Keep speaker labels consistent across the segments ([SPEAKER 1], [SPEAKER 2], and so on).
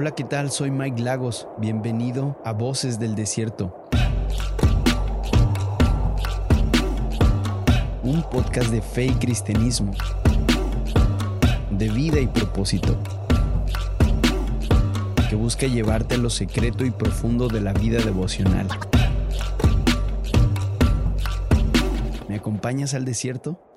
[SPEAKER 1] Hola, ¿qué tal? Soy Mike Lagos. Bienvenido a Voces del Desierto. Un podcast de fe y cristianismo, de vida y propósito, que busca llevarte a lo secreto y profundo de la vida devocional. ¿Me acompañas al desierto?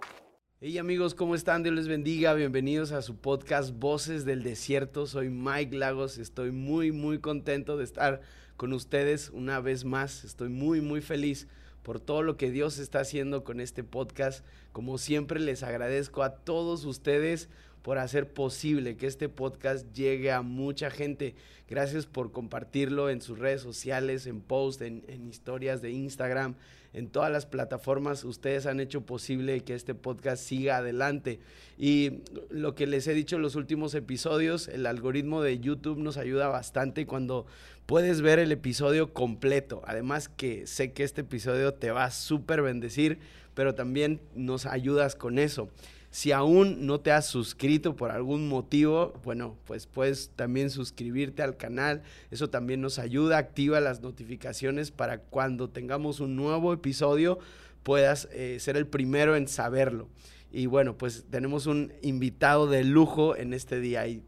[SPEAKER 2] Hey amigos, ¿cómo están? Dios les bendiga. Bienvenidos a su podcast Voces del Desierto. Soy Mike Lagos. Estoy muy, muy contento de estar con ustedes una vez más. Estoy muy, muy feliz por todo lo que Dios está haciendo con este podcast. Como siempre les agradezco a todos ustedes por hacer posible que este podcast llegue a mucha gente. Gracias por compartirlo en sus redes sociales, en posts, en, en historias de Instagram en todas las plataformas. Ustedes han hecho posible que este podcast siga adelante. Y lo que les he dicho en los últimos episodios, el algoritmo de YouTube nos ayuda bastante cuando puedes ver el episodio completo. Además que sé que este episodio te va a súper bendecir, pero también nos ayudas con eso. Si aún no te has suscrito por algún motivo, bueno, pues puedes también suscribirte al canal. Eso también nos ayuda, activa las notificaciones para cuando tengamos un nuevo episodio puedas eh, ser el primero en saberlo. Y bueno, pues tenemos un invitado de lujo en este día y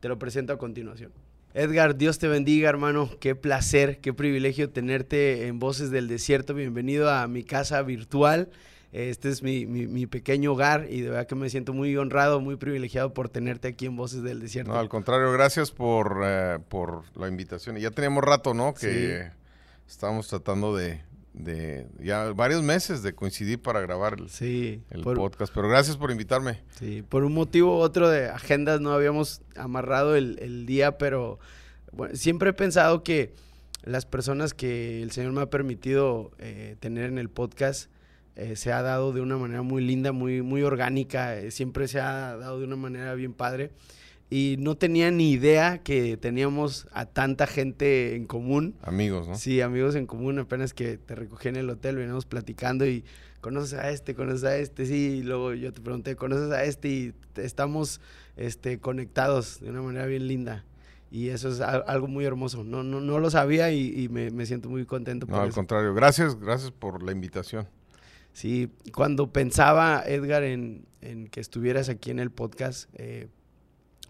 [SPEAKER 2] te lo presento a continuación. Edgar, Dios te bendiga, hermano. Qué placer, qué privilegio tenerte en Voces del Desierto. Bienvenido a mi casa virtual. Este es mi, pequeño hogar y de verdad que me siento muy honrado, muy privilegiado por tenerte aquí en Voces del Desierto.
[SPEAKER 3] No, al contrario, gracias por, eh, por la invitación. Y ya teníamos rato, ¿no? Que estábamos tratando de, ya varios meses de coincidir para grabar el,
[SPEAKER 2] sí,
[SPEAKER 3] el podcast. Pero gracias por invitarme.
[SPEAKER 2] Sí, por un motivo u otro de agendas no habíamos amarrado el, día, pero siempre he pensado que las personas que el Señor me ha permitido eh, tener en el podcast eh, se ha dado de una manera muy linda, muy, muy orgánica, eh, siempre se ha dado de una manera bien padre. Y no tenía ni idea que teníamos a tanta gente en común.
[SPEAKER 3] Amigos, ¿no?
[SPEAKER 2] Sí, amigos en común. Apenas que te recogí en el hotel, veníamos platicando y conoces a este, conoces a este, sí. Y luego yo te pregunté, conoces a este y estamos este, conectados de una manera bien linda. Y eso es algo muy hermoso. No, no, no lo sabía y, me, siento muy contento.
[SPEAKER 3] no, al contrario. Gracias, gracias por la invitación.
[SPEAKER 2] Sí, cuando pensaba, Edgar, en, que estuvieras aquí en el podcast, eh,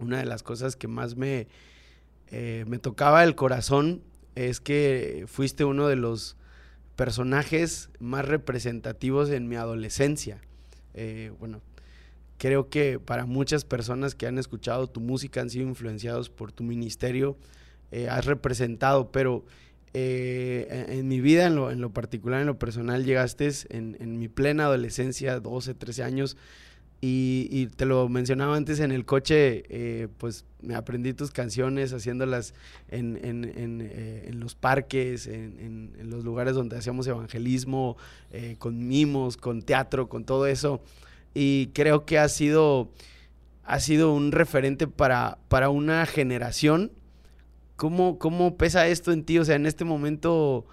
[SPEAKER 2] una de las cosas que más me, eh, me tocaba el corazón es que fuiste uno de los personajes más representativos en mi adolescencia. Eh, bueno, creo que para muchas personas que han escuchado tu música han sido influenciados por tu ministerio, has representado, pero eh, en mi vida, en lo, en lo, particular, en lo personal, llegaste en, en, mi plena adolescencia, 12, 13 años, y, te lo mencionaba antes en el coche, eh, pues me aprendí tus canciones haciéndolas en, en, eh, en los parques, en, los lugares donde hacíamos evangelismo, con mimos, con teatro, con todo eso, y creo que ha sido, ha sido un referente para, para una generación ¿Cómo, ¿Cómo pesa esto en ti? O sea, en este momento,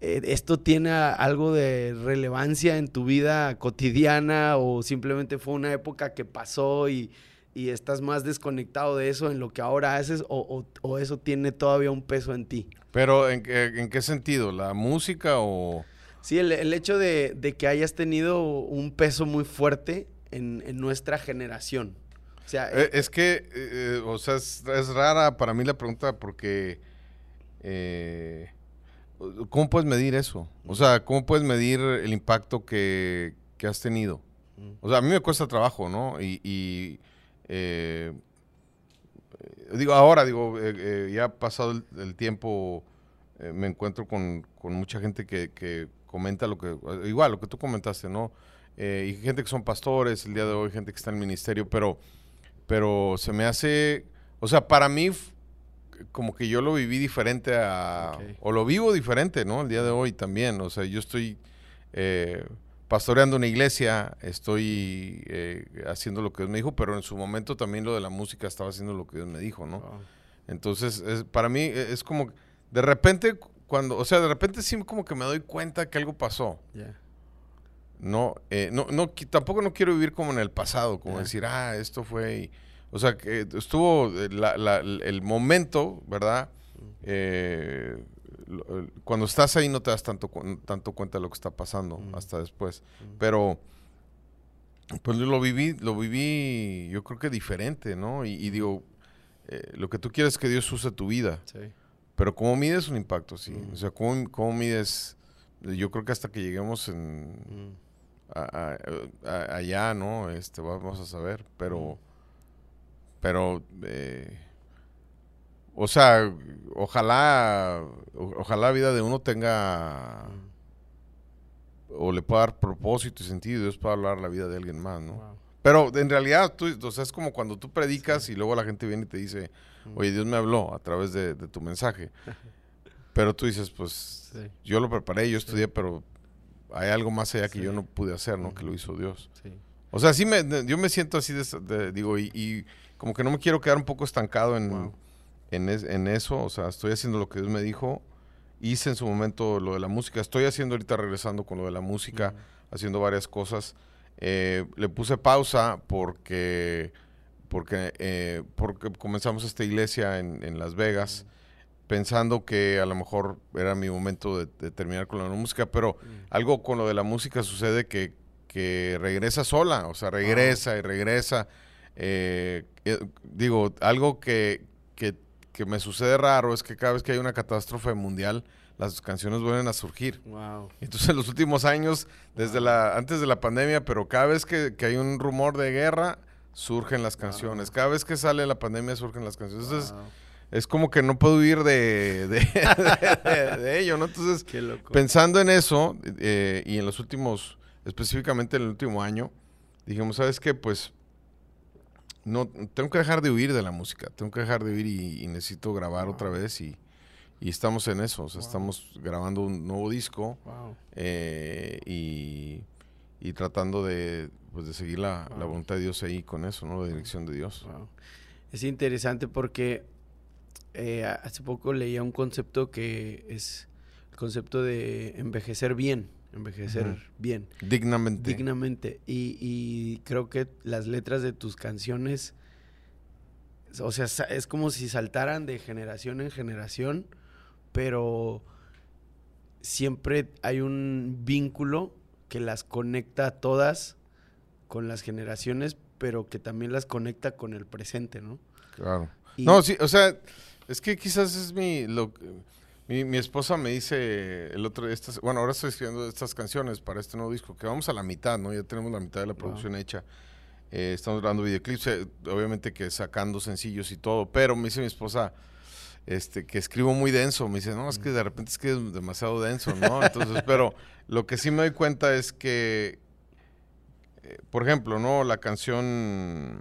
[SPEAKER 2] eh, ¿esto tiene algo de relevancia en tu vida cotidiana o simplemente fue una época que pasó y, estás más desconectado de eso en lo que ahora haces o, eso tiene todavía un peso en ti?
[SPEAKER 3] Pero, ¿en, en qué sentido? ¿La música o...?
[SPEAKER 2] Sí, el, hecho de, que hayas tenido un peso muy fuerte en, en nuestra generación.
[SPEAKER 3] Eh, eh, es que, eh, o sea, es, rara para mí la pregunta porque, ¿cómo puedes medir eso? O sea, ¿cómo puedes medir el impacto que, has tenido? O sea, a mí me cuesta trabajo, ¿no? Y, digo, ahora, digo, ya ha pasado el, tiempo, me encuentro con, mucha gente que, que, comenta lo que, igual, lo que tú comentaste, ¿no? y gente que son pastores el día de hoy, gente que está en el ministerio, pero pero se me hace, o sea, para mí como que yo lo viví diferente a, o lo vivo diferente, ¿no? El día de hoy también, o sea, yo estoy eh, pastoreando una iglesia, estoy eh, haciendo lo que Dios me dijo, pero en su momento también lo de la música estaba haciendo lo que Dios me dijo, ¿no? Entonces, para mí e, es como, de repente, cuando, o sea, de repente sí como que me doy cuenta que algo pasó. No, eh, no, no, tampoco no quiero vivir como en el pasado, como decir, ah, esto fue. O sea, que estuvo eh, la- la- el momento, ¿verdad? Eh, cuando estás ahí no te das tanto, tanto cuenta de lo que está pasando
[SPEAKER 2] Mm.
[SPEAKER 3] hasta después.
[SPEAKER 2] Mm.
[SPEAKER 3] Pero, pues lo viví, lo viví yo creo que diferente, ¿no? Y, y digo, eh, lo que tú quieres es que Dios use tu vida.
[SPEAKER 2] Sí.
[SPEAKER 3] Pero ¿cómo mides un impacto?
[SPEAKER 2] Mm.
[SPEAKER 3] O sea, ¿cómo, cómo mides? Yo creo que hasta que lleguemos en. A- a- a- allá, ¿no? Este, vamos a saber, pero, pero, eh, o sea, ojalá, o- ojalá la vida de uno tenga, o le pueda dar propósito y sentido, Dios pueda hablar la vida de alguien más, ¿no?
[SPEAKER 2] Wow.
[SPEAKER 3] Pero en realidad, tú, o sea, es como cuando tú predicas y luego la gente viene y te dice, oye, Dios me habló a través de, de tu mensaje. Pero tú dices, pues,
[SPEAKER 2] Sí.
[SPEAKER 3] yo lo preparé, yo estudié, pero hay algo más allá que
[SPEAKER 2] Sí.
[SPEAKER 3] yo no pude hacer, ¿no? Que lo hizo Dios.
[SPEAKER 2] Sí.
[SPEAKER 3] O sea, sí me, yo me siento así, de, de- digo, y, y como que no me quiero quedar un poco estancado en,
[SPEAKER 2] Wow.
[SPEAKER 3] en, es- en eso. O sea, estoy haciendo lo que Dios me dijo. Hice en su momento lo de la música. Estoy haciendo ahorita regresando con lo de la música, haciendo varias cosas. Eh, le puse pausa porque, porque, eh, porque comenzamos esta iglesia en, en Las Vegas, pensando que a lo mejor era mi momento de, de terminar con la música, pero
[SPEAKER 2] Mm.
[SPEAKER 3] algo con lo de la música sucede que, que regresa sola, o sea, regresa y regresa. Eh, eh, digo, algo que, que, que me sucede raro es que cada vez que hay una catástrofe mundial, las canciones vuelven a surgir.
[SPEAKER 2] Wow.
[SPEAKER 3] Entonces, en los últimos años, desde la antes de la pandemia, pero cada vez que, que hay un rumor de guerra, surgen las canciones. Cada vez que sale la pandemia, surgen las canciones. Entonces,
[SPEAKER 2] Wow.
[SPEAKER 3] Es como que no puedo huir de, de, de- de ello, ¿no? Entonces. Pensando en eso, eh, y en los últimos, específicamente en el último año, dijimos, ¿sabes qué? Pues no, tengo que dejar de huir de la música, tengo que dejar de huir y, y necesito grabar otra vez y, y estamos en eso, o sea,
[SPEAKER 2] Wow.
[SPEAKER 3] estamos grabando un nuevo disco
[SPEAKER 2] Wow.
[SPEAKER 3] eh, y, y tratando de, pues, de seguir la, la voluntad de Dios ahí con eso, ¿no? La dirección de Dios.
[SPEAKER 2] Es interesante porque eh, hace poco leía un concepto que es el concepto de envejecer bien, envejecer bien,
[SPEAKER 3] Dignamente.
[SPEAKER 2] dignamente. Y, y creo que las letras de tus canciones, o sea, es como si saltaran de generación en generación, pero siempre hay un vínculo que las conecta a todas con las generaciones, pero que también las conecta con el presente, ¿no?
[SPEAKER 3] Claro.
[SPEAKER 2] Y-
[SPEAKER 3] No, sí, o sea, es que quizás es mi, lo, mi, mi esposa me dice el otro, estas, bueno, ahora estoy escribiendo estas canciones para este nuevo disco, que vamos a la mitad, ¿no? Ya tenemos la mitad de la producción hecha. Eh, estamos grabando videoclips, eh, obviamente que sacando sencillos y todo, pero me dice mi esposa, este, que escribo muy denso, me dice, no, es que de repente es que es demasiado denso, ¿no? Entonces, pero lo que sí me doy cuenta es que, eh, por ejemplo, ¿no? La canción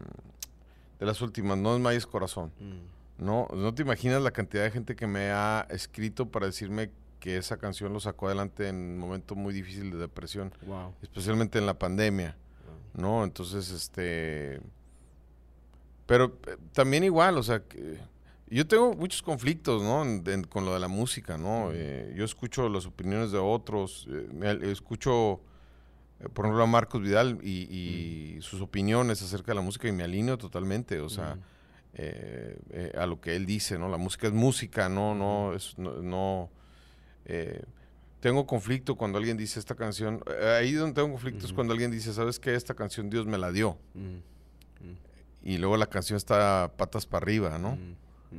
[SPEAKER 3] de las últimas, No es Mayes Corazón.
[SPEAKER 2] Mm,
[SPEAKER 3] No, no te imaginas la cantidad de gente que me ha escrito para decirme que esa canción lo sacó adelante en un momento muy difícil de depresión,
[SPEAKER 2] wow.
[SPEAKER 3] especialmente en la pandemia, ¿no? Entonces, este... Pero eh, también igual, o sea, que yo tengo muchos conflictos, ¿no? En- en- con lo de la música, ¿no? Eh, yo escucho las opiniones de otros, eh, escucho, por ejemplo, a Marcos Vidal y, y sus opiniones acerca de la música y me alineo totalmente, o sea eh, eh, a lo que él dice, ¿no? La música es música, no, no, es, no, no, eh, tengo conflicto cuando alguien dice esta canción, eh, ahí donde tengo conflicto es cuando alguien dice, ¿sabes qué? Esta canción Dios me la dio.
[SPEAKER 2] Mm,
[SPEAKER 3] Y luego la canción está patas para arriba, ¿no?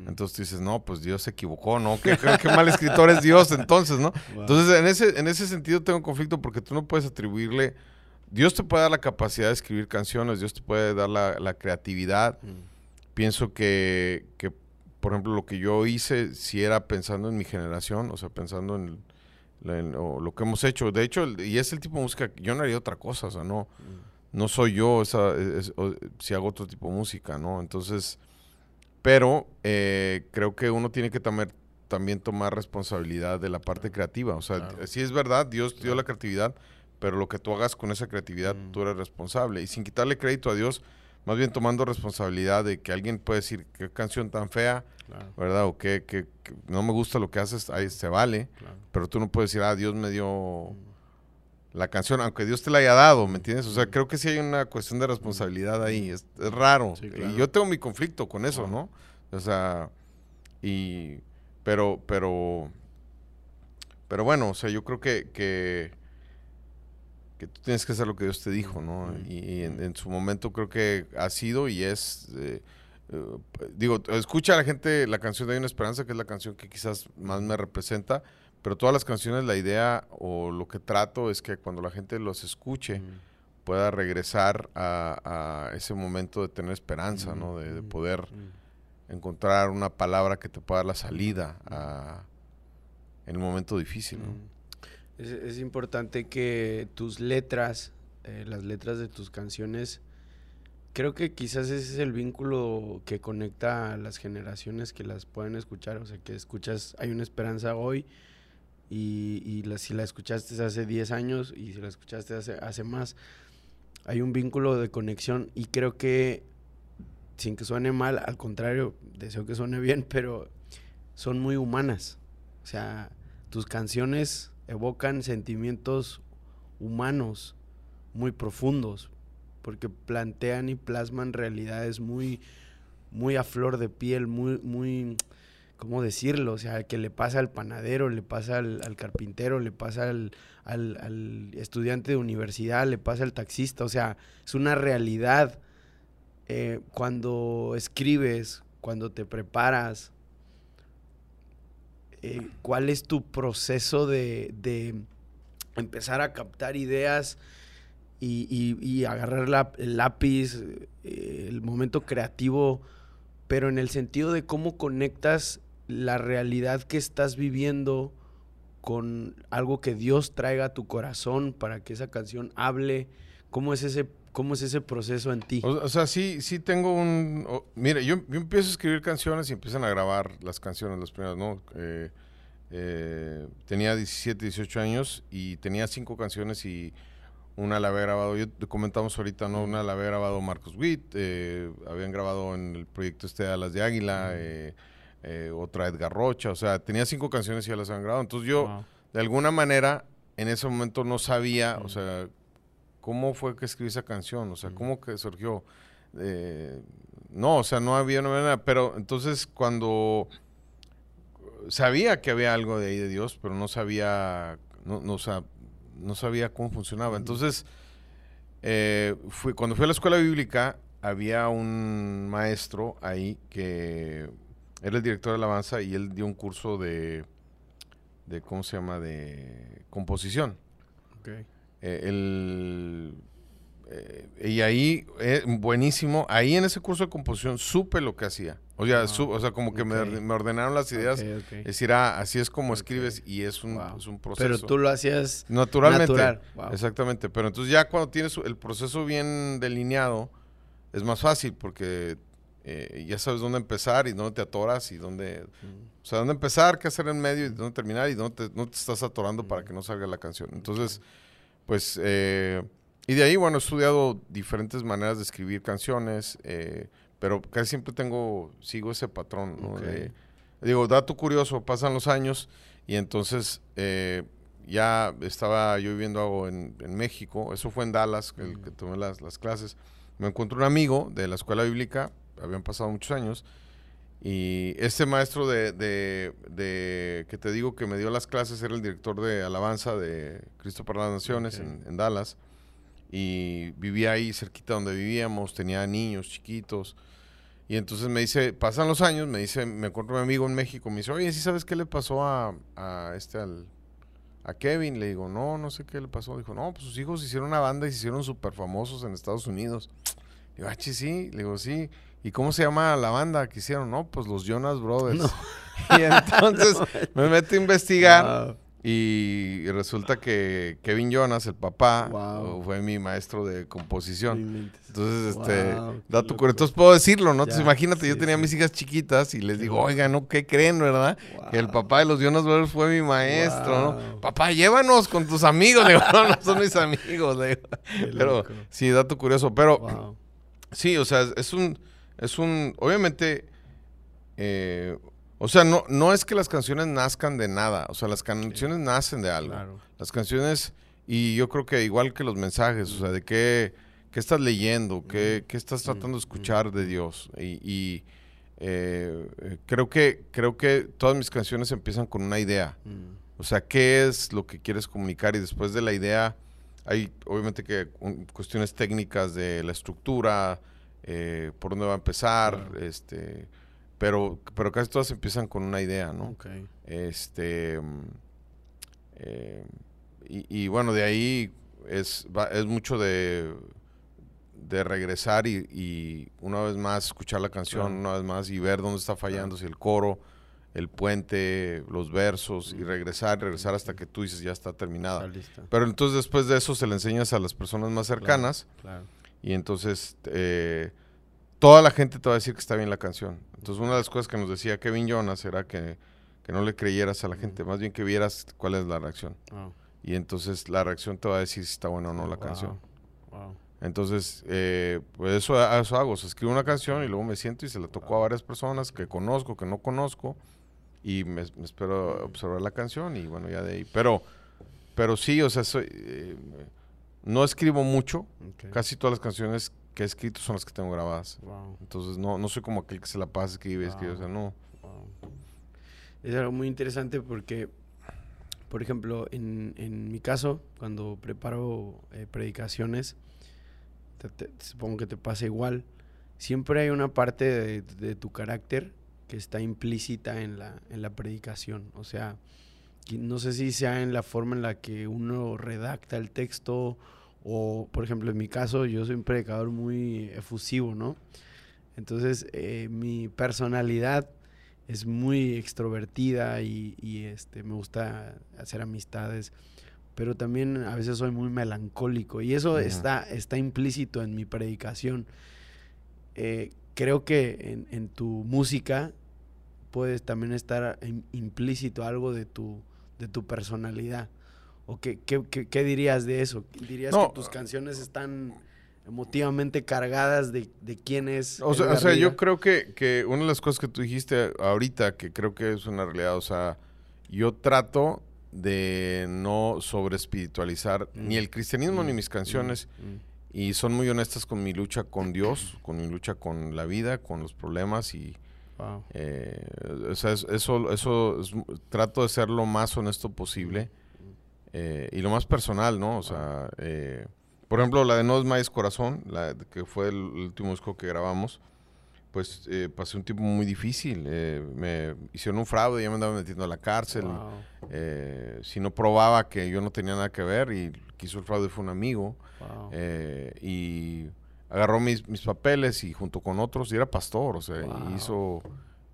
[SPEAKER 3] Entonces tú dices, no, pues Dios se equivocó, ¿no? ¿Qué, qué- qué mal escritor es Dios entonces, ¿no?
[SPEAKER 2] Wow.
[SPEAKER 3] Entonces, en ese, en ese sentido tengo conflicto porque tú no puedes atribuirle, Dios te puede dar la capacidad de escribir canciones, Dios te puede dar la, la creatividad,
[SPEAKER 2] Mm,
[SPEAKER 3] pienso que, que, por ejemplo, lo que yo hice, si era pensando en mi generación, o sea, pensando en, lo, lo que hemos hecho. De hecho, el- y es el tipo de música, yo no haría otra cosa, o sea, no,
[SPEAKER 2] mm,
[SPEAKER 3] no soy yo es- o- si hago otro tipo de música, ¿no? Entonces, pero eh, creo que uno tiene que tamer- también tomar responsabilidad de la parte creativa. O sea,
[SPEAKER 2] Claro.
[SPEAKER 3] sí es verdad, Dios dio la creatividad, pero lo que tú hagas con esa creatividad,
[SPEAKER 2] Mm.
[SPEAKER 3] tú eres responsable. Y sin quitarle crédito a Dios, más bien tomando responsabilidad de que alguien puede decir qué canción tan fea,
[SPEAKER 2] claro,
[SPEAKER 3] ¿verdad? O que, que- que no me gusta lo que haces, ahí se vale,
[SPEAKER 2] claro.
[SPEAKER 3] pero tú no puedes decir, ah, Dios me dio la canción, aunque Dios te la haya dado, ¿me entiendes? O sea, creo que sí hay una cuestión de responsabilidad ahí, es, es raro.
[SPEAKER 2] Sí, claro.
[SPEAKER 3] Y yo tengo mi conflicto con eso, ¿no? O sea, y, pero, pero, pero bueno, o sea, yo creo que, que, que tú tienes que hacer lo que Dios te dijo, ¿no? Y, y en, en su momento creo que ha sido y es, eh, eh, digo, escucha a la gente la canción de Hay una esperanza, que es la canción que quizás más me representa, pero todas las canciones, la idea o lo que trato es que cuando la gente los escuche,
[SPEAKER 2] Mm.
[SPEAKER 3] pueda regresar a, a ese momento de tener esperanza, ¿no? De, de
[SPEAKER 2] Mm,
[SPEAKER 3] poder
[SPEAKER 2] mm.
[SPEAKER 3] encontrar una palabra que te pueda dar la salida a, en un momento difícil, ¿no?
[SPEAKER 2] Mm. Es, es importante que tus letras, eh, las letras de tus canciones, creo que quizás ese es el vínculo que conecta a las generaciones que las pueden escuchar. O sea, que escuchas, hay una esperanza hoy y, si la escuchaste hace 10 años y si la escuchaste hace, hace más, hay un vínculo de conexión y creo que, sin que suene mal, al contrario, deseo que suene bien, pero son muy humanas. O sea, tus canciones evocan sentimientos humanos muy profundos, porque plantean y plasman realidades muy, muy a flor de piel, muy, muy, ¿cómo decirlo? O sea, que le pasa al panadero, le pasa al, carpintero, le pasa al, al- estudiante de universidad, le pasa al taxista, o sea, es una realidad. Eh, cuando escribes, cuando te preparas, eh, ¿cuál es tu proceso de, de empezar a captar ideas y, y- y agarrar la- el lápiz, eh, el momento creativo, pero en el sentido de cómo conectas la realidad que estás viviendo con algo que Dios traiga a tu corazón para que esa canción hable? ¿Cómo es ese, cómo es ese proceso en ti?
[SPEAKER 3] O, o sea, sí, sí tengo un... o- mire, yo, yo empiezo a escribir canciones y empiezan a grabar las canciones, las primeras, ¿no? Eh, eh, tenía 17, 18 años y tenía cinco canciones y una la había grabado, yo te comentamos ahorita, ¿no? Una la había grabado Marcos Witt, eh, habían grabado en el proyecto este de Alas de Águila, eh, eh, otra Edgar Rocha, o sea, tenía cinco canciones y ya las habían grabado. Entonces yo,
[SPEAKER 2] Wow.
[SPEAKER 3] de alguna manera, en ese momento no sabía, o sea, cómo fue que escribí esa canción, o sea, cómo que surgió. Eh, no, o sea, no había una manera, pero entonces cuando sabía que había algo de ahí de Dios, pero no sabía, no, no, o sea, no sabía cómo funcionaba. Entonces, eh, fui, cuando fui a la escuela bíblica, había un maestro ahí que era el director de alabanza y él dio un curso de, de ¿cómo se llama?, de composición.
[SPEAKER 2] Ok.
[SPEAKER 3] Eh, eh, y ahí, eh, buenísimo, ahí en ese curso de composición supe lo que hacía. O sea, su- o sea como que me, ordenaron las ideas. Es decir, ah, así es como escribes y es un,
[SPEAKER 2] Wow.
[SPEAKER 3] es un proceso.
[SPEAKER 2] Pero tú lo hacías
[SPEAKER 3] Naturalmente.
[SPEAKER 2] natural. Wow.
[SPEAKER 3] Exactamente. Pero entonces ya cuando tienes el proceso bien delineado, es más fácil porque eh, ya sabes dónde empezar y dónde te atoras y dónde...
[SPEAKER 2] Mm.
[SPEAKER 3] O sea, dónde empezar, qué hacer en medio y dónde terminar y dónde te, no te estás atorando para que no salga la canción. Entonces, pues... eh, y de ahí, bueno, he estudiado diferentes maneras de escribir canciones, eh, pero casi siempre tengo, sigo ese patrón, ¿no?
[SPEAKER 2] Ok.
[SPEAKER 3] De- digo, dato curioso, pasan los años y entonces eh, ya estaba yo viviendo algo en, en México, eso fue en Dallas, el que tomé las, las clases. Me encontré un amigo de la escuela bíblica, habían pasado muchos años, y este maestro de, de- de- que te digo que me dio las clases era el director de alabanza de Cristo para las Naciones
[SPEAKER 2] Ok.
[SPEAKER 3] en, en Dallas, y vivía ahí cerquita donde vivíamos, tenía niños chiquitos. Y entonces me dice, pasan los años, me dice, me encuentro un amigo en México, me dice, oye, ¿sí sabes qué le pasó a, a este, al, a Kevin? Le digo, no, no sé qué le pasó. Dijo, no, pues sus hijos hicieron una banda y se hicieron súper famosos en Estados Unidos. Le digo, ah, sí, le digo, sí. ¿Y cómo se llama la banda que hicieron? No, pues los Jonas Brothers.
[SPEAKER 2] No.
[SPEAKER 3] Y entonces me meto a investigar
[SPEAKER 2] Wow.
[SPEAKER 3] y resulta que Kevin Jonas, el papá,
[SPEAKER 2] Wow.
[SPEAKER 3] fue mi maestro de composición. Entonces, este,
[SPEAKER 2] Wow, qué
[SPEAKER 3] dato curioso. Entonces puedo decirlo, ¿no? Entonces
[SPEAKER 2] Ya,
[SPEAKER 3] imagínate, yo tenía
[SPEAKER 2] sí.
[SPEAKER 3] mis hijas chiquitas y les digo, oigan, ¿no? ¿Qué creen, verdad? Que el papá de los Jonas Brothers fue mi maestro. ¿no? Papá, llévanos con tus amigos. Le digo, no, no son mis amigos. le digo. Pero, sí, dato curioso. Pero, sí, o sea, es un, es un, obviamente, eh, o sea, no, no es que las canciones nazcan de nada. O sea, las canciones nacen de algo.
[SPEAKER 2] Claro.
[SPEAKER 3] Las canciones Y yo creo que igual que los mensajes, o sea, de qué, qué estás leyendo, qué, qué estás tratando de escuchar de Dios. Y, y, eh, eh, creo, que, creo que todas mis canciones empiezan con una idea.
[SPEAKER 2] Mm,
[SPEAKER 3] O sea, ¿qué es lo que quieres comunicar? Y después de la idea, hay obviamente que un- cuestiones técnicas de la estructura, eh, por dónde va a empezar,
[SPEAKER 2] Claro.
[SPEAKER 3] este, pero, pero casi todas empiezan con una idea, ¿no? Este, mm, eh, y, y bueno, de ahí es, va- es mucho de, de regresar y, y una vez más escuchar la canción,
[SPEAKER 2] Claro.
[SPEAKER 3] una vez más y ver dónde está fallando, si el coro, el puente, los versos, y regresar, regresar hasta que tú dices ya está terminada.
[SPEAKER 2] Está.
[SPEAKER 3] Pero entonces después de eso se le enseñas a las personas más cercanas
[SPEAKER 2] Claro.
[SPEAKER 3] Y entonces eh, toda la gente te va a decir que está bien la canción. Entonces una de las cosas que nos decía Kevin Jonas era que, que no le creyeras a la gente, más bien que vieras cuál es la reacción.
[SPEAKER 2] Wow.
[SPEAKER 3] Y entonces la reacción te va a decir si está buena o no la
[SPEAKER 2] Wow.
[SPEAKER 3] canción.
[SPEAKER 2] Wow.
[SPEAKER 3] Entonces, eh, pues eso, eso hago. O sea, escribo una canción y luego me siento y se la tocó a varias personas que conozco, que no conozco. Y me, me espero observar la canción y bueno, ya de ahí. Pero, pero sí, o sea, soy, eh, no escribo mucho. Casi todas las canciones que he escrito son las que tengo grabadas.
[SPEAKER 2] Wow.
[SPEAKER 3] Entonces no, no soy como aquel que se la pasa, escribe, escribe. O sea, no.
[SPEAKER 2] Wow. Es algo muy interesante porque, por ejemplo, en, en mi caso, cuando preparo eh, predicaciones, te- te- supongo que te pasa igual, siempre hay una parte de, de tu carácter que está implícita en la, en la predicación. O sea, no sé si sea en la forma en la que uno redacta el texto o, por ejemplo, en mi caso, yo soy un predicador muy efusivo, ¿no? Entonces, eh, mi personalidad es muy extrovertida y, y, este, me gusta hacer amistades, pero también a veces soy muy melancólico y eso está, está implícito en mi predicación. Eh, creo que en, en tu música puedes también estar im- implícito algo de tu, de tu personalidad. ¿O qué, qué, qué- qué dirías de eso? ¿Dirías
[SPEAKER 3] No,
[SPEAKER 2] que tus canciones están emotivamente cargadas de, de quién es?
[SPEAKER 3] O sea, o sea, yo creo que, que una de las cosas que tú dijiste ahorita, que creo que es una realidad, o sea, yo trato de no sobre espiritualizar
[SPEAKER 2] Mm.
[SPEAKER 3] ni el cristianismo ni
[SPEAKER 2] Mm,
[SPEAKER 3] mis canciones
[SPEAKER 2] mm,
[SPEAKER 3] y son muy honestas con mi lucha con Dios, con mi lucha con la vida, con los problemas y
[SPEAKER 2] wow.
[SPEAKER 3] eh, o sea, es- eso, eso es- trato de ser lo más honesto posible eh, y lo más personal, ¿no? O sea, eh, por ejemplo, la de No es Maíz Corazón, la que fue el último disco que grabamos, pues eh, pasé un tiempo muy difícil. me hicieron un fraude, ya me andaban metiendo a la cárcel.
[SPEAKER 2] Wow.
[SPEAKER 3] si no probaba que yo no tenía nada que ver y hizo el fraude fue un amigo.
[SPEAKER 2] Wow.
[SPEAKER 3] y agarró mis, mis papeles y junto con otros, y era pastor, o sea,
[SPEAKER 2] Wow.
[SPEAKER 3] hizo,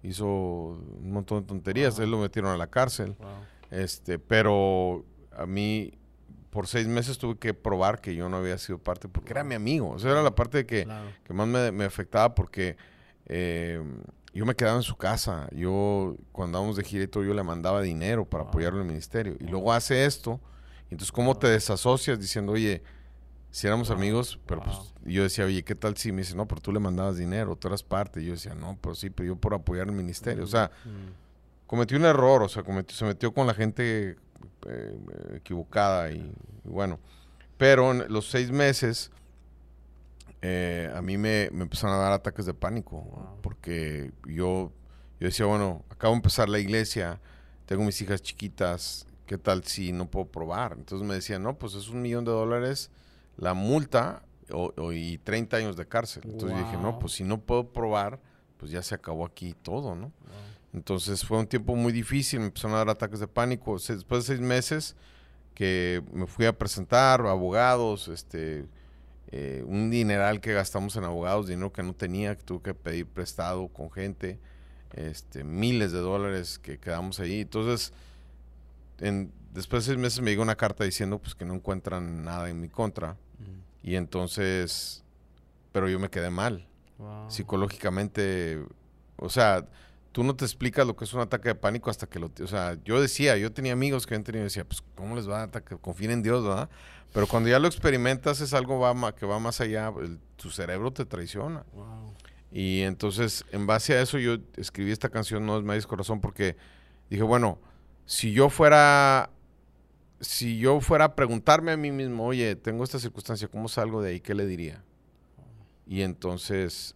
[SPEAKER 3] hizo un montón de tonterías.
[SPEAKER 2] Wow.
[SPEAKER 3] Él lo metieron a la cárcel.
[SPEAKER 2] wow.
[SPEAKER 3] Este, pero a mí por seis meses tuve que probar que yo no había sido parte, porque era mi amigo. O sea, era la parte que,
[SPEAKER 2] Claro.
[SPEAKER 3] que más me, me afectaba porque eh, yo me quedaba en su casa. Yo, cuando andábamos de gira y todo, yo le mandaba dinero para
[SPEAKER 2] Wow.
[SPEAKER 3] apoyarlo en el ministerio. Y luego hace esto. entonces, ¿cómo te desasocias diciendo, oye, si éramos
[SPEAKER 2] Wow.
[SPEAKER 3] amigos, pero
[SPEAKER 2] Wow.
[SPEAKER 3] pues yo decía, oye, ¿qué tal si me dice, no, pero tú le mandabas dinero, tú eras parte? Y yo decía, no, pero sí, pero yo por apoyar el ministerio. O sea,
[SPEAKER 2] Mm,
[SPEAKER 3] cometió un error, o sea, cometió- se metió con la gente eh, equivocada y, y bueno. Pero en los seis meses eh, a mí me, me empezaron a dar ataques de pánico
[SPEAKER 2] Wow.
[SPEAKER 3] porque yo, yo decía, bueno, acabo de empezar la iglesia, tengo mis hijas chiquitas, ¿qué tal si no puedo probar? Entonces me decían, no, pues es un millón de dólares la multa o- o- y 30 años de cárcel. Entonces yo dije, no, pues si no puedo probar, pues ya se acabó aquí todo, ¿no?
[SPEAKER 2] wow.
[SPEAKER 3] Entonces fue un tiempo muy difícil, me empezaron a dar ataques de pánico. Después de seis meses que me fui a presentar, abogados, este, eh, un dineral que gastamos en abogados, dinero que no tenía, que tuve que pedir prestado con gente, este, miles de dólares que quedamos ahí. Entonces, en- después de seis meses me llegó una carta diciendo pues que no encuentran nada en mi contra. Y entonces, pero yo me quedé mal
[SPEAKER 2] wow.
[SPEAKER 3] psicológicamente, o sea, tú no te explicas lo que es un ataque de pánico hasta que lo, o sea, yo decía, yo tenía amigos que habían tenido, decía, pues, ¿cómo les va a ataque? Confíen en Dios, ¿verdad? Pero cuando ya lo experimentas es algo va que va más allá, el- tu cerebro te traiciona.
[SPEAKER 2] Wow.
[SPEAKER 3] Y entonces, en base a eso, yo escribí esta canción, No es Maíz Corazón, porque dije, bueno, si yo fuera si yo fuera a preguntarme a mí mismo, oye, tengo esta circunstancia, ¿cómo salgo de ahí? ¿Qué le diría? Y entonces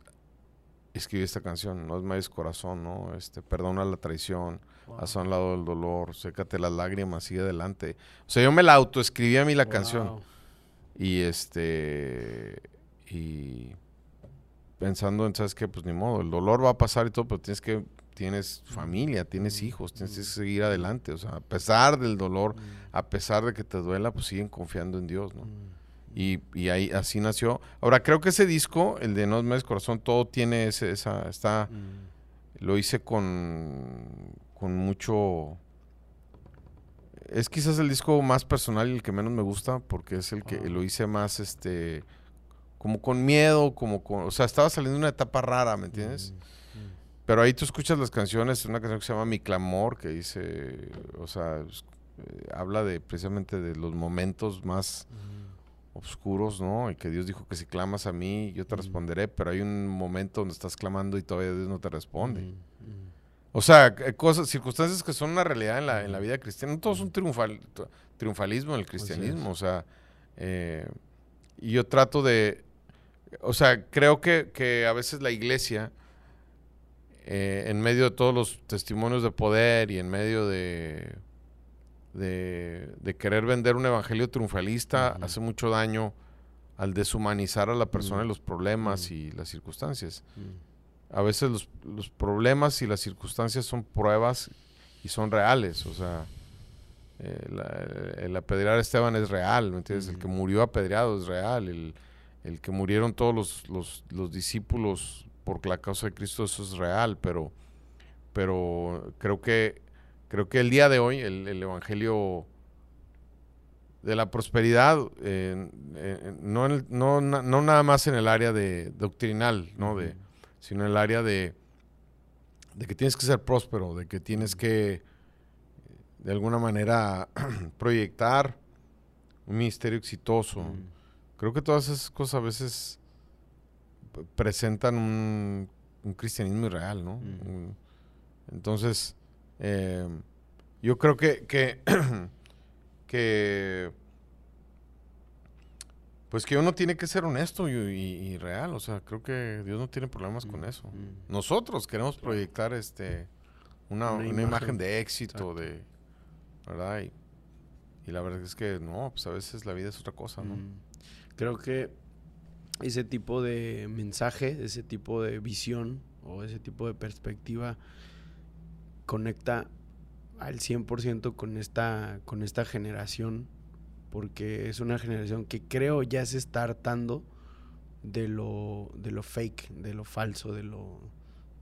[SPEAKER 3] escribí esta canción, No es más corazón, ¿no? Este, perdona la traición, haz a un lado del dolor, sécate las lágrimas, sigue adelante. O sea, yo me la autoescribí a mí la canción. Y este, y pensando en, ¿sabes qué? Pues ni modo, el dolor va a pasar y todo, pero tienes que tienes familia, tienes hijos, tienes que seguir adelante. O sea, a pesar del dolor, a pesar de que te duela, pues siguen confiando en Dios, ¿no? Y, y, ahí así nació. Ahora, creo que ese disco, el de No es Corazón, todo tiene ese, esa, está, lo hice con, con mucho... Es quizás el disco más personal y el que menos me gusta, porque es el que lo hice más, este, como con miedo, como con, o sea, estaba saliendo una etapa rara, ¿me entiendes? Pero ahí tú escuchas las canciones, una canción que se llama Mi Clamor, que dice, o sea, eh, habla de precisamente de los momentos más oscuros, ¿no? Y que Dios dijo que si clamas a mí, yo te responderé, pero hay un momento donde estás clamando y todavía Dios no te responde. O sea, cosas, circunstancias que son una realidad en la, en la vida cristiana. No todo es un triunfal, triunfalismo en el cristianismo, o sea, eh, y yo trato de, o sea, creo que, que a veces la iglesia eh, en medio de todos los testimonios de poder y en medio de, de, querer vender un evangelio triunfalista, hace mucho daño al deshumanizar a la persona y los problemas y las circunstancias. A veces los, los, problemas y las circunstancias son pruebas y son reales, o sea, eh, el apedrear a Esteban es real, ¿me entiendes? El que murió apedreado es real, el, el que murieron todos los, los, los discípulos por la causa de Cristo eso es real, pero, pero creo que creo que el día de hoy el, evangelio de la prosperidad no, no, no, nada más en el área de doctrinal, ¿no? de, sino en el área de, de que tienes que ser próspero, de que tienes que de alguna manera proyectar un ministerio exitoso. Creo que todas esas cosas a veces presentan un, cristianismo irreal, ¿no? Entonces, eh, yo creo que, que, pues que uno tiene que ser honesto y, real, o sea, creo que Dios no tiene problemas con eso. Nosotros queremos proyectar este una, imagen, de éxito, de verdad, y, la verdad es que no, pues a veces la vida es otra cosa, ¿no?
[SPEAKER 2] Creo que ese tipo de mensaje, ese tipo de visión o ese tipo de perspectiva conecta al 100% con esta, con esta generación, porque es una generación que creo ya se está hartando de lo, de lo fake, de lo falso, de lo,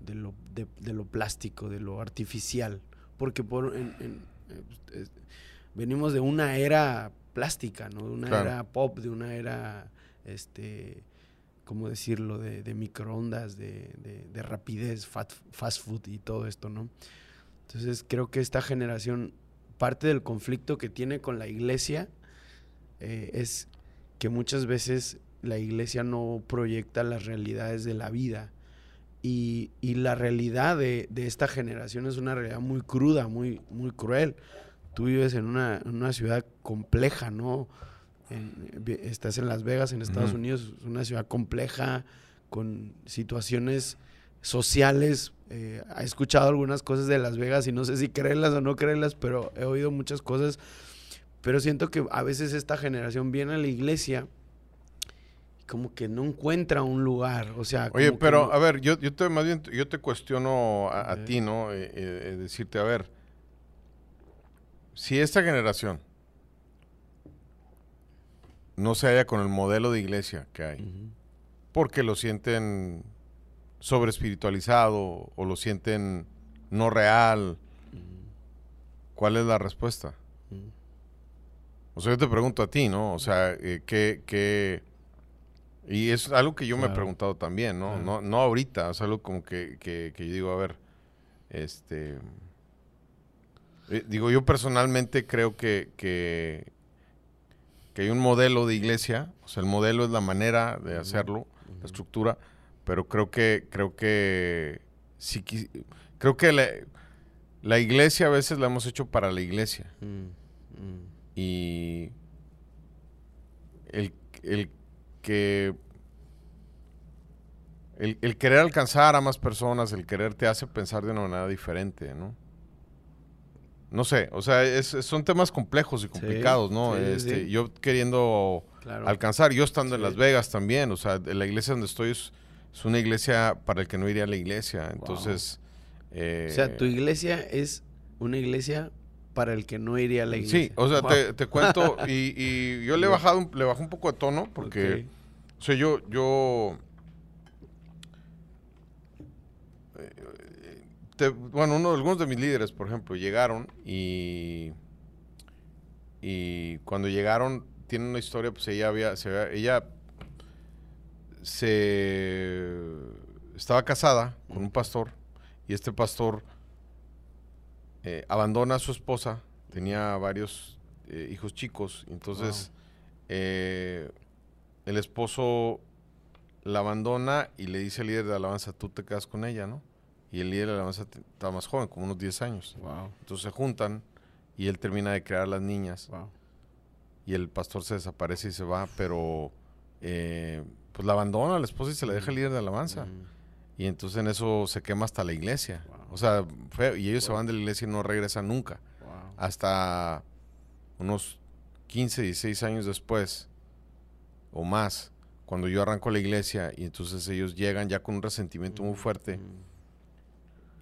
[SPEAKER 2] de lo, de, lo plástico, de lo artificial, porque por, eh, venimos de una era plástica, ¿no? De una era pop, de una era este, ¿cómo decirlo?, de, microondas, de, rapidez, fast food y todo esto, ¿no? Entonces creo que esta generación, parte del conflicto que tiene con la iglesia eh, es que muchas veces la iglesia no proyecta las realidades de la vida. Y, la realidad de, esta generación es una realidad muy cruda, muy, cruel. Tú vives en una ciudad compleja, ¿no? Estás en Las Vegas, en Estados Unidos, es una ciudad compleja, con situaciones sociales. Eh, he escuchado algunas cosas de Las Vegas y no sé si creerlas o no creerlas, pero he oído muchas cosas. Pero siento que a veces esta generación viene a la iglesia y como que no encuentra un lugar. O sea,
[SPEAKER 3] Oye, pero a ver, yo, yo te más bien yo te cuestiono a, ti, ¿no? Eh, eh, decirte, a ver, si esta generación no se halla con el modelo de iglesia que hay. Porque lo sienten sobre espiritualizado o lo sienten no real. ¿Cuál es la respuesta? O sea, yo te pregunto a ti, ¿no? O sea, eh, ¿qué, Y es algo que yo me he preguntado también, ¿no? No, no ahorita, es algo como que, que, yo digo, a ver, este... Eh, digo, yo personalmente creo que, que, que hay un modelo de iglesia, o sea, el modelo es la manera de hacerlo, la estructura, pero creo que, creo que, sí, creo que la, iglesia a veces la hemos hecho para la iglesia. Mm, mm. Y el, el que el, el querer alcanzar a más personas, el querer te hace pensar de una manera diferente, ¿no? No sé, o sea, es- son temas complejos y complicados, ¿no?
[SPEAKER 2] sí,
[SPEAKER 3] este,
[SPEAKER 2] sí.
[SPEAKER 3] Yo queriendo
[SPEAKER 2] Claro.
[SPEAKER 3] alcanzar, yo estando en. Las Vegas también, o sea, la iglesia donde estoy es, es una iglesia para el que no iría a la iglesia, entonces... eh,
[SPEAKER 2] O sea, tu iglesia es una iglesia para el que no iría a la iglesia.
[SPEAKER 3] Sí, o sea,
[SPEAKER 2] Wow.
[SPEAKER 3] te, te cuento, y, y yo le he bajado, le bajé un poco de tono, porque,
[SPEAKER 2] Ok.
[SPEAKER 3] o sea, yo, yo, eh, bueno, uno, algunos de mis líderes, por ejemplo, llegaron y, y cuando llegaron, tienen una historia, pues ella había, se ella se estaba casada con un pastor y este pastor eh, abandona a su esposa, tenía varios eh, hijos chicos, entonces eh, el esposo la abandona y le dice al líder de alabanza, tú te quedas con ella, ¿no? Y el líder de alabanza te- estaba más joven, como unos 10 años.
[SPEAKER 2] Wow,
[SPEAKER 3] Entonces se juntan y él termina de crear a las niñas
[SPEAKER 2] wow.
[SPEAKER 3] y el pastor se desaparece y se va, pero eh, pues la abandona a la esposa y se la deja al líder de alabanza.
[SPEAKER 2] Mm,
[SPEAKER 3] Y entonces en eso se quema hasta la iglesia.
[SPEAKER 2] Wow.
[SPEAKER 3] O sea. Y ellos se van de la iglesia y no regresan nunca. Hasta unos 15, 16 años después o más, cuando yo arranco la iglesia y entonces ellos llegan ya con un resentimiento muy fuerte
[SPEAKER 2] Mm,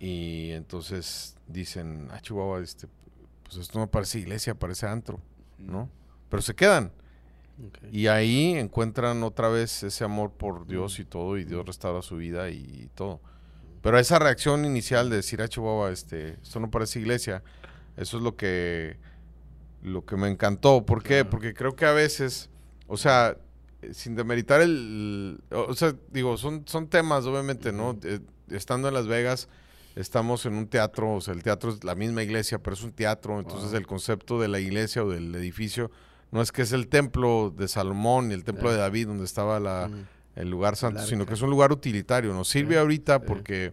[SPEAKER 3] y entonces dicen, ah, Chihuahua, este, pues esto no parece iglesia, parece antro, ¿no? Pero se quedan. Y ahí encuentran otra vez ese amor por Dios y todo, y Dios restaura su vida y, todo. Pero esa reacción inicial de decir, ah, Chihuahua, este, esto no parece iglesia, eso es lo que, lo que me encantó. ¿Por qué?
[SPEAKER 2] Claro.
[SPEAKER 3] Porque creo que a veces, o sea, sin demeritar el, o sea, digo, son, son temas, obviamente, ¿no? Eh, estando en Las Vegas, estamos en un teatro, o sea, el teatro es la misma iglesia, pero es un teatro, entonces
[SPEAKER 2] Wow.
[SPEAKER 3] el concepto de la iglesia o del edificio no es que es el templo de Salomón y el templo de David donde estaba la,
[SPEAKER 2] Mm,
[SPEAKER 3] el lugar santo, sino que es un lugar utilitario. Nos sirve
[SPEAKER 2] Sí,
[SPEAKER 3] ahorita
[SPEAKER 2] sí.
[SPEAKER 3] porque,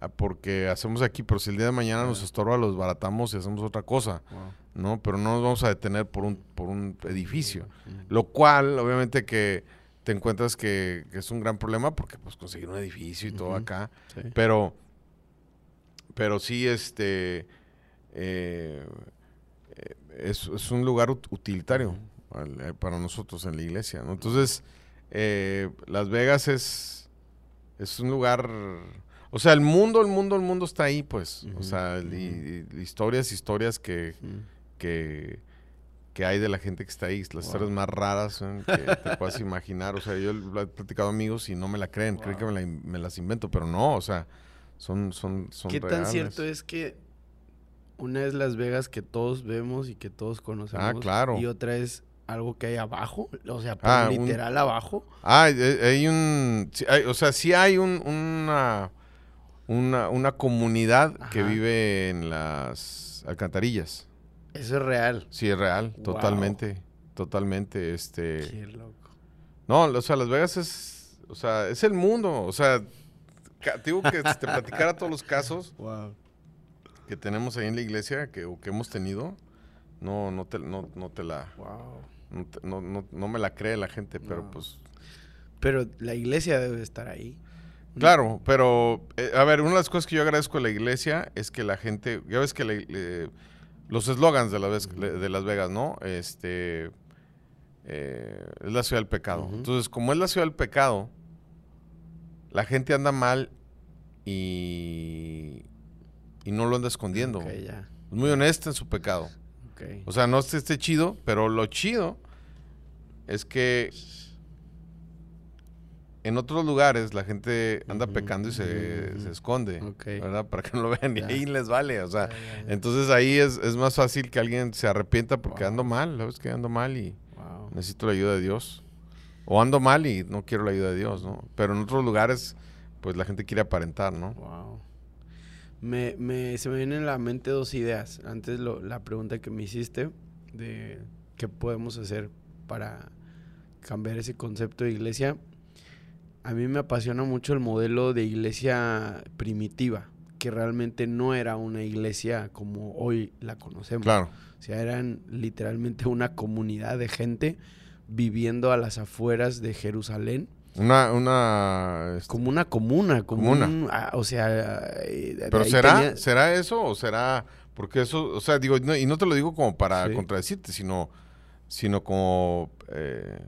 [SPEAKER 3] ah, porque hacemos aquí, pero si el día de mañana nos estorba, los baratamos y hacemos otra cosa,
[SPEAKER 2] wow.
[SPEAKER 3] ¿no? Pero no nos vamos a detener por un, por un edificio. Lo cual, obviamente que te encuentras que, que es un gran problema porque pues conseguir un edificio y todo acá.
[SPEAKER 2] sí.
[SPEAKER 3] Pero, pero sí, este, eh, es, es un lugar ut- utilitario eh, para nosotros en la iglesia, ¿no? Entonces, eh, Las Vegas es, es un lugar, o sea, el mundo, el mundo, el mundo está ahí, pues, o sea, el- y- y historias, historias que, que, que hay de la gente que está ahí, las
[SPEAKER 2] Wow.
[SPEAKER 3] historias más raras ¿eh? que te puedas imaginar. O sea, yo lo he platicado a amigos y no me la creen, creen que me, la me las invento, pero no, o sea, son, son, son
[SPEAKER 2] ¿Qué tan cierto es que una es Las Vegas que todos vemos y que todos conocemos?
[SPEAKER 3] Ah, claro.
[SPEAKER 2] Y otra es algo que hay abajo, o sea,
[SPEAKER 3] Ah, un-
[SPEAKER 2] literal abajo.
[SPEAKER 3] Ah, hay, hay un, sí, hay- o sea, sí hay un, una, una, una comunidad que vive en las alcantarillas.
[SPEAKER 2] Eso es real.
[SPEAKER 3] Sí, es real,
[SPEAKER 2] Wow.
[SPEAKER 3] totalmente, totalmente, este...
[SPEAKER 2] Qué loco.
[SPEAKER 3] No, o sea, Las Vegas es, o sea, es el mundo, o sea, digo que te platicara todos los casos
[SPEAKER 2] Wow.
[SPEAKER 3] que tenemos ahí en la iglesia que, o que hemos tenido, no, no te, no, no te la,
[SPEAKER 2] Wow.
[SPEAKER 3] no, te- no- no- no me la cree la gente, pero pues,
[SPEAKER 2] Pero la iglesia debe estar ahí.
[SPEAKER 3] claro, pero, eh, a ver, una de las cosas que yo agradezco a la iglesia es que la gente, ya ves que la- los eslogans de, la de Las Vegas, ¿no? Este, eh, es la ciudad del pecado.
[SPEAKER 2] Ujú.
[SPEAKER 3] Entonces, como es la ciudad del pecado, la gente anda mal y, y no lo anda escondiendo.
[SPEAKER 2] Ya.
[SPEAKER 3] Es muy honesta en su pecado. O sea, no es que esté chido, pero lo chido es que en otros lugares la gente anda pecando y se, se esconde. ¿verdad? Para que no lo vean y
[SPEAKER 2] Ya.
[SPEAKER 3] ahí les vale, o sea.
[SPEAKER 2] Ya, ya, ya.
[SPEAKER 3] Entonces ahí es, es más fácil que alguien se arrepienta porque
[SPEAKER 2] Wow.
[SPEAKER 3] ando mal, ¿sabes? Que ando mal y
[SPEAKER 2] Wow.
[SPEAKER 3] necesito la ayuda de Dios. O ando mal y no quiero la ayuda de Dios, ¿no? Pero en otros lugares, pues la gente quiere aparentar, ¿no?
[SPEAKER 2] Wow. Me, me, se me vienen a la mente dos ideas. Antes lo- la pregunta que me hiciste de qué podemos hacer para cambiar ese concepto de iglesia. A mí me apasiona mucho el modelo de iglesia primitiva, que realmente no era una iglesia como hoy la conocemos.
[SPEAKER 3] Claro.
[SPEAKER 2] O sea, eran literalmente una comunidad de gente viviendo a las afueras de Jerusalén.
[SPEAKER 3] Una, una... este,
[SPEAKER 2] Como una comuna, como
[SPEAKER 3] Comuna.
[SPEAKER 2] un- ah, o sea... eh,
[SPEAKER 3] Pero será,
[SPEAKER 2] tenía-
[SPEAKER 3] será eso o será porque eso, o sea, digo, no- y no te lo digo como para
[SPEAKER 2] Sí.
[SPEAKER 3] contradecirte, sino, sino como eh,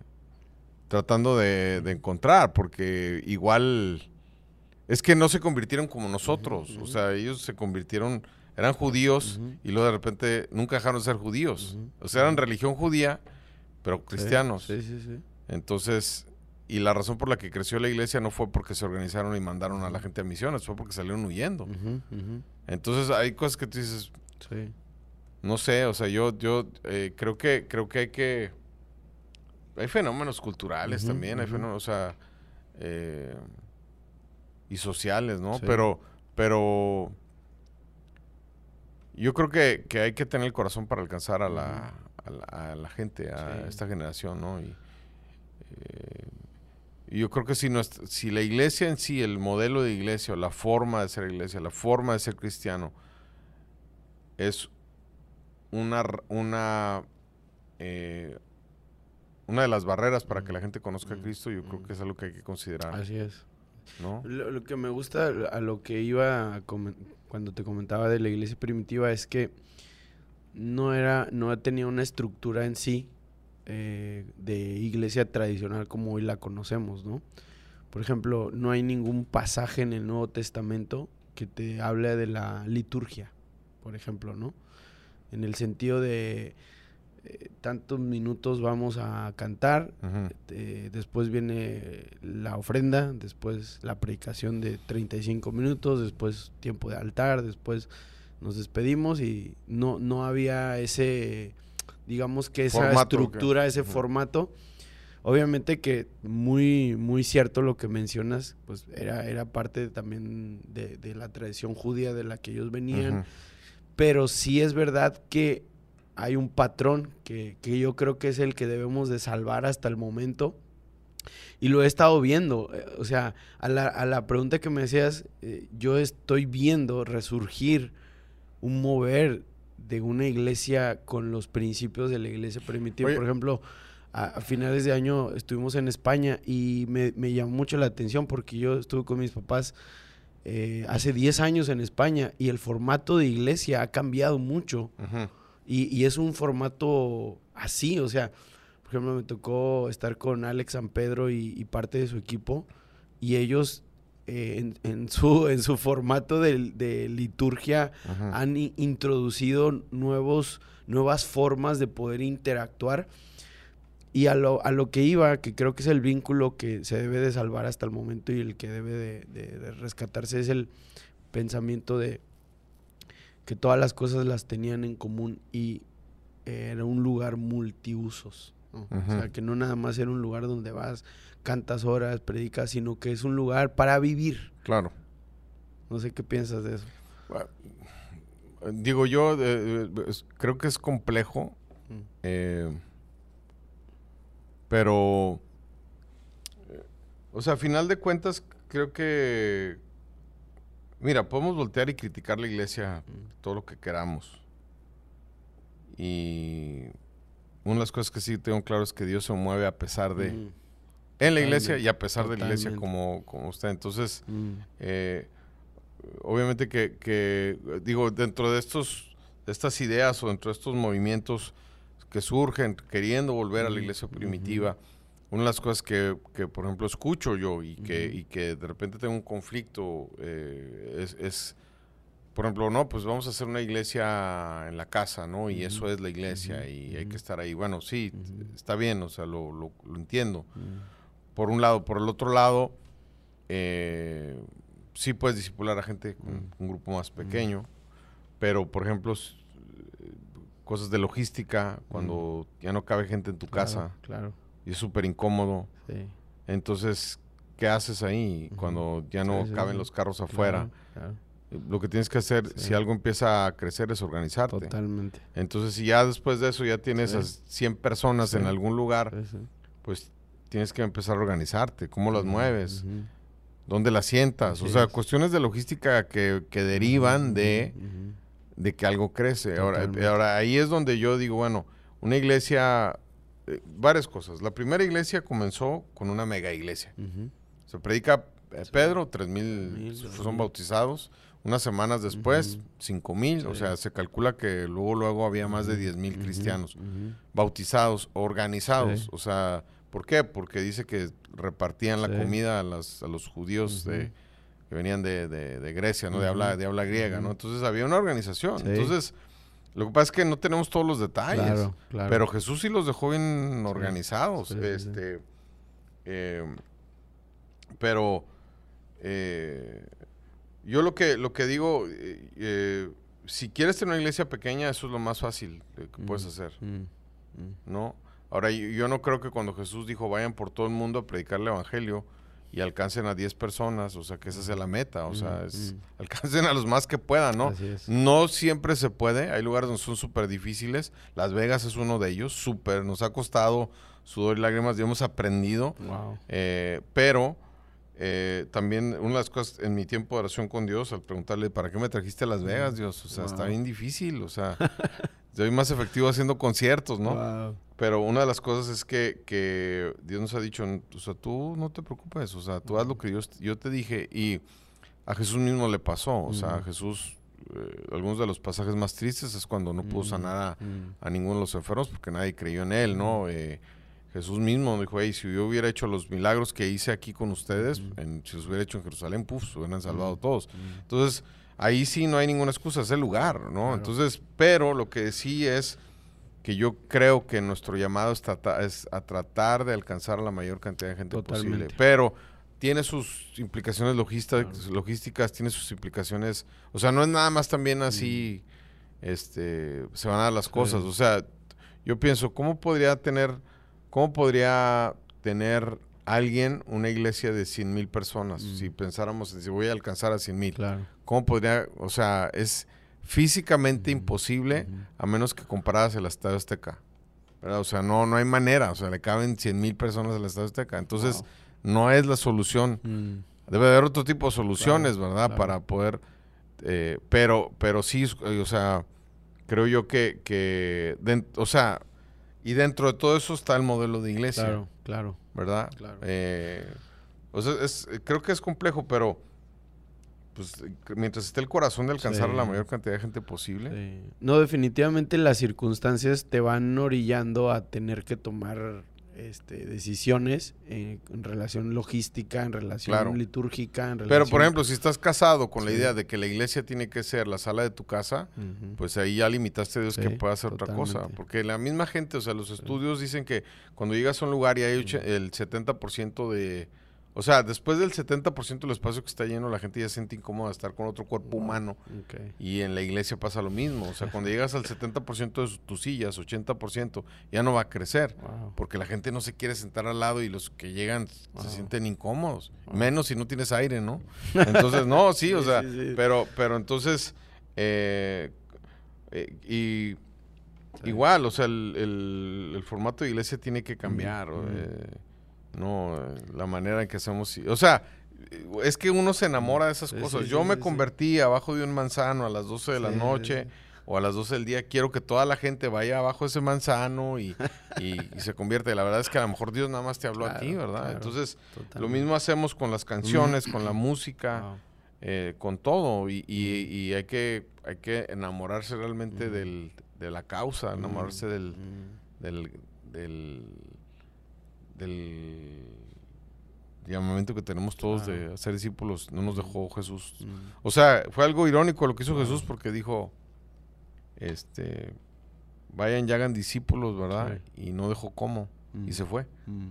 [SPEAKER 3] tratando de, de encontrar, porque igual es que no se convirtieron como nosotros, o sea, ellos se convirtieron, eran judíos y luego de repente nunca dejaron de ser judíos, o sea, eran religión judía, pero cristianos.
[SPEAKER 2] Sí, sí, sí.
[SPEAKER 3] Entonces, y la razón por la que creció la iglesia no fue porque se organizaron y mandaron a la gente a misiones, fue porque salieron huyendo. Entonces hay cosas que tú dices,
[SPEAKER 2] Sí.
[SPEAKER 3] no sé, o sea, yo, yo eh, creo que, creo que hay que, hay fenómenos culturales también, hay fenómenos, o sea, eh, y sociales, ¿no?
[SPEAKER 2] Sí.
[SPEAKER 3] Pero, pero yo creo que, que hay que tener el corazón para alcanzar a la, a la, a la gente, a
[SPEAKER 2] Sí.
[SPEAKER 3] esta generación, ¿no? Y, eh, y yo creo que si, nuestra- si la iglesia en sí, el modelo de iglesia, o la forma de ser iglesia, la forma de ser cristiano, es una, una, eh, una de las barreras para que la gente conozca a
[SPEAKER 2] Mm,
[SPEAKER 3] Cristo, yo creo
[SPEAKER 2] mm.
[SPEAKER 3] que es algo que hay que considerar,
[SPEAKER 2] Así es.
[SPEAKER 3] ¿no?
[SPEAKER 2] Lo, lo que me gusta a lo que iba a cuando te comentaba de la iglesia primitiva es que no era, no tenía una estructura en sí eh, de iglesia tradicional como hoy la conocemos, ¿no? Por ejemplo, no hay ningún pasaje en el Nuevo Testamento que te hable de la liturgia, por ejemplo, ¿no? En el sentido de eh, tantos minutos vamos a cantar, eh, después viene la ofrenda, después la predicación de 35 minutos, después tiempo de altar, después nos despedimos y no, no había ese, digamos que esa estructura, ese formato. Obviamente que muy, muy cierto lo que mencionas, pues era, era parte también de, de la tradición judía de la que ellos venían pero sí es verdad que hay un patrón que, que yo creo que es el que debemos de salvar hasta el momento. Y lo he estado viendo. eh, O sea, a la, a la pregunta que me hacías, eh, yo estoy viendo resurgir un mover de una iglesia con los principios de la iglesia primitiva.
[SPEAKER 3] Oye.
[SPEAKER 2] Por ejemplo, a, a finales de año estuvimos en España y me, me llamó mucho la atención porque yo estuve con mis papás eh, hace 10 años en España y el formato de iglesia ha cambiado mucho. Y es un formato así, o sea, por ejemplo, me tocó estar con Alex San Pedro y, y parte de su equipo, y ellos eh, en, en su, en su formato de, de liturgia han introducido nuevos, nuevas formas de poder interactuar. Y a lo, a lo que iba, que creo que es el vínculo que se debe de salvar hasta el momento y el que debe de, de- de rescatarse, es el pensamiento de que todas las cosas las tenían en común y era un lugar multiusos. ¿No? O sea, que no nada más era un lugar donde vas, cantas horas, predicas, sino que es un lugar para vivir.
[SPEAKER 3] Claro.
[SPEAKER 2] No sé qué piensas de eso.
[SPEAKER 3] Bueno, Digo yo, eh, eh, creo que es complejo,
[SPEAKER 2] Mm.
[SPEAKER 3] eh, pero, eh, o sea, a final de cuentas, creo que, mira, podemos voltear y criticar la iglesia
[SPEAKER 2] Mm.
[SPEAKER 3] todo lo que queramos. Y una de las cosas que sí tengo claro es que Dios se mueve a pesar de,
[SPEAKER 2] Mm,
[SPEAKER 3] en la iglesia y a pesar de la iglesia como, como usted. Entonces,
[SPEAKER 2] mm,
[SPEAKER 3] eh, obviamente que, que, digo, dentro de estos, de estas ideas o dentro de estos movimientos que surgen queriendo volver a la
[SPEAKER 2] Ujú,
[SPEAKER 3] iglesia primitiva, una de las cosas que, que, por ejemplo, escucho yo y que, y que de repente tengo un conflicto eh, es, es, por ejemplo, no, pues vamos a hacer una iglesia en la casa, ¿no? Y eso es la iglesia y hay que estar ahí. Bueno, sí, está bien, o sea, lo, lo, lo entiendo por un lado. Por el otro lado, eh, sí puedes disipular a gente con un grupo más pequeño, pero por ejemplo, cosas de logística, cuando ya no cabe gente en tu.
[SPEAKER 2] Claro,
[SPEAKER 3] casa
[SPEAKER 2] Claro,
[SPEAKER 3] y es súper incómodo,
[SPEAKER 2] sí.
[SPEAKER 3] entonces, ¿qué haces ahí cuando ya no
[SPEAKER 2] Sí, sí,
[SPEAKER 3] caben los carros afuera?
[SPEAKER 2] Claro,
[SPEAKER 3] Lo que tienes que hacer,
[SPEAKER 2] Sí.
[SPEAKER 3] si algo empieza a crecer, es organizarte.
[SPEAKER 2] totalmente.
[SPEAKER 3] Entonces, si ya después de eso ya tienes
[SPEAKER 2] Sí.
[SPEAKER 3] a 100 personas en algún lugar, pues tienes que empezar a organizarte. ¿Cómo las mueves? dónde la sientas. o sea,
[SPEAKER 2] es.
[SPEAKER 3] cuestiones de logística que, que derivan de, de que algo crece. Ahora,
[SPEAKER 2] Totalmente.
[SPEAKER 3] ahora, ahí es donde yo digo, bueno, una iglesia, eh, varias cosas. La primera iglesia comenzó con una mega iglesia. Se predica eh, Pedro, tres mil son bautizados. Unas semanas después, cinco mil. O sea, se calcula que luego, luego había más de diez mil cristianos bautizados, organizados.
[SPEAKER 2] Sí.
[SPEAKER 3] O sea, ¿por qué? Porque dice que repartían la comida a, las- a los judíos de, que venían de, de- de Grecia, ¿no? De habla, de habla griega, ¿no? Entonces había una organización. Entonces, lo que pasa es que no tenemos todos los detalles.
[SPEAKER 2] Claro, claro.
[SPEAKER 3] Pero Jesús sí los dejó bien organizados. Este, eh, pero eh, yo lo que, lo que digo, eh, eh, si quieres tener una iglesia pequeña, eso es lo más fácil eh, que puedes
[SPEAKER 2] Ujú.
[SPEAKER 3] hacer,
[SPEAKER 2] Mm, mm.
[SPEAKER 3] ¿no? Ahora, yo, yo no creo que cuando Jesús dijo, vayan por todo el mundo a predicar el evangelio y alcancen a 10 personas, o sea, que esa sea la meta, o sea,
[SPEAKER 2] Mm,
[SPEAKER 3] es-
[SPEAKER 2] mm.
[SPEAKER 3] alcancen a los más que puedan, ¿no? No siempre se puede, hay lugares donde son súper difíciles. Las Vegas es uno de ellos, súper, nos ha costado sudor y lágrimas y hemos aprendido.
[SPEAKER 2] Wow.
[SPEAKER 3] eh, pero eh, también una de las cosas en mi tiempo de oración con Dios, al preguntarle, ¿para qué me trajiste a Las Vegas, Dios? O sea, está bien difícil, o sea, soy más efectivo haciendo conciertos, ¿no?
[SPEAKER 2] Wow.
[SPEAKER 3] Pero una de las cosas es que, que Dios nos ha dicho, o sea, tú no te preocupes, o sea, tú haz lo que yo, yo te dije. Y a Jesús mismo le pasó, o sea, a. Jesús, eh, algunos de los pasajes más tristes es cuando no pudo sanar a,
[SPEAKER 2] mm.
[SPEAKER 3] a ninguno de los enfermos porque nadie creyó en él, ¿no? Eh, Jesús mismo dijo, hey, si yo hubiera hecho los milagros que hice aquí con ustedes, en- si los hubiera hecho en Jerusalén, puf, se hubieran salvado todos.
[SPEAKER 2] Mm.
[SPEAKER 3] Entonces, ahí sí no hay ninguna excusa, es el lugar, ¿no?
[SPEAKER 2] Claro.
[SPEAKER 3] Entonces, pero lo que sí es que yo creo que nuestro llamado es, trata- es a tratar de alcanzar a la mayor cantidad de gente posible. Pero tiene sus implicaciones logísticas, logísticas, tiene sus implicaciones. O sea, no es nada más también así, este, se van a dar las cosas. O sea, yo pienso, ¿cómo podría tener, cómo podría tener alguien una iglesia de 100 mil personas?
[SPEAKER 2] Mm.
[SPEAKER 3] Si pensáramos en si voy a alcanzar a 100 mil.
[SPEAKER 2] Claro.
[SPEAKER 3] ¿Cómo podría, o sea, es físicamente imposible a menos que compararas el Estadio Azteca? ¿verdad? O sea, no, no hay manera, o sea, le caben 100 mil personas al Estadio Azteca. Entonces,
[SPEAKER 2] Wow.
[SPEAKER 3] no es la solución.
[SPEAKER 2] Mm.
[SPEAKER 3] Debe haber otro tipo de soluciones,
[SPEAKER 2] Claro,
[SPEAKER 3] ¿verdad?
[SPEAKER 2] claro.
[SPEAKER 3] Para poder, eh, pero, pero sí, o sea, creo yo que, o sea, y dentro de todo eso está el modelo de iglesia,
[SPEAKER 2] Claro, claro.
[SPEAKER 3] ¿verdad?
[SPEAKER 2] Claro.
[SPEAKER 3] Eh, o sea, es, creo que es complejo, pero pues mientras esté el corazón de alcanzar a la mayor cantidad de gente posible,
[SPEAKER 2] Sí. No, definitivamente las circunstancias te van orillando a tener que tomar este, decisiones eh, en relación logística, en relación
[SPEAKER 3] Claro.
[SPEAKER 2] litúrgica, en relación...
[SPEAKER 3] pero por ejemplo, si estás casado con la idea de que la iglesia tiene que ser la sala de tu casa, pues ahí ya limitaste a Dios que pueda hacer otra cosa. Porque la misma gente, o sea, los estudios dicen que cuando llegas a un lugar y hay oche-
[SPEAKER 2] Mm.
[SPEAKER 3] el 70% de... O sea, después del 70% del espacio que está lleno, la gente ya se siente incómoda estar con otro cuerpo humano.
[SPEAKER 2] Ok.
[SPEAKER 3] Y en la iglesia pasa lo mismo. O sea, cuando llegas al 70% de tus sillas, 80%, ya no va a crecer.
[SPEAKER 2] Wow.
[SPEAKER 3] Porque la gente no se quiere sentar al lado y los que llegan
[SPEAKER 2] Wow.
[SPEAKER 3] se sienten incómodos.
[SPEAKER 2] Wow.
[SPEAKER 3] Menos si no tienes aire, ¿no? Entonces, no, sí, o sea,
[SPEAKER 2] sí, sí.
[SPEAKER 3] pero, pero entonces, eh, eh, y igual, o sea, el, el- el formato de iglesia tiene que cambiar. o, eh, no, la manera en que hacemos, o sea, es que uno se enamora de esas
[SPEAKER 2] Sí,
[SPEAKER 3] cosas.
[SPEAKER 2] sí,
[SPEAKER 3] Yo
[SPEAKER 2] sí,
[SPEAKER 3] me convertí abajo de un manzano a las 12 de la noche o a las 12 del día. Quiero que toda la gente vaya abajo de ese manzano y, y- y se convierte. La verdad es que a lo mejor Dios nada más te habló a ti,
[SPEAKER 2] Claro,
[SPEAKER 3] ¿verdad?
[SPEAKER 2] claro,
[SPEAKER 3] Entonces, lo mismo hacemos con las canciones, con la música,
[SPEAKER 2] Wow.
[SPEAKER 3] eh, con todo. Y, y- y hay, que, hay que enamorarse realmente del, de la causa, enamorarse del,
[SPEAKER 2] Mm.
[SPEAKER 3] del, del, del llamamiento que tenemos todos de hacer discípulos. No nos dejó Jesús.
[SPEAKER 2] Mm.
[SPEAKER 3] O sea, fue algo irónico lo que hizo. Jesús porque dijo, este, vayan y hagan discípulos, ¿verdad? Y no dejó cómo.
[SPEAKER 2] Mm.
[SPEAKER 3] Y se fue.
[SPEAKER 2] Mm.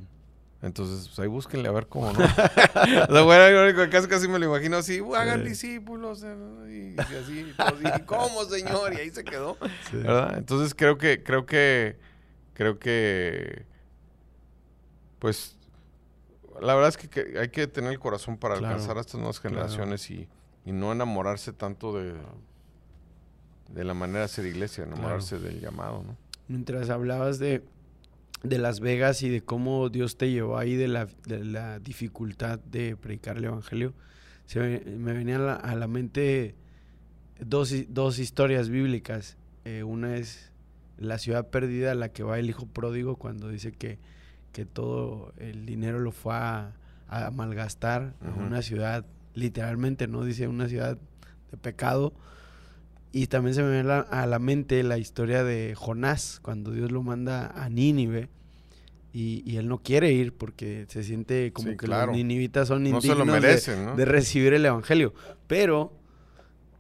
[SPEAKER 3] Entonces, pues ahí búsquenle a ver cómo, ¿no? o sea, algo irónico, casi, casi me lo imagino así, "Uh, hagan
[SPEAKER 2] Sí.
[SPEAKER 3] discípulos, eh", y, y así, y todos, "¿Y cómo, señor? Y ahí se quedó,
[SPEAKER 2] Sí.
[SPEAKER 3] ¿verdad? Entonces creo que, creo que, creo que, pues, la verdad es que, que hay que tener el corazón para
[SPEAKER 2] Claro,
[SPEAKER 3] alcanzar a estas nuevas
[SPEAKER 2] claro.
[SPEAKER 3] generaciones y, y no enamorarse tanto de, de la manera de ser iglesia, enamorarse del llamado, ¿no?
[SPEAKER 2] Mientras hablabas de, de Las Vegas y de cómo Dios te llevó ahí de la, de la dificultad de predicar el Evangelio, se me, me venían a la, a la mente dos, dos historias bíblicas. Eh, una es la ciudad perdida a la que va el hijo pródigo cuando dice que, que todo el dinero lo fue a, a malgastar a una ciudad, literalmente, ¿no? Dice una ciudad de pecado. Y también se me viene a la, mente la historia de Jonás, cuando Dios lo manda a Nínive y, y él no quiere ir porque se siente como
[SPEAKER 3] Sí,
[SPEAKER 2] que
[SPEAKER 3] claro.
[SPEAKER 2] los ninivitas son
[SPEAKER 3] No se lo
[SPEAKER 2] indignos de-
[SPEAKER 3] merecen, ¿no?
[SPEAKER 2] de recibir el evangelio. Pero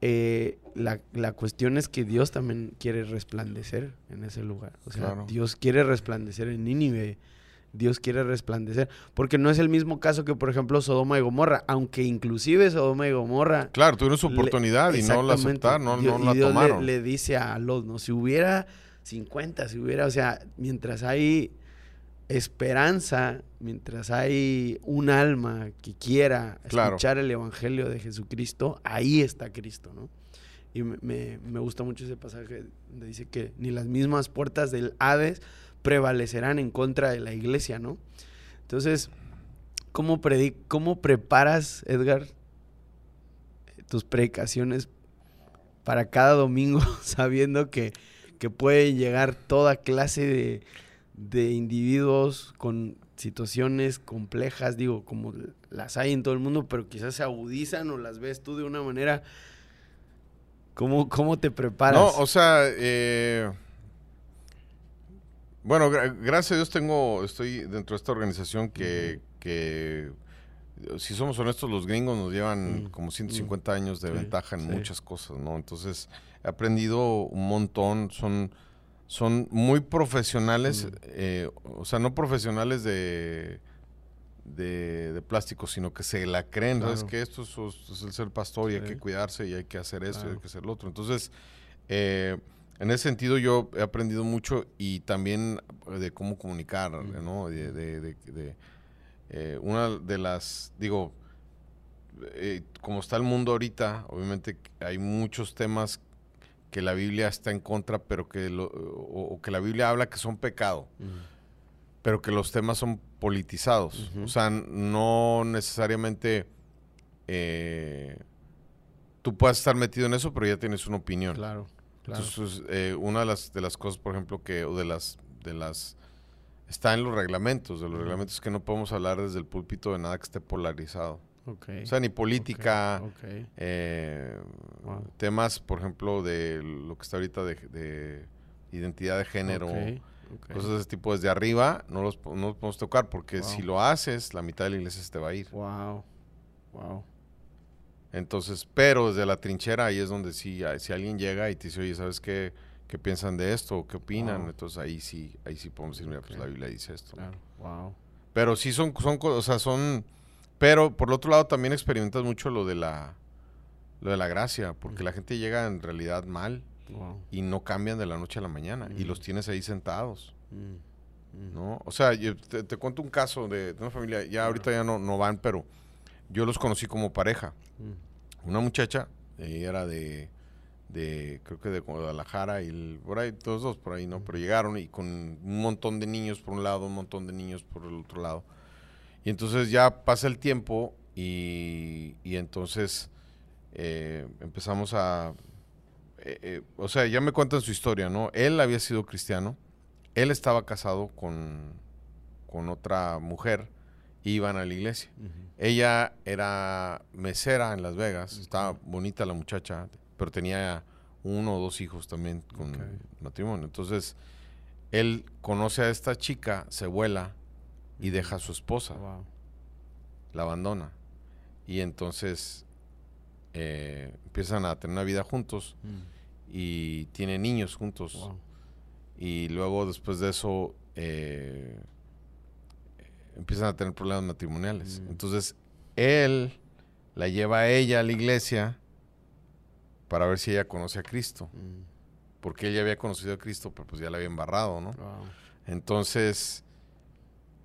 [SPEAKER 2] eh, la, la cuestión es que Dios también quiere resplandecer en ese lugar. O sea,
[SPEAKER 3] Claro.
[SPEAKER 2] Dios quiere resplandecer en Nínive. Dios quiere resplandecer. Porque no es el mismo caso que, por ejemplo, Sodoma y Gomorra. Aunque inclusive Sodoma y Gomorra...
[SPEAKER 3] Claro, tuvieron su
[SPEAKER 2] le-
[SPEAKER 3] oportunidad y no la aceptaron, no,
[SPEAKER 2] Dios-
[SPEAKER 3] no
[SPEAKER 2] y
[SPEAKER 3] la
[SPEAKER 2] Dios le-
[SPEAKER 3] tomaron.
[SPEAKER 2] Le, dice a Lot, ¿no? Si hubiera 50, si hubiera, o sea, mientras hay esperanza, mientras hay un alma que quiera
[SPEAKER 3] Claro.
[SPEAKER 2] escuchar el evangelio de Jesucristo, ahí está Cristo, ¿no? Y me, me- me gusta mucho ese pasaje donde dice que ni las mismas puertas del Hades prevalecerán en contra de la iglesia, ¿no? Entonces, ¿cómo, cómo preparas, Edgar, tus predicaciones para cada domingo sabiendo que, que puede llegar toda clase de, de individuos con situaciones complejas, digo, como las hay en todo el mundo, pero quizás se agudizan o las ves tú de una manera... ¿Cómo, cómo te preparas?
[SPEAKER 3] No, o sea, eh, bueno, gra- gracias a Dios tengo, estoy dentro de esta organización que, que, si somos honestos, los gringos nos llevan
[SPEAKER 2] Mm,
[SPEAKER 3] como 150 años de
[SPEAKER 2] sí,
[SPEAKER 3] ventaja en
[SPEAKER 2] sí.
[SPEAKER 3] muchas cosas, ¿no? Entonces, he aprendido un montón, son, son muy profesionales,
[SPEAKER 2] Mm.
[SPEAKER 3] eh, o sea, no profesionales de, de, de plástico, sino que se la creen, ¿sabes?
[SPEAKER 2] Claro.
[SPEAKER 3] Que esto es, esto es el ser pastor y hay que cuidarse y hay que hacer esto y hay que hacer lo otro. Entonces, eh, en ese sentido yo he aprendido mucho y también de cómo comunicar. ¿no? De, de- de- de, eh, una de las, digo, eh, como está el mundo ahorita, obviamente hay muchos temas que la Biblia está en contra, pero que lo- o, o que la Biblia habla que son pecado, pero que los temas son politizados. O sea, no necesariamente eh, tú puedes estar metido en eso, pero ya tienes una opinión.
[SPEAKER 2] claro, claro.
[SPEAKER 3] Entonces, eh, una de las, de las cosas, por ejemplo, que, o de las, de las, está en los reglamentos, de los
[SPEAKER 2] Ujú.
[SPEAKER 3] reglamentos que no podemos hablar desde el púlpito de nada que esté polarizado. O sea, ni política, eh,
[SPEAKER 2] Wow.
[SPEAKER 3] temas, por ejemplo, de lo que está ahorita de, de identidad de género, cosas de ese tipo desde arriba, no los, no los podemos tocar, porque
[SPEAKER 2] Wow.
[SPEAKER 3] si lo haces, la mitad de la iglesia se te va a ir.
[SPEAKER 2] Wow, wow.
[SPEAKER 3] Entonces, pero desde la trinchera ahí es donde sí, ah, si alguien llega y te dice, oye, ¿sabes qué, qué piensan de esto? ¿Qué opinan? Entonces ahí sí, ahí sí podemos decir, mira, pues la Biblia dice esto.
[SPEAKER 2] Claro, wow.
[SPEAKER 3] Pero sí son, son cosas, o sea, son, pero por el otro lado también experimentas mucho lo de la, lo de la gracia, porque la gente llega en realidad mal
[SPEAKER 2] Wow.
[SPEAKER 3] y no cambian de la noche a la mañana y los tienes ahí sentados,
[SPEAKER 2] Mm, mm.
[SPEAKER 3] ¿no? O sea, yo te, te cuento un caso de, de una familia, ya ahorita ya no, no van, pero yo los conocí como pareja.
[SPEAKER 2] Mm,
[SPEAKER 3] una muchacha, ella era de, de, creo que de Guadalajara y el- por ahí, todos dos por ahí, ¿no? Pero llegaron y con un montón de niños por un lado, un montón de niños por el otro lado. Y entonces ya pasa el tiempo y, y entonces eh, empezamos a, eh, eh, o sea, ya me cuentan su historia, ¿no? Él había sido cristiano, él estaba casado con, con otra mujer, iban a la iglesia. Ella era mesera en Las Vegas, estaba bonita la muchacha, pero tenía uno o dos hijos también con matrimonio. Entonces, él conoce a esta chica, se vuela y deja a su esposa,
[SPEAKER 2] Wow.
[SPEAKER 3] la abandona. Y entonces eh, empiezan a tener una vida juntos
[SPEAKER 2] Mm,
[SPEAKER 3] y tienen niños juntos.
[SPEAKER 2] wow.
[SPEAKER 3] Y luego después de eso eh, empiezan a tener problemas matrimoniales.
[SPEAKER 2] Mm.
[SPEAKER 3] Entonces él la lleva a ella a la iglesia para ver si ella conoce a Cristo.
[SPEAKER 2] Mm,
[SPEAKER 3] Porque ella había conocido a Cristo, pero pues ya la había embarrado, ¿no?
[SPEAKER 2] wow.
[SPEAKER 3] Entonces,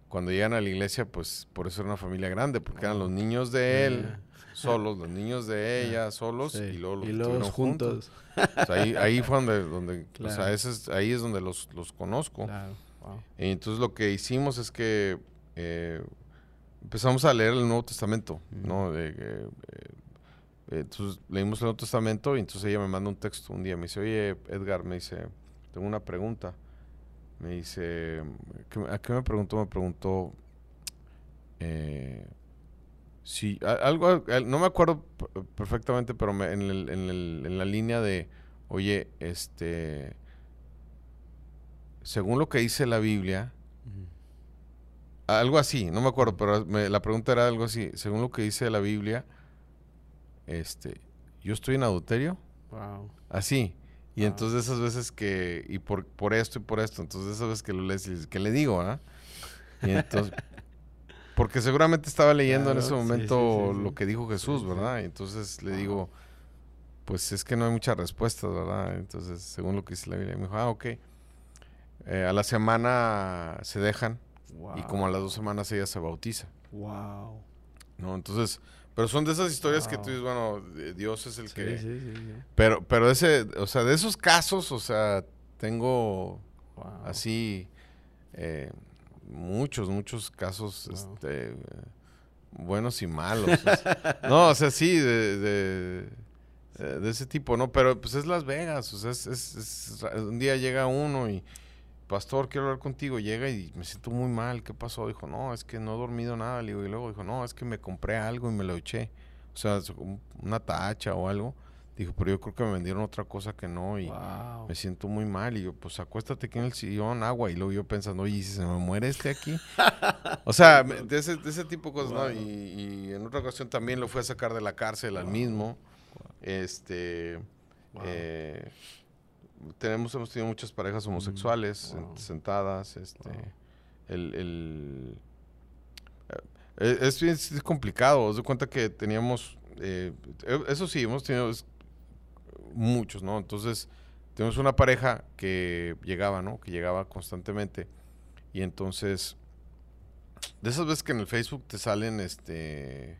[SPEAKER 3] cuando llegan a la iglesia, pues por eso era una familia grande, porque eran los niños de él
[SPEAKER 2] Yeah.
[SPEAKER 3] solos, los niños de ella solos,
[SPEAKER 2] Sí.
[SPEAKER 3] y luego los
[SPEAKER 2] y
[SPEAKER 3] juntos.
[SPEAKER 2] juntos.
[SPEAKER 3] O sea, ahí, ahí fue donde, donde o sea, ese es- ahí es donde los, los conozco.
[SPEAKER 2] Claro.
[SPEAKER 3] Wow. Y entonces lo que hicimos es que eh, empezamos a leer el Nuevo Testamento, ¿no? De, eh, entonces leímos el Nuevo Testamento y entonces ella me manda un texto un día. Me dice, oye, Edgar, me dice, tengo una pregunta. Me dice, ¿a qué me preguntó? Me preguntó eh, si algo, no me acuerdo perfectamente, pero en, el, en, el, en, la línea de, oye, este, según lo que dice la Biblia, algo así, no me acuerdo, pero la pregunta era algo así, según lo que dice la Biblia, este, yo estoy en adulterio. Wow. Así. Y entonces esas veces que, y por, por esto y por esto, entonces esas veces que lo lees, ¿qué le digo, ah? Y entonces, porque seguramente estaba leyendo en ese momento lo que dijo Jesús, ¿verdad? Y entonces le digo, pues es que no hay muchas respuestas, ¿verdad? Entonces, según lo que dice la Biblia, me dijo, ah, ok. Eh, a la semana se dejan y como a las dos semanas ella se bautiza. Wow. ¿No? Entonces, pero son de esas historias que tú dices, bueno, Dios es el que... Sí, sí, sí, pero, pero ese, o sea, de esos casos, o sea, tengo así eh, muchos, muchos casos este, buenos y malos. no, o sea, sí, de, de, de, ese tipo, ¿no? Pero pues es Las Vegas, o sea, es, es, un día llega uno y pastor, quiero hablar contigo. Llega y me siento muy mal. ¿Qué pasó? Dijo, no, es que no he dormido nada. y luego dijo, no, es que me compré algo y me lo eché. O sea, una tacha o algo. Dijo, pero yo creo que me vendieron otra cosa que no y me siento muy mal. Y yo, pues acuéstate aquí en el sillón, agua. Y luego yo pensando, oye, si se me muere este aquí? o sea, de ese, de ese tipo de cosas, ¿no? Y, en otra ocasión también lo fui a sacar de la cárcel al mismo. Este. Eh, tenemos, hemos tenido muchas parejas mm, homosexuales sentadas, este, el, eh, es, es, complicado, os doy cuenta que teníamos, eh, e, eso sí, hemos tenido muchos, ¿no? Entonces, tenemos una pareja que llegaba, ¿no? Que llegaba constantemente y entonces, de esas veces que en el Facebook te salen, este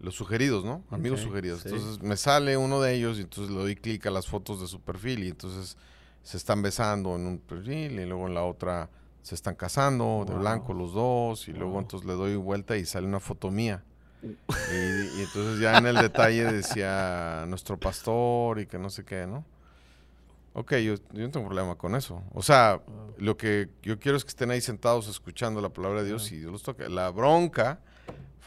[SPEAKER 3] los sugeridos, ¿no? Amigos sugeridos. Entonces me sale uno de ellos y entonces le doy clic a las fotos de su perfil y entonces se están besando en un perfil y luego en la otra se están casando de blanco los dos y luego entonces le doy vuelta y sale una foto mía. y, entonces ya en el detalle decía nuestro pastor y que no sé qué, ¿no? Ok, yo, yo no tengo problema con eso. O sea, lo que yo quiero es que estén ahí sentados escuchando la palabra de Dios y Dios los toque. La bronca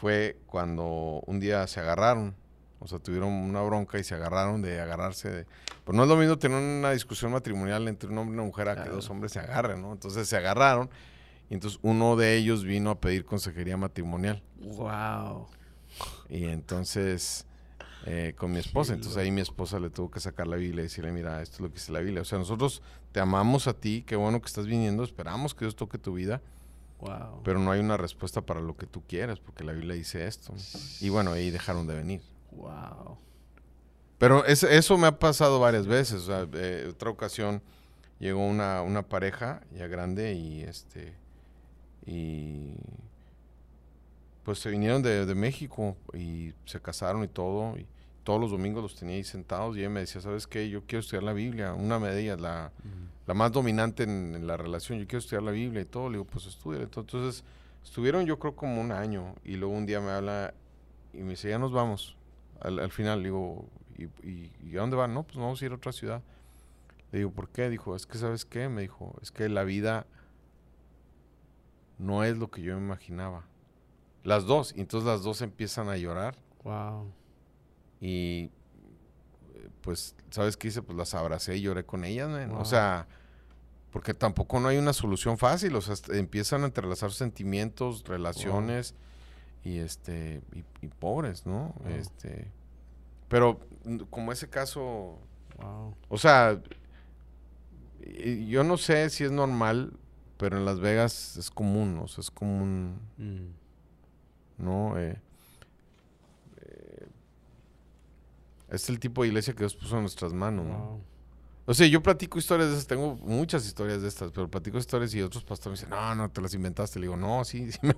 [SPEAKER 3] fue cuando un día se agarraron. O sea, tuvieron una bronca y se agarraron de agarrarse. De... Pero no es lo mismo tener una discusión matrimonial entre un hombre y una mujer a que dos hombres se agarren, ¿no? Entonces se agarraron y entonces uno de ellos vino a pedir consejería matrimonial. ¡Wow! Y entonces eh, con mi esposa. Entonces ahí mi esposa le tuvo que sacar la Biblia y decirle, mira, esto es lo que dice la Biblia. O sea, nosotros te amamos a ti, qué bueno que estás viniendo, esperamos que Dios toque tu vida pero no hay una respuesta para lo que tú quieres, porque la Biblia dice esto. Y bueno, ahí dejaron de venir. Wow. Pero eso me ha pasado varias veces. O eh, otra ocasión llegó una, una, pareja ya grande y este y pues se vinieron de, de, México y se casaron y todo. Y todos los domingos los tenía ahí sentados y ella me decía, ¿sabes qué? Yo quiero estudiar la Biblia. Una de la, la más dominante en, la relación. Yo quiero estudiar la Biblia y todo. Le digo, pues estudia. Entonces, estuvieron yo creo como un año. Y luego un día me habla y me dice, ya nos vamos. Al, final, le digo, ¿y, y, a dónde van? No, pues vamos a ir a otra ciudad. Le digo, ¿por qué? Dijo, es que, ¿sabes qué? Me dijo, es que la vida no es lo que yo me imaginaba. Las dos. Y entonces las dos empiezan a llorar. Wow. Y pues, ¿sabes qué hice? Pues las abracé y lloré con ellas, O sea, porque tampoco no hay una solución fácil, o sea, empiezan a entrelazar sentimientos, relaciones y este y, pobres, ¿no? Este, pero como ese caso, o sea, yo no sé si es normal, pero en Las Vegas es común, o sea, es común, mm. ¿no? Eh, Es el tipo de iglesia que Dios puso en nuestras manos, O sea, yo platico historias de esas, tengo muchas historias de estas, pero platico historias y otros pastores me dicen, no, no, te las inventaste. Le digo, no, sí, sí me,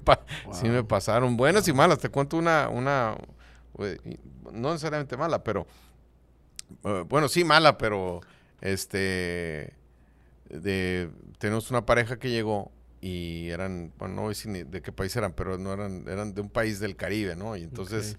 [SPEAKER 3] sí me pasaron, buenas y malas. Te cuento una, una, no necesariamente mala, pero, eh, bueno, sí mala, pero, este, de, tenemos una pareja que llegó y eran, bueno, no ni de qué país eran, pero no eran, eran de un país del Caribe, ¿no? Y entonces.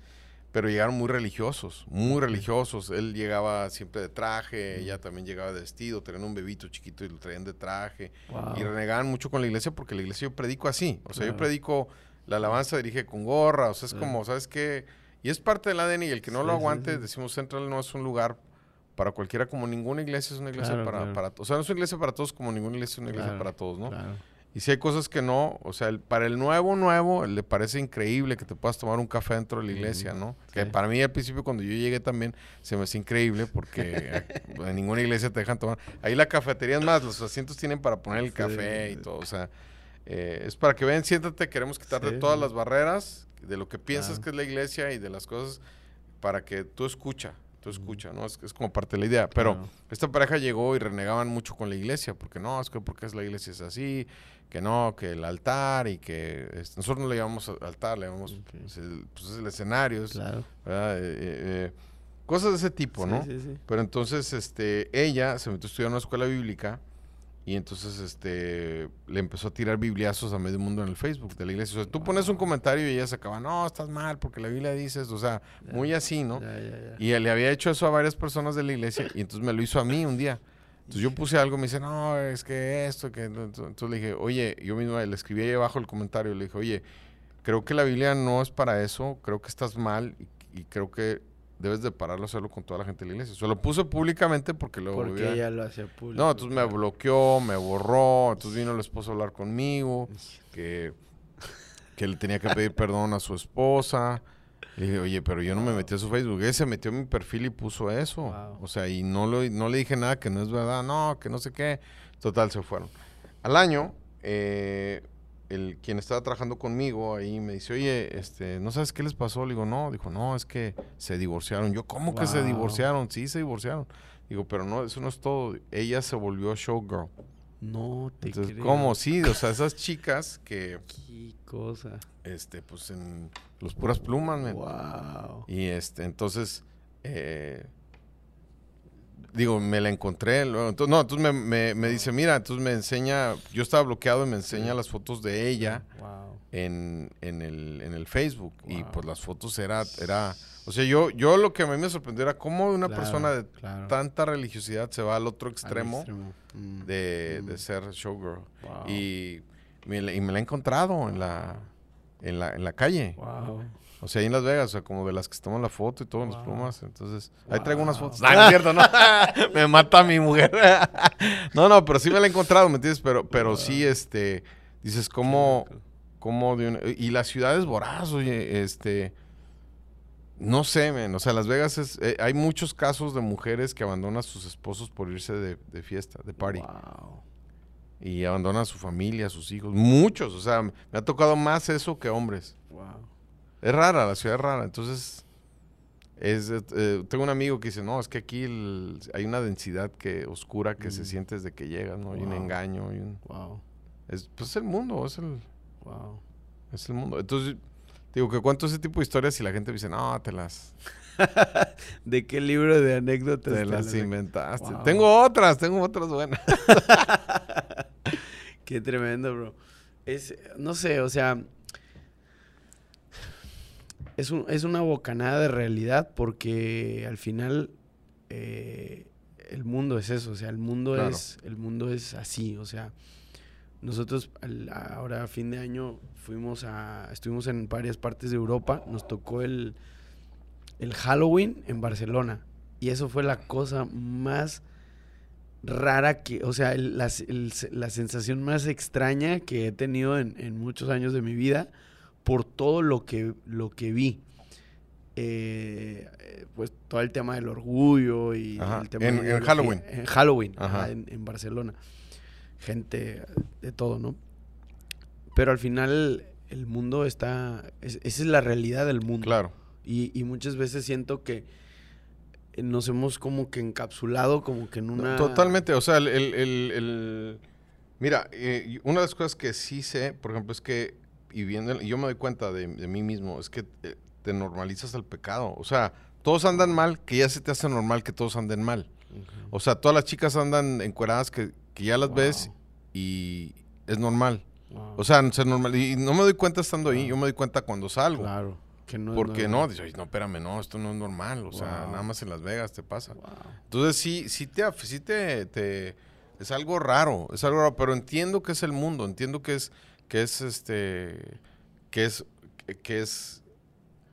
[SPEAKER 3] Pero llegaron muy religiosos, muy religiosos. Él llegaba siempre de traje, ella también llegaba de vestido, tenían un bebito chiquito y lo traían de traje.
[SPEAKER 2] Wow.
[SPEAKER 3] Y renegaban mucho con la iglesia porque la iglesia yo predico así. O sea, yo predico la alabanza dirige con gorra. O sea, es como, ¿sabes qué? Y es parte del ADN y el que no
[SPEAKER 2] Sí,
[SPEAKER 3] lo aguante,
[SPEAKER 2] sí.
[SPEAKER 3] decimos Central no es un lugar para cualquiera como ninguna iglesia es una iglesia
[SPEAKER 2] Claro,
[SPEAKER 3] para,
[SPEAKER 2] claro.
[SPEAKER 3] para... O sea, no es una iglesia para todos como ninguna iglesia es una iglesia para todos, ¿no? Y si hay cosas que no, o sea, el- para el nuevo, nuevo, le parece increíble que te puedas tomar un café dentro de la iglesia, ¿no? Que para mí al principio cuando yo llegué también se me hacía increíble porque en ninguna iglesia te dejan tomar. Ahí la cafetería es más, los asientos tienen para poner el
[SPEAKER 2] Sí,
[SPEAKER 3] café y todo, o sea, eh, es para que vean, siéntate, queremos quitarte
[SPEAKER 2] Sí,
[SPEAKER 3] todas las barreras de lo que piensas
[SPEAKER 2] Claro.
[SPEAKER 3] que es la iglesia y de las cosas para que tú escucha, tú escucha, ¿no? Es, es como parte de la idea, pero... Esta pareja llegó y renegaban mucho con la iglesia, porque no, es que porque es la iglesia es así, que no, que el altar y que es- nosotros no le llamamos altar, le llamamos pues, el, pues, es el escenario. Eh, eh, eh, cosas de ese tipo,
[SPEAKER 2] Sí,
[SPEAKER 3] ¿no?
[SPEAKER 2] sí, sí.
[SPEAKER 3] Pero entonces, este, ella se metió a estudiar en una escuela bíblica y entonces, este, le empezó a tirar bibliazos a medio mundo en el Facebook de la iglesia. O sea, tú pones un comentario y ella se acaba, no, estás mal porque la Biblia dice esto", o sea, muy así, ¿no?
[SPEAKER 2] Ya, ya, ya.
[SPEAKER 3] Y él le había hecho eso a varias personas de la iglesia y entonces me lo hizo a mí un día. Entonces yo puse algo, me dice, no, es que esto, que... no". Entonces le dije, oye, yo mismo le escribí ahí abajo el comentario, le dije, oye, creo que la Biblia no es para eso, creo que estás mal y, y creo que debes de pararlo a hacerlo con toda la gente de la iglesia. Se lo puse públicamente porque luego...
[SPEAKER 2] Porque
[SPEAKER 3] volvía-
[SPEAKER 2] ella lo hacía público.
[SPEAKER 3] No, entonces me bloqueó, me borró, entonces vino el esposo a hablar conmigo, que, que le tenía que pedir perdón a su esposa. Le dije, oye, pero yo no me metí a su Facebook. Él se metió a mi perfil y puso eso.
[SPEAKER 2] Wow.
[SPEAKER 3] O sea, y no, lo, no le dije nada que no es verdad, no, que no sé qué. Total, se fueron. Al año, eh, el, quien estaba trabajando conmigo ahí me dice, oye, este, ¿no sabes qué les pasó? Le digo, no. Dijo, no, es que se divorciaron. Yo, ¿cómo que se divorciaron? Sí, se divorciaron. Digo, pero no, eso no es todo. Ella se volvió showgirl.
[SPEAKER 2] No te
[SPEAKER 3] Entonces,
[SPEAKER 2] creo.
[SPEAKER 3] ¿cómo? Sí, o sea, esas chicas que,
[SPEAKER 2] Qué cosa.
[SPEAKER 3] este, pues en los puras plumas, men.
[SPEAKER 2] Wow.
[SPEAKER 3] Y este, entonces, eh, digo, me la encontré. luego, entonces, no, entonces me, me- me dice, mira, entonces me enseña, yo estaba bloqueado y me enseña las fotos de ella
[SPEAKER 2] Wow.
[SPEAKER 3] en, en, el, en el Facebook. Y pues las fotos era, era, o sea, yo, yo lo que a mí me sorprendió era cómo una
[SPEAKER 2] Claro,
[SPEAKER 3] persona de
[SPEAKER 2] claro.
[SPEAKER 3] tanta religiosidad se va al otro
[SPEAKER 2] Al
[SPEAKER 3] extremo,
[SPEAKER 2] Mm,
[SPEAKER 3] De,
[SPEAKER 2] mm.
[SPEAKER 3] de ser showgirl.
[SPEAKER 2] Wow.
[SPEAKER 3] Y, me, y me la he encontrado en la, en la, en la calle.
[SPEAKER 2] Wow.
[SPEAKER 3] O sea, ahí en Las Vegas, o sea, como de las que se toman la foto y todo en las plumas. Entonces, ahí traigo unas fotos. No, no es cierto, no. me mata mi mujer. no, no, pero sí me la he encontrado, ¿me entiendes? Pero, pero sí, este, dices, ¿cómo, cómo de una- Y la ciudad es voraz, oye, este... No sé, men. O sea, Las Vegas es... eh, hay muchos casos de mujeres que abandonan a sus esposos por irse de, de fiesta, de party.
[SPEAKER 2] Wow.
[SPEAKER 3] Y abandonan a su familia, a sus hijos. Muchos. O sea, me ha tocado más eso que hombres.
[SPEAKER 2] Wow.
[SPEAKER 3] Es rara, la ciudad es rara. Entonces, es, eh, tengo un amigo que dice, no, es que aquí el- hay una densidad que oscura que se
[SPEAKER 2] Mm.
[SPEAKER 3] siente desde que llegas, ¿no? Hay un engaño, hay un...
[SPEAKER 2] Wow.
[SPEAKER 3] Es, pues es el mundo, es el,
[SPEAKER 2] Wow.
[SPEAKER 3] es el mundo. Entonces, digo que cuento ese tipo de historias y la gente me dice, no, te las,
[SPEAKER 2] ¿De qué libro de anécdotas
[SPEAKER 3] te las inventaste.
[SPEAKER 2] Wow.
[SPEAKER 3] Tengo otras, tengo otras buenas.
[SPEAKER 2] Qué tremendo, bro. Es, no sé, o sea, es, un- es una bocanada de realidad porque al final eh, el mundo es eso, o sea, el mundo
[SPEAKER 3] Claro.
[SPEAKER 2] es el mundo es así, o sea, nosotros al- ahora a fin de año fuimos a estuvimos en varias partes de Europa, nos tocó el el Halloween en Barcelona y eso fue la cosa más rara que, o sea, el- la, el- la sensación más extraña que he tenido en, en muchos años de mi vida por todo lo que, lo que vi. Eh, eh, pues todo el tema del orgullo y
[SPEAKER 3] Ajá,
[SPEAKER 2] el tema
[SPEAKER 3] en-
[SPEAKER 2] de
[SPEAKER 3] en Halloween.
[SPEAKER 2] En Halloween,
[SPEAKER 3] Ajá.
[SPEAKER 2] en, Barcelona. Gente de todo, ¿no? Pero al final el mundo está, es- esa es la realidad del mundo.
[SPEAKER 3] Claro.
[SPEAKER 2] Y, y muchas veces siento que nos hemos como que encapsulado como que en una...
[SPEAKER 3] Totalmente, o sea, el... el- el- el- Mira, eh, una de las cosas que sí sé, por ejemplo, es que, y viendo, yo me doy cuenta de, de mí mismo, es que eh, te normalizas el pecado. O sea, todos andan mal, que ya se te hace normal que todos anden mal. O sea, todas las chicas andan encueradas que, que ya las ves y es normal.
[SPEAKER 2] Wow.
[SPEAKER 3] O sea, es normal. Y no me doy cuenta estando ahí, yo me doy cuenta cuando salgo.
[SPEAKER 2] claro. Que no
[SPEAKER 3] Porque no, "Ay, no, espérame, no, esto no es normal. O sea, nada más en Las Vegas te pasa.
[SPEAKER 2] Wow.
[SPEAKER 3] Entonces sí, sí te, sí te, te- es algo raro, es algo raro, pero entiendo que es el mundo, entiendo que es, que es este, que es, que es,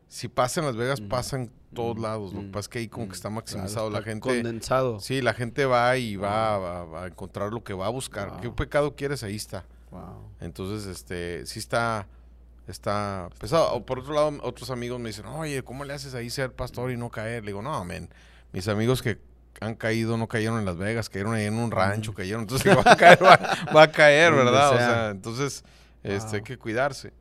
[SPEAKER 3] si pasa en Las Vegas,
[SPEAKER 2] Mm.
[SPEAKER 3] pasa en todos
[SPEAKER 2] Mm,
[SPEAKER 3] lados. Lo que
[SPEAKER 2] mm,
[SPEAKER 3] pasa es que ahí como que está
[SPEAKER 2] claro,
[SPEAKER 3] maximizado la gente.
[SPEAKER 2] Condensado.
[SPEAKER 3] Sí, la gente va y va, a- va a encontrar lo que va a buscar. ¿Qué pecado quieres? Ahí está. Entonces, este, sí está, está pesado. O por otro lado, otros amigos me dicen, oye, ¿cómo le haces ahí ser pastor y no caer? Le digo, no, men, mis amigos que han caído no cayeron en Las Vegas, cayeron ahí en un rancho, cayeron. Entonces, va a caer, va, va a caer, ¿verdad? O
[SPEAKER 2] sea.
[SPEAKER 3] entonces, este,
[SPEAKER 2] Wow.
[SPEAKER 3] hay que cuidarse.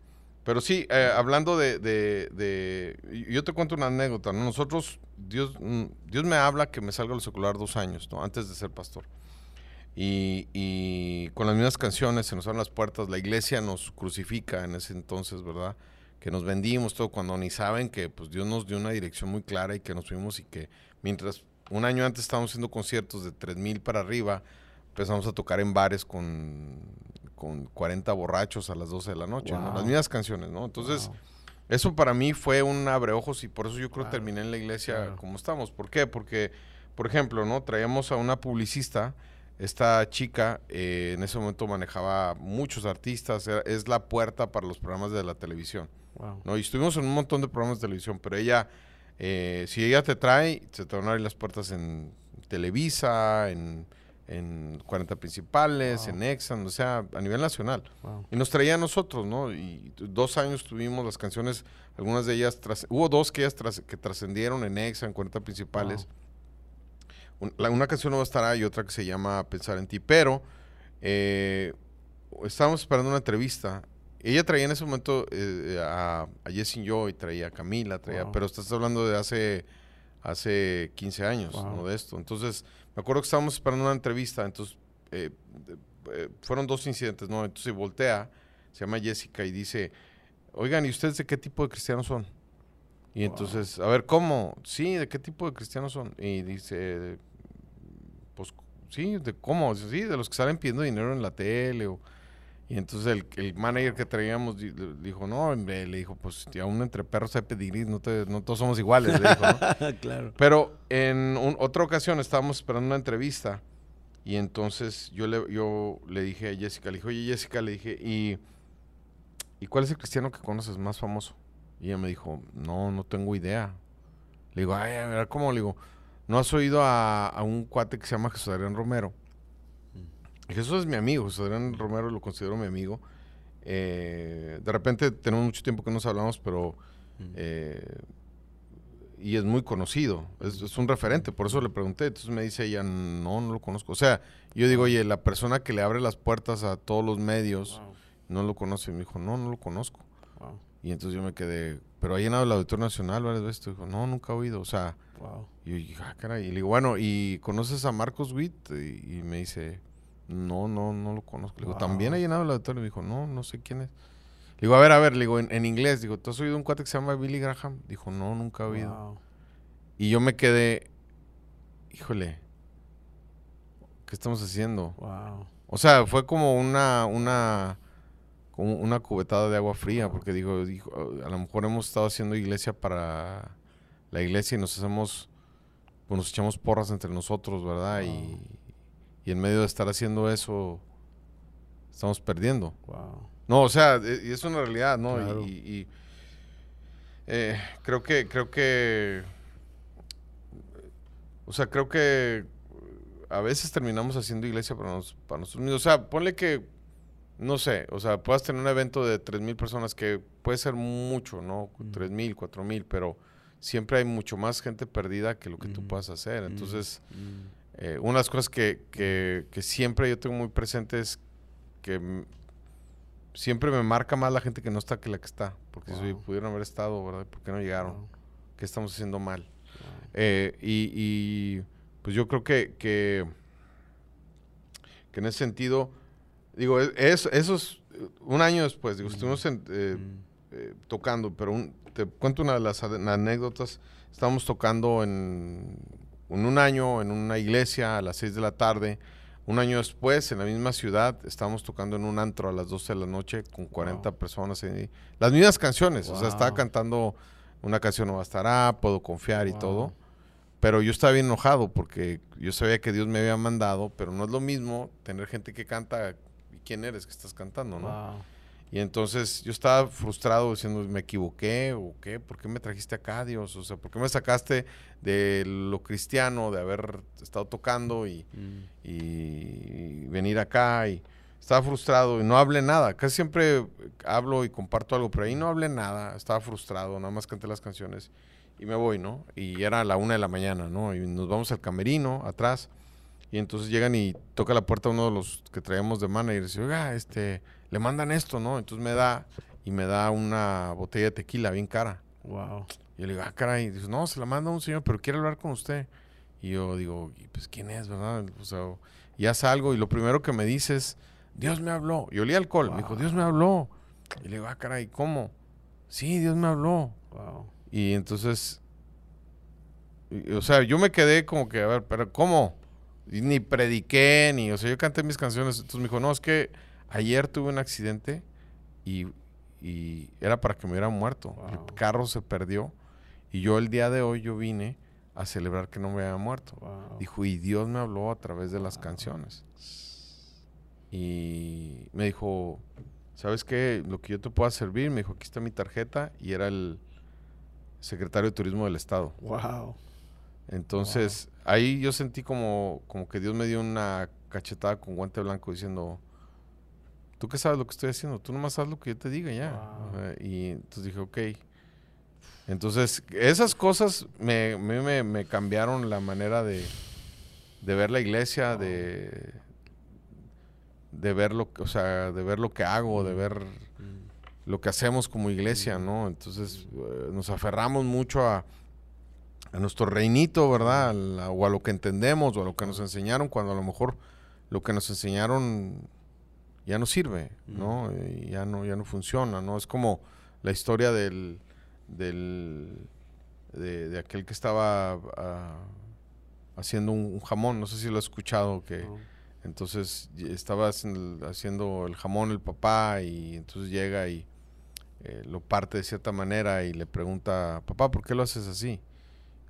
[SPEAKER 3] Pero sí, eh, hablando de, de, de- Yo te cuento una anécdota, ¿no? Nosotros, Dios, mm, Dios me habla que me salga a lo secular dos años, ¿no? Antes de ser pastor. Y, y con las mismas canciones se nos abren las puertas. La iglesia nos crucifica en ese entonces, ¿verdad? Que nos vendimos todo cuando ni saben que pues Dios nos dio una dirección muy clara y que nos fuimos y que mientras un año antes estábamos haciendo conciertos de 3 mil para arriba, empezamos a tocar en bares con, con 40 borrachos a las 12 de la noche, ¿no? Las mismas canciones, ¿no? Entonces,
[SPEAKER 2] Wow.
[SPEAKER 3] eso para mí fue un abreojos y por eso yo creo
[SPEAKER 2] Claro,
[SPEAKER 3] que terminé en la iglesia
[SPEAKER 2] claro.
[SPEAKER 3] como estamos. ¿Por qué? Porque, por ejemplo, ¿no? Traíamos a una publicista, esta chica eh, en ese momento manejaba muchos artistas, era- es la puerta para los programas de la televisión,
[SPEAKER 2] Wow.
[SPEAKER 3] ¿no? Y estuvimos en un montón de programas de televisión, pero ella, eh, si ella te trae, se te van a abrir las puertas en Televisa, en, en 40 principales,
[SPEAKER 2] Wow.
[SPEAKER 3] en Exxon, o sea, a nivel nacional.
[SPEAKER 2] Wow.
[SPEAKER 3] Y nos traía a nosotros, ¿no? Y dos años tuvimos las canciones, algunas de ellas, tras- hubo dos que ellas tras- que trascendieron en Exa, en 40 principales. Una canción no va a estar ahí, otra que se llama Pensar en ti, pero eh, estábamos esperando una entrevista. Ella traía en ese momento eh, a, a Jessie Joy, traía a Camila, traía,
[SPEAKER 2] Wow.
[SPEAKER 3] pero estás hablando de hace, hace 15 años,
[SPEAKER 2] Wow.
[SPEAKER 3] ¿no? De esto. Entonces, me acuerdo que estábamos esperando una entrevista, entonces eh, fueron dos incidentes, ¿no? Entonces voltea, se llama Jessica y dice, oigan, ¿y ustedes de qué tipo de cristianos son? Y
[SPEAKER 2] Wow.
[SPEAKER 3] entonces, a ver, ¿cómo? Sí, ¿de qué tipo de cristianos son? Y dice, sí, ¿de cómo? Sí, de los que salen pidiendo dinero en la tele. O, y entonces el, el manager que traíamos dijo, no, hombre", le dijo, pues, uno entre perros hay pedigrí, no, te- no todos somos iguales, le dijo, ¿no?
[SPEAKER 2] claro.
[SPEAKER 3] Pero en un- otra ocasión estábamos esperando una entrevista y entonces yo le, yo le dije a Jessica, le dije, oye Jessica, le dije, ¿y, ¿y cuál es el cristiano que conoces más famoso? Y ella me dijo, no, no tengo idea. Le digo, ay, a ver, ¿cómo? Le digo, ¿no has oído a, a un cuate que se llama Jesús Adrián Romero? Y Jesús es mi amigo, Jesús Adrián Romero lo considero mi amigo. Eh, de repente tenemos mucho tiempo que nos hablamos, pero... eh, y es muy conocido, es, es un referente, por eso le pregunté, entonces me dice ella, no, no lo conozco. O sea, yo digo, oye, la persona que le abre las puertas a todos los medios,
[SPEAKER 2] Wow.
[SPEAKER 3] no lo conoce, y me dijo, no, no lo conozco.
[SPEAKER 2] Wow.
[SPEAKER 3] Y entonces yo me quedé, pero ha llenado el Auditorio Nacional varias veces, dijo, no, nunca he oído, o sea,
[SPEAKER 2] Wow.
[SPEAKER 3] Y yo dije, ah, caray, y le digo, bueno, ¿y conoces a Marcos Witt? Y, y me dice, no, no, no lo conozco. Le digo, ¿también ha llenado el auditorio? Me dijo, no, no sé quién es. Le digo, a ver, a ver, le digo, en, en inglés, digo, ¿tú has oído un cuate que se llama Billy Graham? Dijo, no, nunca he oído.
[SPEAKER 2] Wow.
[SPEAKER 3] Y yo me quedé, híjole, ¿qué estamos haciendo?
[SPEAKER 2] Wow.
[SPEAKER 3] O sea, fue como una, una, como una cubetada de agua fría, porque digo, dijo, a lo mejor hemos estado haciendo iglesia para la iglesia y nos hacemos, pues nos echamos porras entre nosotros, ¿verdad? Y, y en medio de estar haciendo eso, estamos perdiendo.
[SPEAKER 2] Wow.
[SPEAKER 3] No, o sea, e- y es una realidad, ¿no? Y-
[SPEAKER 2] Claro.
[SPEAKER 3] Y, y, eh, creo que, creo que, o sea, creo que a veces terminamos haciendo iglesia para, nos- para nosotros mismos. O sea, ponle que, no sé, o sea, puedas tener un evento de tres mil personas que puede ser mucho, ¿no?
[SPEAKER 2] Mm.
[SPEAKER 3] Tres mil, cuatro mil, pero siempre hay mucho más gente perdida que lo que tú
[SPEAKER 2] Mm.
[SPEAKER 3] puedas hacer.
[SPEAKER 2] Mm.
[SPEAKER 3] Entonces,
[SPEAKER 2] Mm.
[SPEAKER 3] eh, una de las cosas que, que- que siempre yo tengo muy presente es que mm, siempre me marca más la gente que no está que la que está. Porque si pudieron haber estado, ¿verdad? ¿Por qué no llegaron?
[SPEAKER 2] Wow.
[SPEAKER 3] ¿Qué estamos haciendo mal?
[SPEAKER 2] Wow.
[SPEAKER 3] Eh, y, y, pues yo creo que, que, que en ese sentido, digo, es, es- eso es un año después, digo,
[SPEAKER 2] Mm.
[SPEAKER 3] estuvimos en, eh,
[SPEAKER 2] Mm.
[SPEAKER 3] Eh, tocando, pero un- te cuento una de las anécdotas. Estábamos tocando en, en un año en una iglesia a las 6 de la tarde. Un año después, en la misma ciudad, estábamos tocando en un antro a las 12 de la noche con 40 personas. ahí. Las mismas canciones. O sea, estaba
[SPEAKER 2] Wow.
[SPEAKER 3] cantando una canción no bastará, puedo confiar y
[SPEAKER 2] Wow.
[SPEAKER 3] todo. Pero yo estaba bien enojado porque yo sabía que Dios me había mandado, pero no es lo mismo tener gente que canta. ¿Y quién eres que estás cantando, no? Y entonces yo estaba frustrado diciendo, ¿me equivoqué o qué? ¿Por qué me trajiste acá, Dios? O sea, ¿por qué me sacaste de lo cristiano, de haber estado tocando y,
[SPEAKER 2] Mm.
[SPEAKER 3] y venir acá? Y estaba frustrado y no hablé nada. Casi siempre hablo y comparto algo, pero ahí no hablé nada. Estaba frustrado, nada más canté las canciones y me voy, ¿no? Y era la una de la mañana, ¿no? Y nos vamos al camerino atrás. Y entonces llegan y toca la puerta uno de los que traíamos de manager y dice, oiga, este, le mandan esto, ¿no? Entonces me da, y me da una botella de tequila bien cara.
[SPEAKER 2] Wow.
[SPEAKER 3] Y yo le digo, ah, caray, y dice, no, se la manda un señor, pero quiere hablar con usted. Y yo digo, "Y, pues, ¿quién es, verdad? O sea, ya salgo y lo primero que me dice es, Dios me habló. Y olía alcohol. Me dijo. Dios me habló. Y le digo, ah, caray, ¿cómo? Sí, Dios me habló.
[SPEAKER 2] Wow.
[SPEAKER 3] Y entonces, y- o sea, yo me quedé como que, a ver, pero ¿cómo? Y ni prediqué, ni, o sea, yo canté mis canciones. Entonces me dijo, no, es que ayer tuve un accidente y, y era para que me hubiera muerto.
[SPEAKER 2] Wow.
[SPEAKER 3] El carro se perdió y yo el día de hoy yo vine a celebrar que no me había muerto.
[SPEAKER 2] Wow.
[SPEAKER 3] Dijo, y Dios me habló a través de las canciones. Y me dijo, ¿sabes qué? Lo que yo te pueda servir, me dijo, aquí está mi tarjeta y era el secretario de Turismo del Estado.
[SPEAKER 2] Wow.
[SPEAKER 3] Entonces, ahí yo sentí como, como que Dios me dio una cachetada con guante blanco diciendo, ¿tú qué sabes lo que estoy haciendo? Tú nomás haz lo que yo te diga ya.
[SPEAKER 2] Wow.
[SPEAKER 3] Y entonces dije, ok. Entonces, esas cosas me, me, me- cambiaron la manera de, de ver la iglesia, de, de ver lo que, o sea, de ver lo que hago, de ver
[SPEAKER 2] Mm.
[SPEAKER 3] lo que hacemos como iglesia, ¿no? Entonces eh, nos aferramos mucho a, a nuestro reinito, ¿verdad? A la- o a lo que entendemos o a lo que nos enseñaron, cuando a lo mejor lo que nos enseñaron ya no sirve, ¿no? Ya no, ya no funciona, ¿no? Es como la historia del, del de, de aquel que estaba ah, haciendo un, un jamón, no sé si lo has escuchado, que entonces estaba haciendo el jamón el papá y entonces llega y eh, lo parte de cierta manera y le pregunta, papá, ¿por qué lo haces así?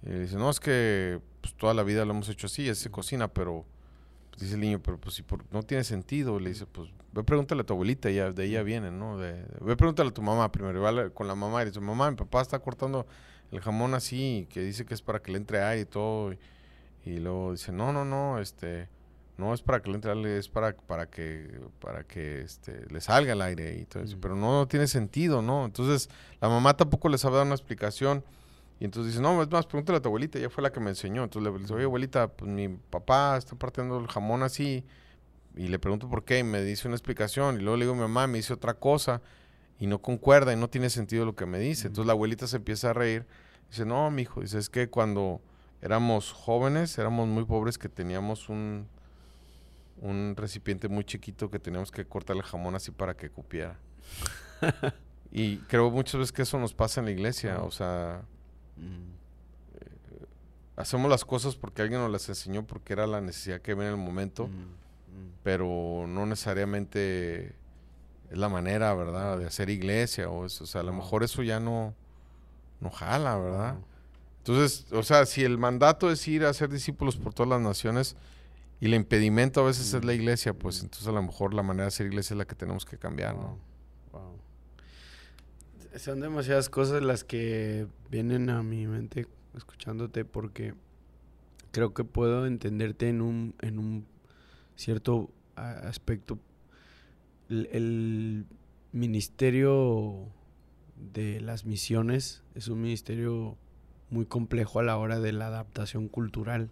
[SPEAKER 3] Y le dice, no, es que pues, toda la vida lo hemos hecho así, así se cocina, pero dice el niño, pero pues si por- no tiene sentido. Le dice, pues ve pregúntale a tu abuelita, ya, de ella viene, ¿no? De, de- ve pregúntale a tu mamá primero. Y va con la mamá y dice, mamá, mi papá está cortando el jamón así, que dice que es para que le entre aire y todo. Y, y luego dice, no, no, no, este, no es para que le entre aire, es para, para que, para que este, le salga el aire. Y todo eso.
[SPEAKER 2] Mm.
[SPEAKER 3] Pero no, no tiene sentido, ¿no? Entonces, la mamá tampoco le sabe dar una explicación. Y entonces dice, no, es más, pregúntale a tu abuelita, ella fue la que me enseñó. Entonces le dice, oye, abuelita, pues mi papá está partiendo el jamón así. Y le pregunto por qué, y me dice una explicación. Y luego le digo, mi mamá me dice otra cosa. Y no concuerda, y no tiene sentido lo que me dice. Entonces la abuelita se empieza a reír. Dice, no, mi hijo, dice, es que cuando éramos jóvenes, éramos muy pobres, que teníamos un, un recipiente muy chiquito que teníamos que cortar el jamón así para que cupiera. y creo muchas veces que eso nos pasa en la iglesia. O sea,
[SPEAKER 2] Mm.
[SPEAKER 3] hacemos las cosas porque alguien nos las enseñó, porque era la necesidad que había en el momento,
[SPEAKER 2] Mm. Mm.
[SPEAKER 3] pero no necesariamente es la manera, ¿verdad?, de hacer iglesia. O, eso, o sea, a lo mejor eso ya no, no jala, ¿verdad? Entonces, o sea, si el mandato es ir a hacer discípulos por todas las naciones y el impedimento a veces es la iglesia, pues entonces a lo mejor la manera de hacer iglesia es la que tenemos que cambiar, ¿no?
[SPEAKER 2] Son demasiadas cosas las que vienen a mi mente escuchándote porque creo que puedo entenderte en un, en un cierto aspecto. El, el ministerio de las misiones es un ministerio muy complejo a la hora de la adaptación cultural.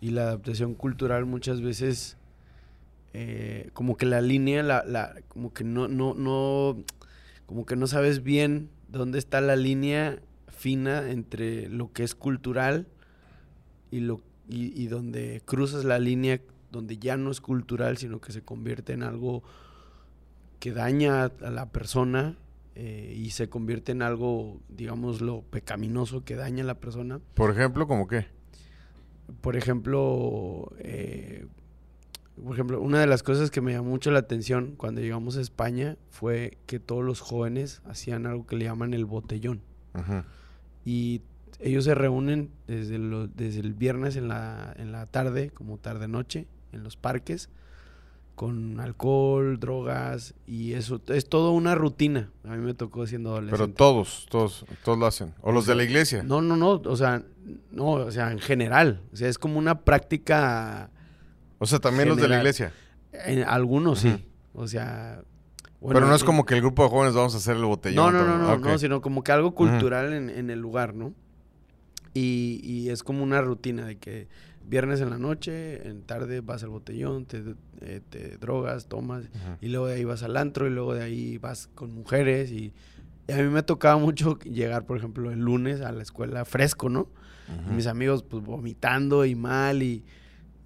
[SPEAKER 2] Y la adaptación cultural muchas veces eh, como que la línea, la, la, como que no, no, no, como que no sabes bien dónde está la línea fina entre lo que es cultural y lo y, y donde cruzas la línea donde ya no es cultural, sino que se convierte en algo que daña a la persona eh, y se convierte en algo, digámoslo, pecaminoso que daña a la persona.
[SPEAKER 3] Por ejemplo, ¿como qué?
[SPEAKER 2] Por ejemplo, eh, por ejemplo, una de las cosas que me llamó mucho la atención cuando llegamos a España fue que todos los jóvenes hacían algo que le llaman el botellón.
[SPEAKER 3] Ujú.
[SPEAKER 2] Y ellos se reúnen desde, lo- desde el viernes en la, en la tarde, como tarde-noche, en los parques, con alcohol, drogas, y eso es toda una rutina. A mí me tocó siendo adolescente.
[SPEAKER 3] Pero todos, todos, todos lo hacen. O los de la iglesia.
[SPEAKER 2] No, no, no, o sea, no, o sea, en general. O sea, es como una práctica,
[SPEAKER 3] O sea, también los de la iglesia.
[SPEAKER 2] en algunos sí. O sea... bueno,
[SPEAKER 3] Pero no es como que el grupo de jóvenes vamos a hacer el botellón.
[SPEAKER 2] No, no, no, no, no, sino como que algo cultural en, en el lugar, ¿no? Y, y es como una rutina de que viernes en la noche, en tarde vas al botellón, te, eh, te drogas, tomas, y luego de ahí vas al antro, y luego de ahí vas con mujeres, y, y a mí me tocaba mucho llegar, por ejemplo, el lunes a la escuela fresco, ¿no? Y mis amigos pues vomitando y mal y,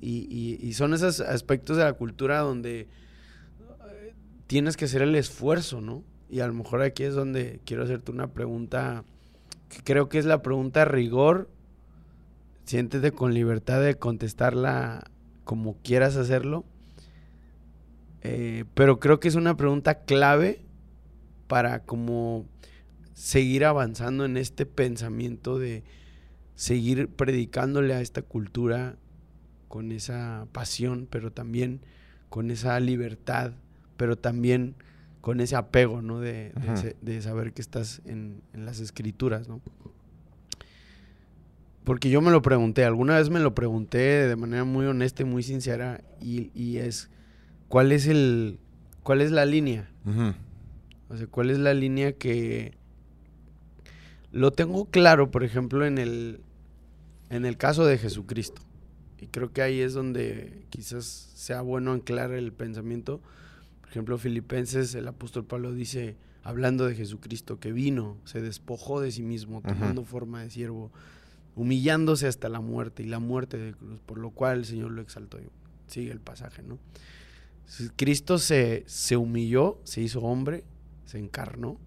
[SPEAKER 2] y, son esos aspectos de la cultura donde eh, tienes que hacer el esfuerzo, ¿no? Y a lo mejor aquí es donde quiero hacerte una pregunta que creo que es la pregunta rigor. Siéntete con libertad de contestarla como quieras hacerlo. Eh, pero creo que es una pregunta clave para como seguir avanzando en este pensamiento de seguir predicándole a esta cultura con esa pasión, pero también con esa libertad, pero también con ese apego, ¿no? De, de saber que estás en, en las escrituras, ¿no? Porque yo me lo pregunté, alguna vez me lo pregunté de manera muy honesta y muy sincera, y, y es, ¿cuál es el, cuál es la línea? O sea, ¿cuál es la línea que lo tengo claro, por ejemplo, en el en el caso de Jesucristo? Y creo que ahí es donde quizás sea bueno anclar el pensamiento. Por ejemplo, Filipenses, el apóstol Pablo dice, hablando de Jesucristo, que vino, se despojó de sí mismo, tomando forma de siervo, humillándose hasta la muerte y la muerte de cruz, por lo cual el Señor lo exaltó. Sigue el pasaje, ¿no? Cristo se, se humilló, se hizo hombre, se encarnó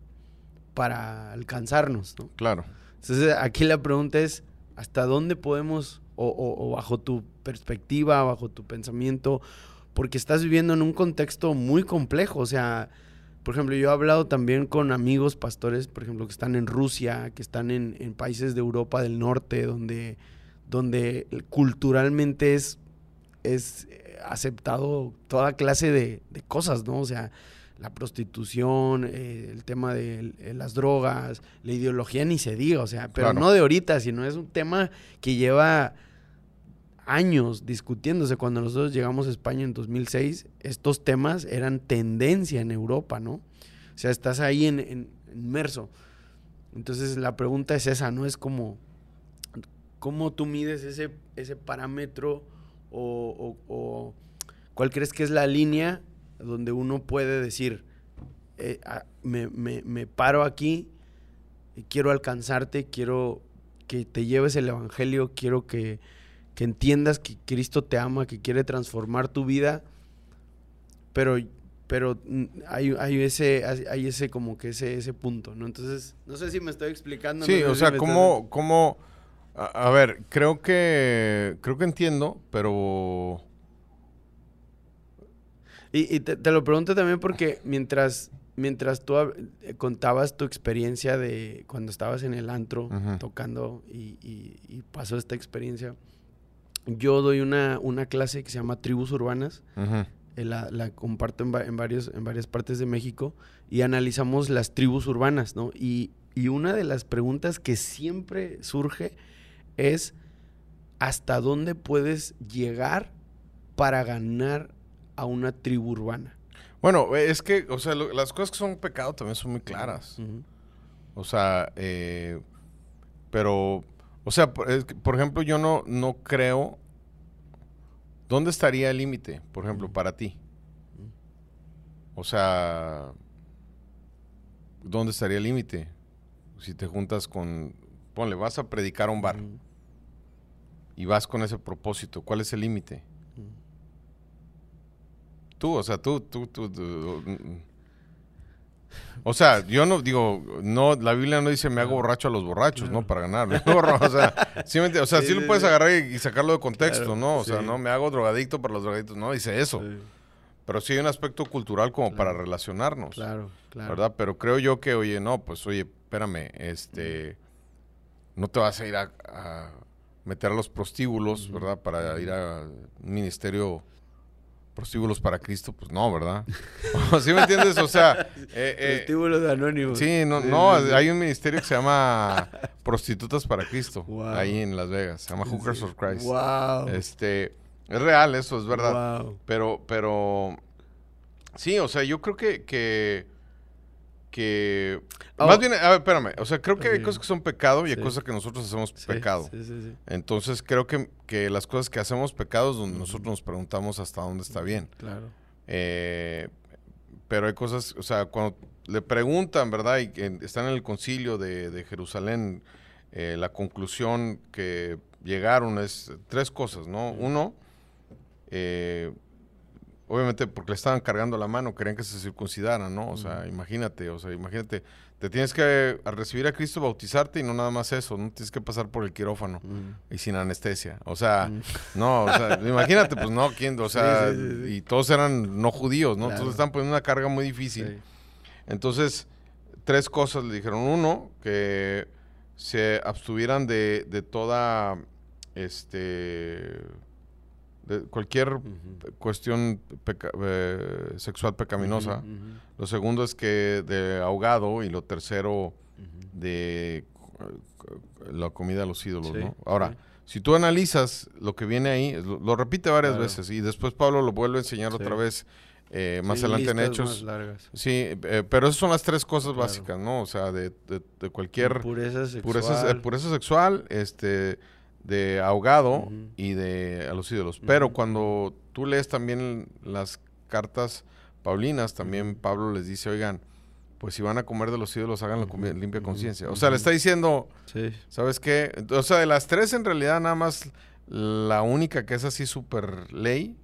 [SPEAKER 2] para alcanzarnos, ¿no?
[SPEAKER 3] Claro.
[SPEAKER 2] Entonces aquí la pregunta es, ¿hasta dónde podemos, o, bajo tu perspectiva, bajo tu pensamiento, porque estás viviendo en un contexto muy complejo, o sea, por ejemplo, yo he hablado también con amigos pastores, por ejemplo, que están en Rusia, que están en, en países de Europa del Norte, donde, donde culturalmente es, es aceptado toda clase de, de cosas, ¿no? O sea, la prostitución, eh, el tema de eh, las drogas, la ideología ni se diga, o sea, pero
[SPEAKER 3] Claro.
[SPEAKER 2] no de ahorita, sino es un tema que lleva años discutiéndose. Cuando nosotros llegamos a España en 2006, estos temas eran tendencia en Europa, ¿no? O sea, estás ahí en, en- inmerso. Entonces la pregunta es esa, ¿no? Es como, ¿cómo tú mides ese, ese parámetro o, o- o cuál crees que es la línea donde uno puede decir, eh, ah, me, me- me paro aquí, y quiero alcanzarte, quiero que te lleves el Evangelio, quiero que, que entiendas que Cristo te ama, que quiere transformar tu vida, pero, pero hay, hay ese, hay ese como que ese, ese punto, ¿no? Entonces, no sé si me estoy explicando.
[SPEAKER 3] Sí,
[SPEAKER 2] no sé
[SPEAKER 3] o
[SPEAKER 2] si
[SPEAKER 3] sea, ¿cómo, cómo, a, a ver, creo que, creo que entiendo, pero,
[SPEAKER 2] Y, y te, te lo pregunto también porque mientras, mientras tú eh, contabas tu experiencia de cuando estabas en el antro
[SPEAKER 3] Ujú.
[SPEAKER 2] tocando y, y- y pasó esta experiencia, yo doy una, una clase que se llama Tribus Urbanas,
[SPEAKER 3] ujú,
[SPEAKER 2] eh, la, la comparto en, en varios, en varias partes de México y analizamos las tribus urbanas, ¿no? Y, y una de las preguntas que siempre surge es ¿hasta dónde puedes llegar para ganar a una tribu urbana?
[SPEAKER 3] Bueno, es que, o sea, lo- las cosas que son pecado también son muy claras. O sea, eh, pero, o sea, por, es que, por ejemplo, yo no, no creo. ¿Dónde estaría el límite, por ejemplo, para ti? O sea, ¿dónde estaría el límite? Si te juntas con, ponle, vas a predicar a un bar y vas con ese propósito, ¿cuál es el límite? Tú, o sea, tú, tú, tú, tú, mm, O sea, yo no digo, no, la Biblia no dice me hago borracho a los borrachos, ¿no? Para ganar. o sea, sí, o sea, sí, lo puedes agarrar y, sacarlo de contexto, ¿no? O sea, no me hago drogadicto para los drogadictos, no dice eso. Pero sí hay un aspecto cultural como para relacionarnos. Claro, claro. ¿Verdad? Pero creo yo que, oye, no, pues, oye, espérame, este, no te vas a ir a, meter a los prostíbulos, ¿verdad? Para ir a un ministerio prostíbulos para Cristo, pues no, ¿verdad? ¿Sí me entiendes? O sea...
[SPEAKER 2] Eh, eh, prostíbulos anónimos.
[SPEAKER 3] Sí, no, no, hay un ministerio que se llama Prostitutas para Cristo, ahí en Las Vegas, se llama Hookers for Christ. Wow. Este, es real eso, es verdad. Wow. Pero, pero, sí, o sea, yo creo que, que que... Oh. Más bien, a ver, espérame, o sea, creo que hay cosas que son pecado y hay cosas que nosotros hacemos pecado. Entonces creo que, que, las cosas que hacemos pecados donde nosotros nos preguntamos hasta dónde está bien. Claro. Eh, pero hay cosas, o sea, cuando le preguntan, ¿verdad? Y están en el concilio de, Jerusalén, eh, la conclusión que llegaron es tres cosas, ¿no? Uno, eh, obviamente porque le estaban cargando la mano, querían que se circuncidaran, ¿no? O sea, imagínate, o sea, imagínate, te tienes que al recibir a Cristo bautizarte y no nada más eso, no tienes que pasar por el quirófano y sin anestesia. O sea, no, o sea, imagínate, pues no, quién, o sea, y todos eran no judíos, ¿no? Entonces están poniendo una carga muy difícil. Entonces, tres cosas le dijeron. Uno, que se abstuvieran de, de toda este cualquier cuestión eh, sexual pecaminosa. Lo segundo es que de ahogado y lo tercero de eh, la comida a los ídolos, ¿no? Ahora, si tú analizas lo que viene ahí, lo, repite varias veces y después Pablo lo vuelve a enseñar otra vez eh, más adelante en Hechos. Sí, pero esas son las tres cosas básicas, ¿no? O sea, de, cualquier...
[SPEAKER 2] Pureza sexual.
[SPEAKER 3] Pureza, pureza sexual, este de ahogado y de a los ídolos. Pero cuando tú lees también las cartas paulinas, también Pablo les dice, oigan, pues si van a comer de los ídolos, háganlo con limpia conciencia. O sea, le está diciendo, ¿sabes qué? O sea, de las tres en realidad nada más la única que es así súper ley,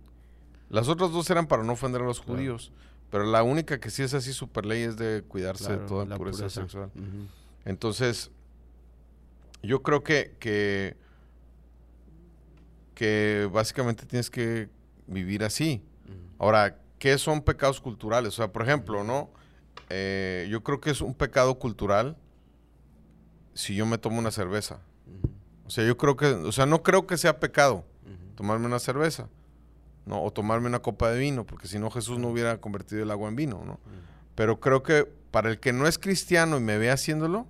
[SPEAKER 3] las otras dos eran para no ofender a los judíos, pero la única que sí es así súper ley es de cuidarse de toda pureza, sexual. Entonces, yo creo que, que que básicamente tienes que vivir así. Ahora, ¿qué son pecados culturales? O sea, por ejemplo, ¿no? Eh, yo creo que es un pecado cultural si yo me tomo una cerveza. O sea, yo creo que, o sea, no creo que sea pecado tomarme una cerveza, ¿no? O tomarme una copa de vino, porque si no Jesús no hubiera convertido el agua en vino, ¿no? Pero creo que para el que no es cristiano y me ve haciéndolo,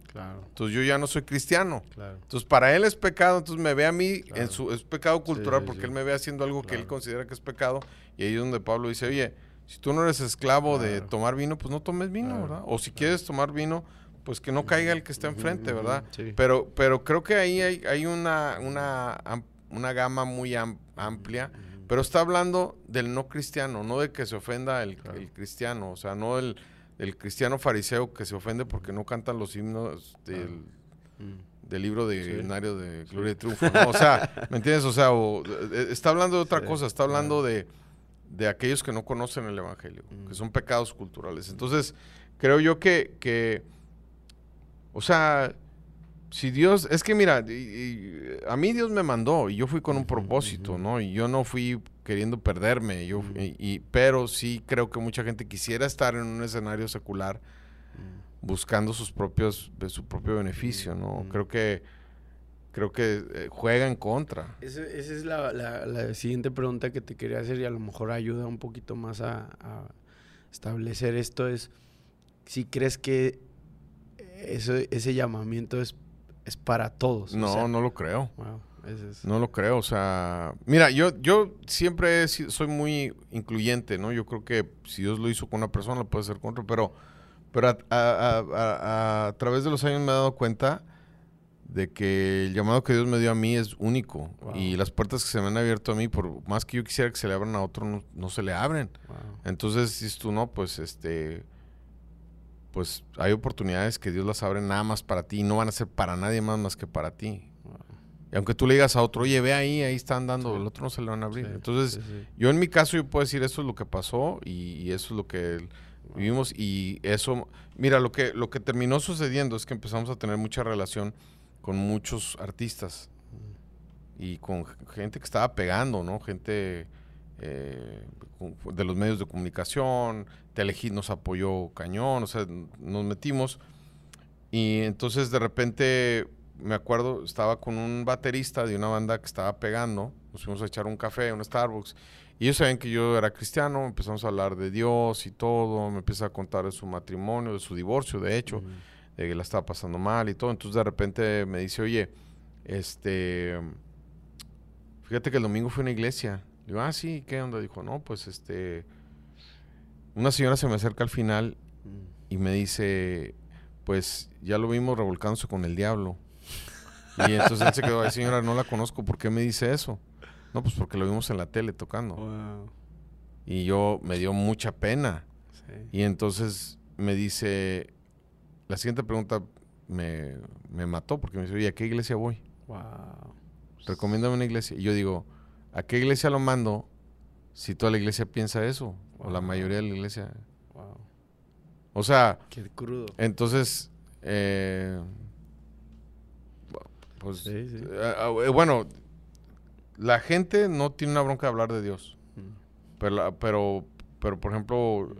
[SPEAKER 3] entonces yo ya no soy cristiano. Entonces para él es pecado, entonces me ve a mí, en su, es pecado cultural porque él me ve haciendo algo que él considera que es pecado. Y ahí es donde Pablo dice, oye, si tú no eres esclavo de tomar vino, pues no tomes vino, ¿verdad? O si quieres tomar vino, pues que no caiga el que está enfrente, ¿verdad? Pero, pero creo que ahí hay, hay una, una, una gama muy amplia. Pero está hablando del no cristiano, no de que se ofenda el, el cristiano, o sea, no el el cristiano fariseo que se ofende porque no cantan los himnos del, mm. libro de de Gloria y Triunfo. O sea, ¿me entiendes? O sea, eh, está hablando de otra cosa, está hablando de, de, aquellos que no conocen el Evangelio, que mm. son pecados culturales. Entonces, creo yo que, que o sea, si Dios, es que mira, a mí Dios me mandó y yo fui con un propósito, ¿no? Y yo no fui queriendo perderme, yo, y, pero sí creo que mucha gente quisiera estar en un escenario secular buscando sus propios, su propio beneficio, ¿no? Creo que creo que eh, juega en contra.
[SPEAKER 2] esa es la, siguiente pregunta que te quería hacer y a lo mejor ayuda un poquito más a, establecer esto es si crees que eso, ese llamamiento es, es para todos.
[SPEAKER 3] No, no lo creo. No lo creo, o sea, mira, yo, yo siempre soy muy incluyente, ¿no? Yo creo que si Dios lo hizo con una persona, lo puede hacer con otra, pero, pero a, través de los años me he dado cuenta de que el llamado que Dios me dio a mí es único y las puertas que se me han abierto a mí, por más que yo quisiera que se le abran a otro, no, se le abren. Entonces, si tú no, pues este pues hay oportunidades que Dios las abre nada más para ti y no van a ser para nadie más más que para ti. Y aunque tú le digas a otro, oye, ve ahí, ahí están dando, el otro no se le van a abrir. Entonces, yo en mi caso, yo puedo decir, eso es lo que pasó y, eso es lo que Vivimos y eso, mira, lo que, lo que terminó sucediendo es que empezamos a tener mucha relación con muchos artistas y con gente que estaba pegando, ¿no? Gente eh, de los medios de comunicación, Telehit nos apoyó cañón, o sea, nos metimos y entonces de repente me acuerdo, estaba con un baterista de una banda que estaba pegando, nos fuimos a echar un café, un Starbucks y ellos saben que yo era cristiano, empezamos a hablar de Dios y todo, me empieza a contar de su matrimonio, de su divorcio, de hecho, de que la estaba pasando mal y todo. Entonces de repente me dice, oye, este, fíjate que el domingo fue una iglesia. Digo, ah, sí, ¿qué onda? Dijo, no, pues este, una señora se me acerca al final y me dice, pues ya lo vimos revolcándose con el diablo. Y entonces él se quedó, ay señora, no la conozco, ¿por qué me dice eso? No, pues porque lo vimos en la tele tocando. Y yo me dio mucha pena. Y entonces me dice, la siguiente pregunta me, mató porque me dice, oye, ¿a qué iglesia voy? Wow. Recomiéndame una iglesia. Y yo digo, ¿a qué iglesia lo mando si toda la iglesia piensa eso? O la mayoría de la iglesia. Wow. O sea,
[SPEAKER 2] Qué crudo.
[SPEAKER 3] Entonces, eh, pues, eh, eh, bueno, la gente no tiene una bronca de hablar de Dios. Pero, pero, pero, por ejemplo,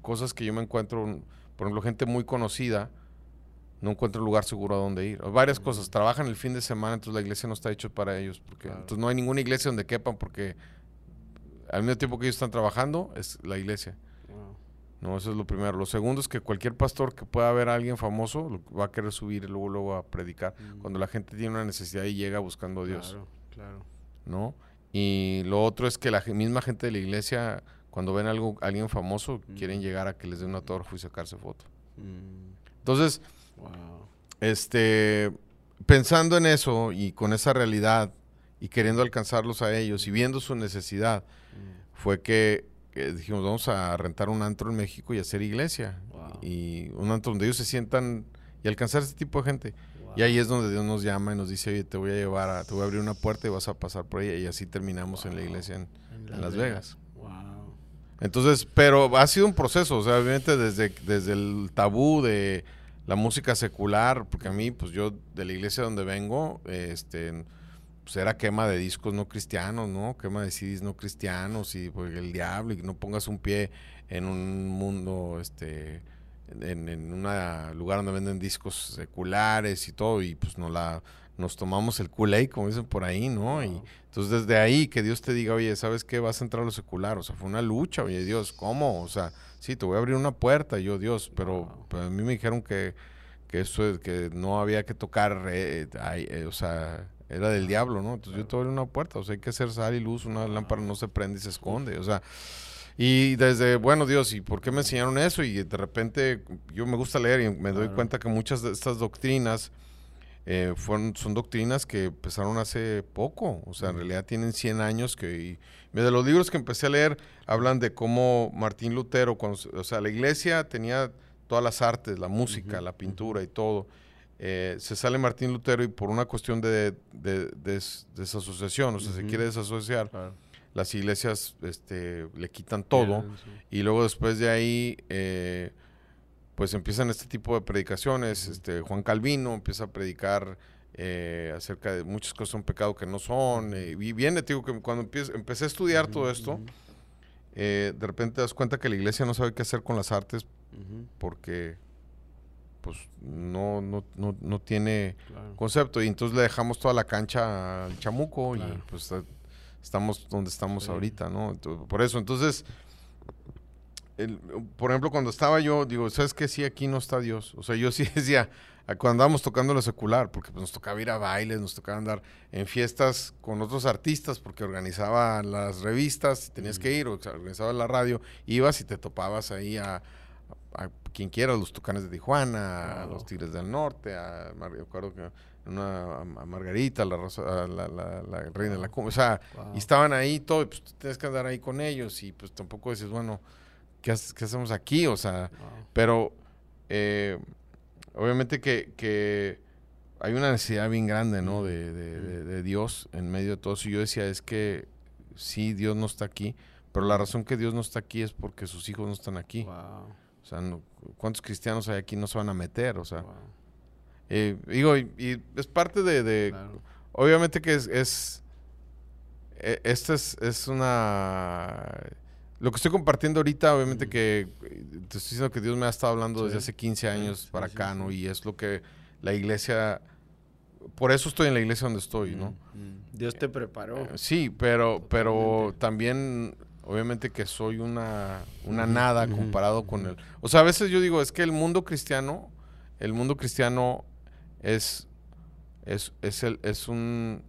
[SPEAKER 3] cosas que yo me encuentro, por ejemplo, gente muy conocida, no encuentra un lugar seguro a donde ir. Varias cosas. Trabajan el fin de semana, entonces la iglesia no está hecha para ellos. Porque, Entonces no hay ninguna iglesia donde quepan porque al mismo tiempo que ellos están trabajando, es la iglesia. No, eso es lo primero. Lo segundo es que cualquier pastor que pueda ver a alguien famoso va a querer subir y luego, luego a predicar. Cuando la gente tiene una necesidad y llega buscando a Dios. Claro, claro. ¿no? Y lo otro es que la misma gente de la iglesia, cuando ven algo, alguien famoso, quieren llegar a que les den un autógrafo y sacarse foto. Mm. Entonces, este, pensando en eso y con esa realidad y queriendo alcanzarlos a ellos y viendo su necesidad, mm. fue que, dijimos, vamos a rentar un antro en México y hacer iglesia. Y un antro donde ellos se sientan y alcanzar a este tipo de gente. Y ahí es donde Dios nos llama y nos dice, oye, te voy a llevar a, te voy a abrir una puerta y vas a pasar por ella. Y así terminamos en la iglesia en, Las Vegas. Entonces, pero ha sido un proceso, o sea, obviamente desde, desde el tabú de la música secular, porque a mí, pues yo de la iglesia donde vengo, este, pues era quema de discos no cristianos, ¿no? Quema de CDs no cristianos y pues, el diablo y no pongas un pie en un mundo, este, en, un lugar donde venden discos seculares y todo, y pues nos, la, nos tomamos el kool como dicen por ahí, ¿no? Y entonces desde ahí que Dios te diga, oye, ¿sabes qué? Vas a entrar a lo secular, o sea, fue una lucha, oye, Dios, ¿cómo? O sea, sí, te voy a abrir una puerta, yo, Dios, pero, a mí me dijeron que, que eso es, que no había que tocar, eh, eh, o sea, era del diablo, ¿no? Entonces yo te voy a abrir una puerta, o sea, hay que hacer sal y luz, una lámpara no se prende y se esconde, o sea... Y desde, bueno, Dios, ¿y por qué me enseñaron eso? Y de repente yo me gusta leer y me doy cuenta que muchas de estas doctrinas eh, fueron, son doctrinas que empezaron hace poco, o sea, en realidad tienen 100 años que... de los libros que empecé a leer hablan de cómo Martín Lutero, cuando, o sea, la iglesia tenía todas las artes, la música, la pintura y todo. Eh, se sale Martín Lutero y por una cuestión de, desasociación, o sea, se quiere desasociar las iglesias este, le quitan todo y luego después de ahí eh, pues empiezan este tipo de predicaciones. este, Juan Calvino empieza a predicar eh, acerca de muchas cosas son pecado que no son. Eh, y viene, digo que cuando empecé a estudiar todo esto, de repente te das cuenta que la iglesia no sabe qué hacer con las artes porque pues no, no, no, no tiene concepto y entonces le dejamos toda la cancha al chamuco y pues estamos donde estamos ahorita, ¿no? por eso, entonces, por ejemplo, cuando estaba yo, digo, ¿sabes qué? Sí, aquí no está Dios. O sea, yo sí decía, cuando andábamos tocando lo secular, porque pues, nos tocaba ir a bailes, nos tocaba andar en fiestas con otros artistas, porque organizaban las revistas, tenías que ir, o organizaba la radio, ibas y te topabas ahí a, quien quiera, los Tucanes de Tijuana, a los Tigres del Norte, a, que una a Margarita, la, la, la, reina de la cumbia, o sea, y estaban ahí todo, y pues tienes que andar ahí con ellos y pues tampoco dices, bueno, ¿qué, hacemos aquí? O sea, pero eh, obviamente que, que, hay una necesidad bien grande, ¿no? De, de, Dios en medio de todo eso. Y yo decía, es que sí, Dios no está aquí, Pero la razón que Dios no está aquí es porque sus hijos no están aquí.
[SPEAKER 2] Wow.
[SPEAKER 3] O sea, no- ¿cuántos cristianos hay aquí no se van a meter? O sea,
[SPEAKER 2] wow,
[SPEAKER 3] eh, digo, y, y es parte de, de-
[SPEAKER 2] claro.
[SPEAKER 3] obviamente que es, es e- esta es, es una lo que estoy compartiendo ahorita, obviamente que eh, te estoy diciendo que Dios me ha estado hablando desde hace 15 años
[SPEAKER 2] Sí,
[SPEAKER 3] para
[SPEAKER 2] sí,
[SPEAKER 3] acá, ¿no? Y es lo que la iglesia por eso estoy en la iglesia donde estoy, ¿no?
[SPEAKER 2] Dios te preparó.
[SPEAKER 3] Eh, Sí, pero, pero también, obviamente que soy una, una nada comparado con el... O sea, a veces yo digo, es que el mundo cristiano, el mundo cristiano es, es, es, el, es un...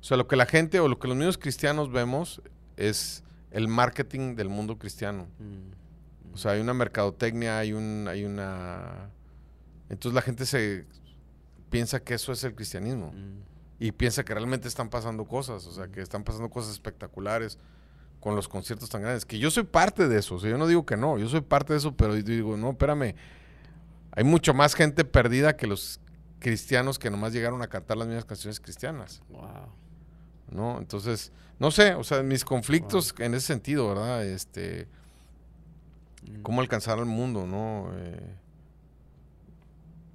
[SPEAKER 3] O sea, lo que la gente o lo que los mismos cristianos vemos es el marketing del mundo cristiano.
[SPEAKER 2] Mm,
[SPEAKER 3] O sea, hay una mercadotecnia, hay un, hay una... Entonces la gente se piensa que eso es el cristianismo.
[SPEAKER 2] Mm,
[SPEAKER 3] y piensa que realmente están pasando cosas, o sea, que están pasando cosas espectaculares con los conciertos tan grandes, que yo soy parte de eso, o sea, yo no digo que no, yo soy parte de eso, pero digo, no, espérame, hay mucho más gente perdida que los cristianos que nomás llegaron a cantar las mismas canciones cristianas,
[SPEAKER 2] wow.
[SPEAKER 3] ¿No? Entonces, no sé, o sea, mis conflictos en ese sentido, ¿verdad? Este,
[SPEAKER 2] Mm,
[SPEAKER 3] cómo alcanzar al mundo, ¿no? Eh,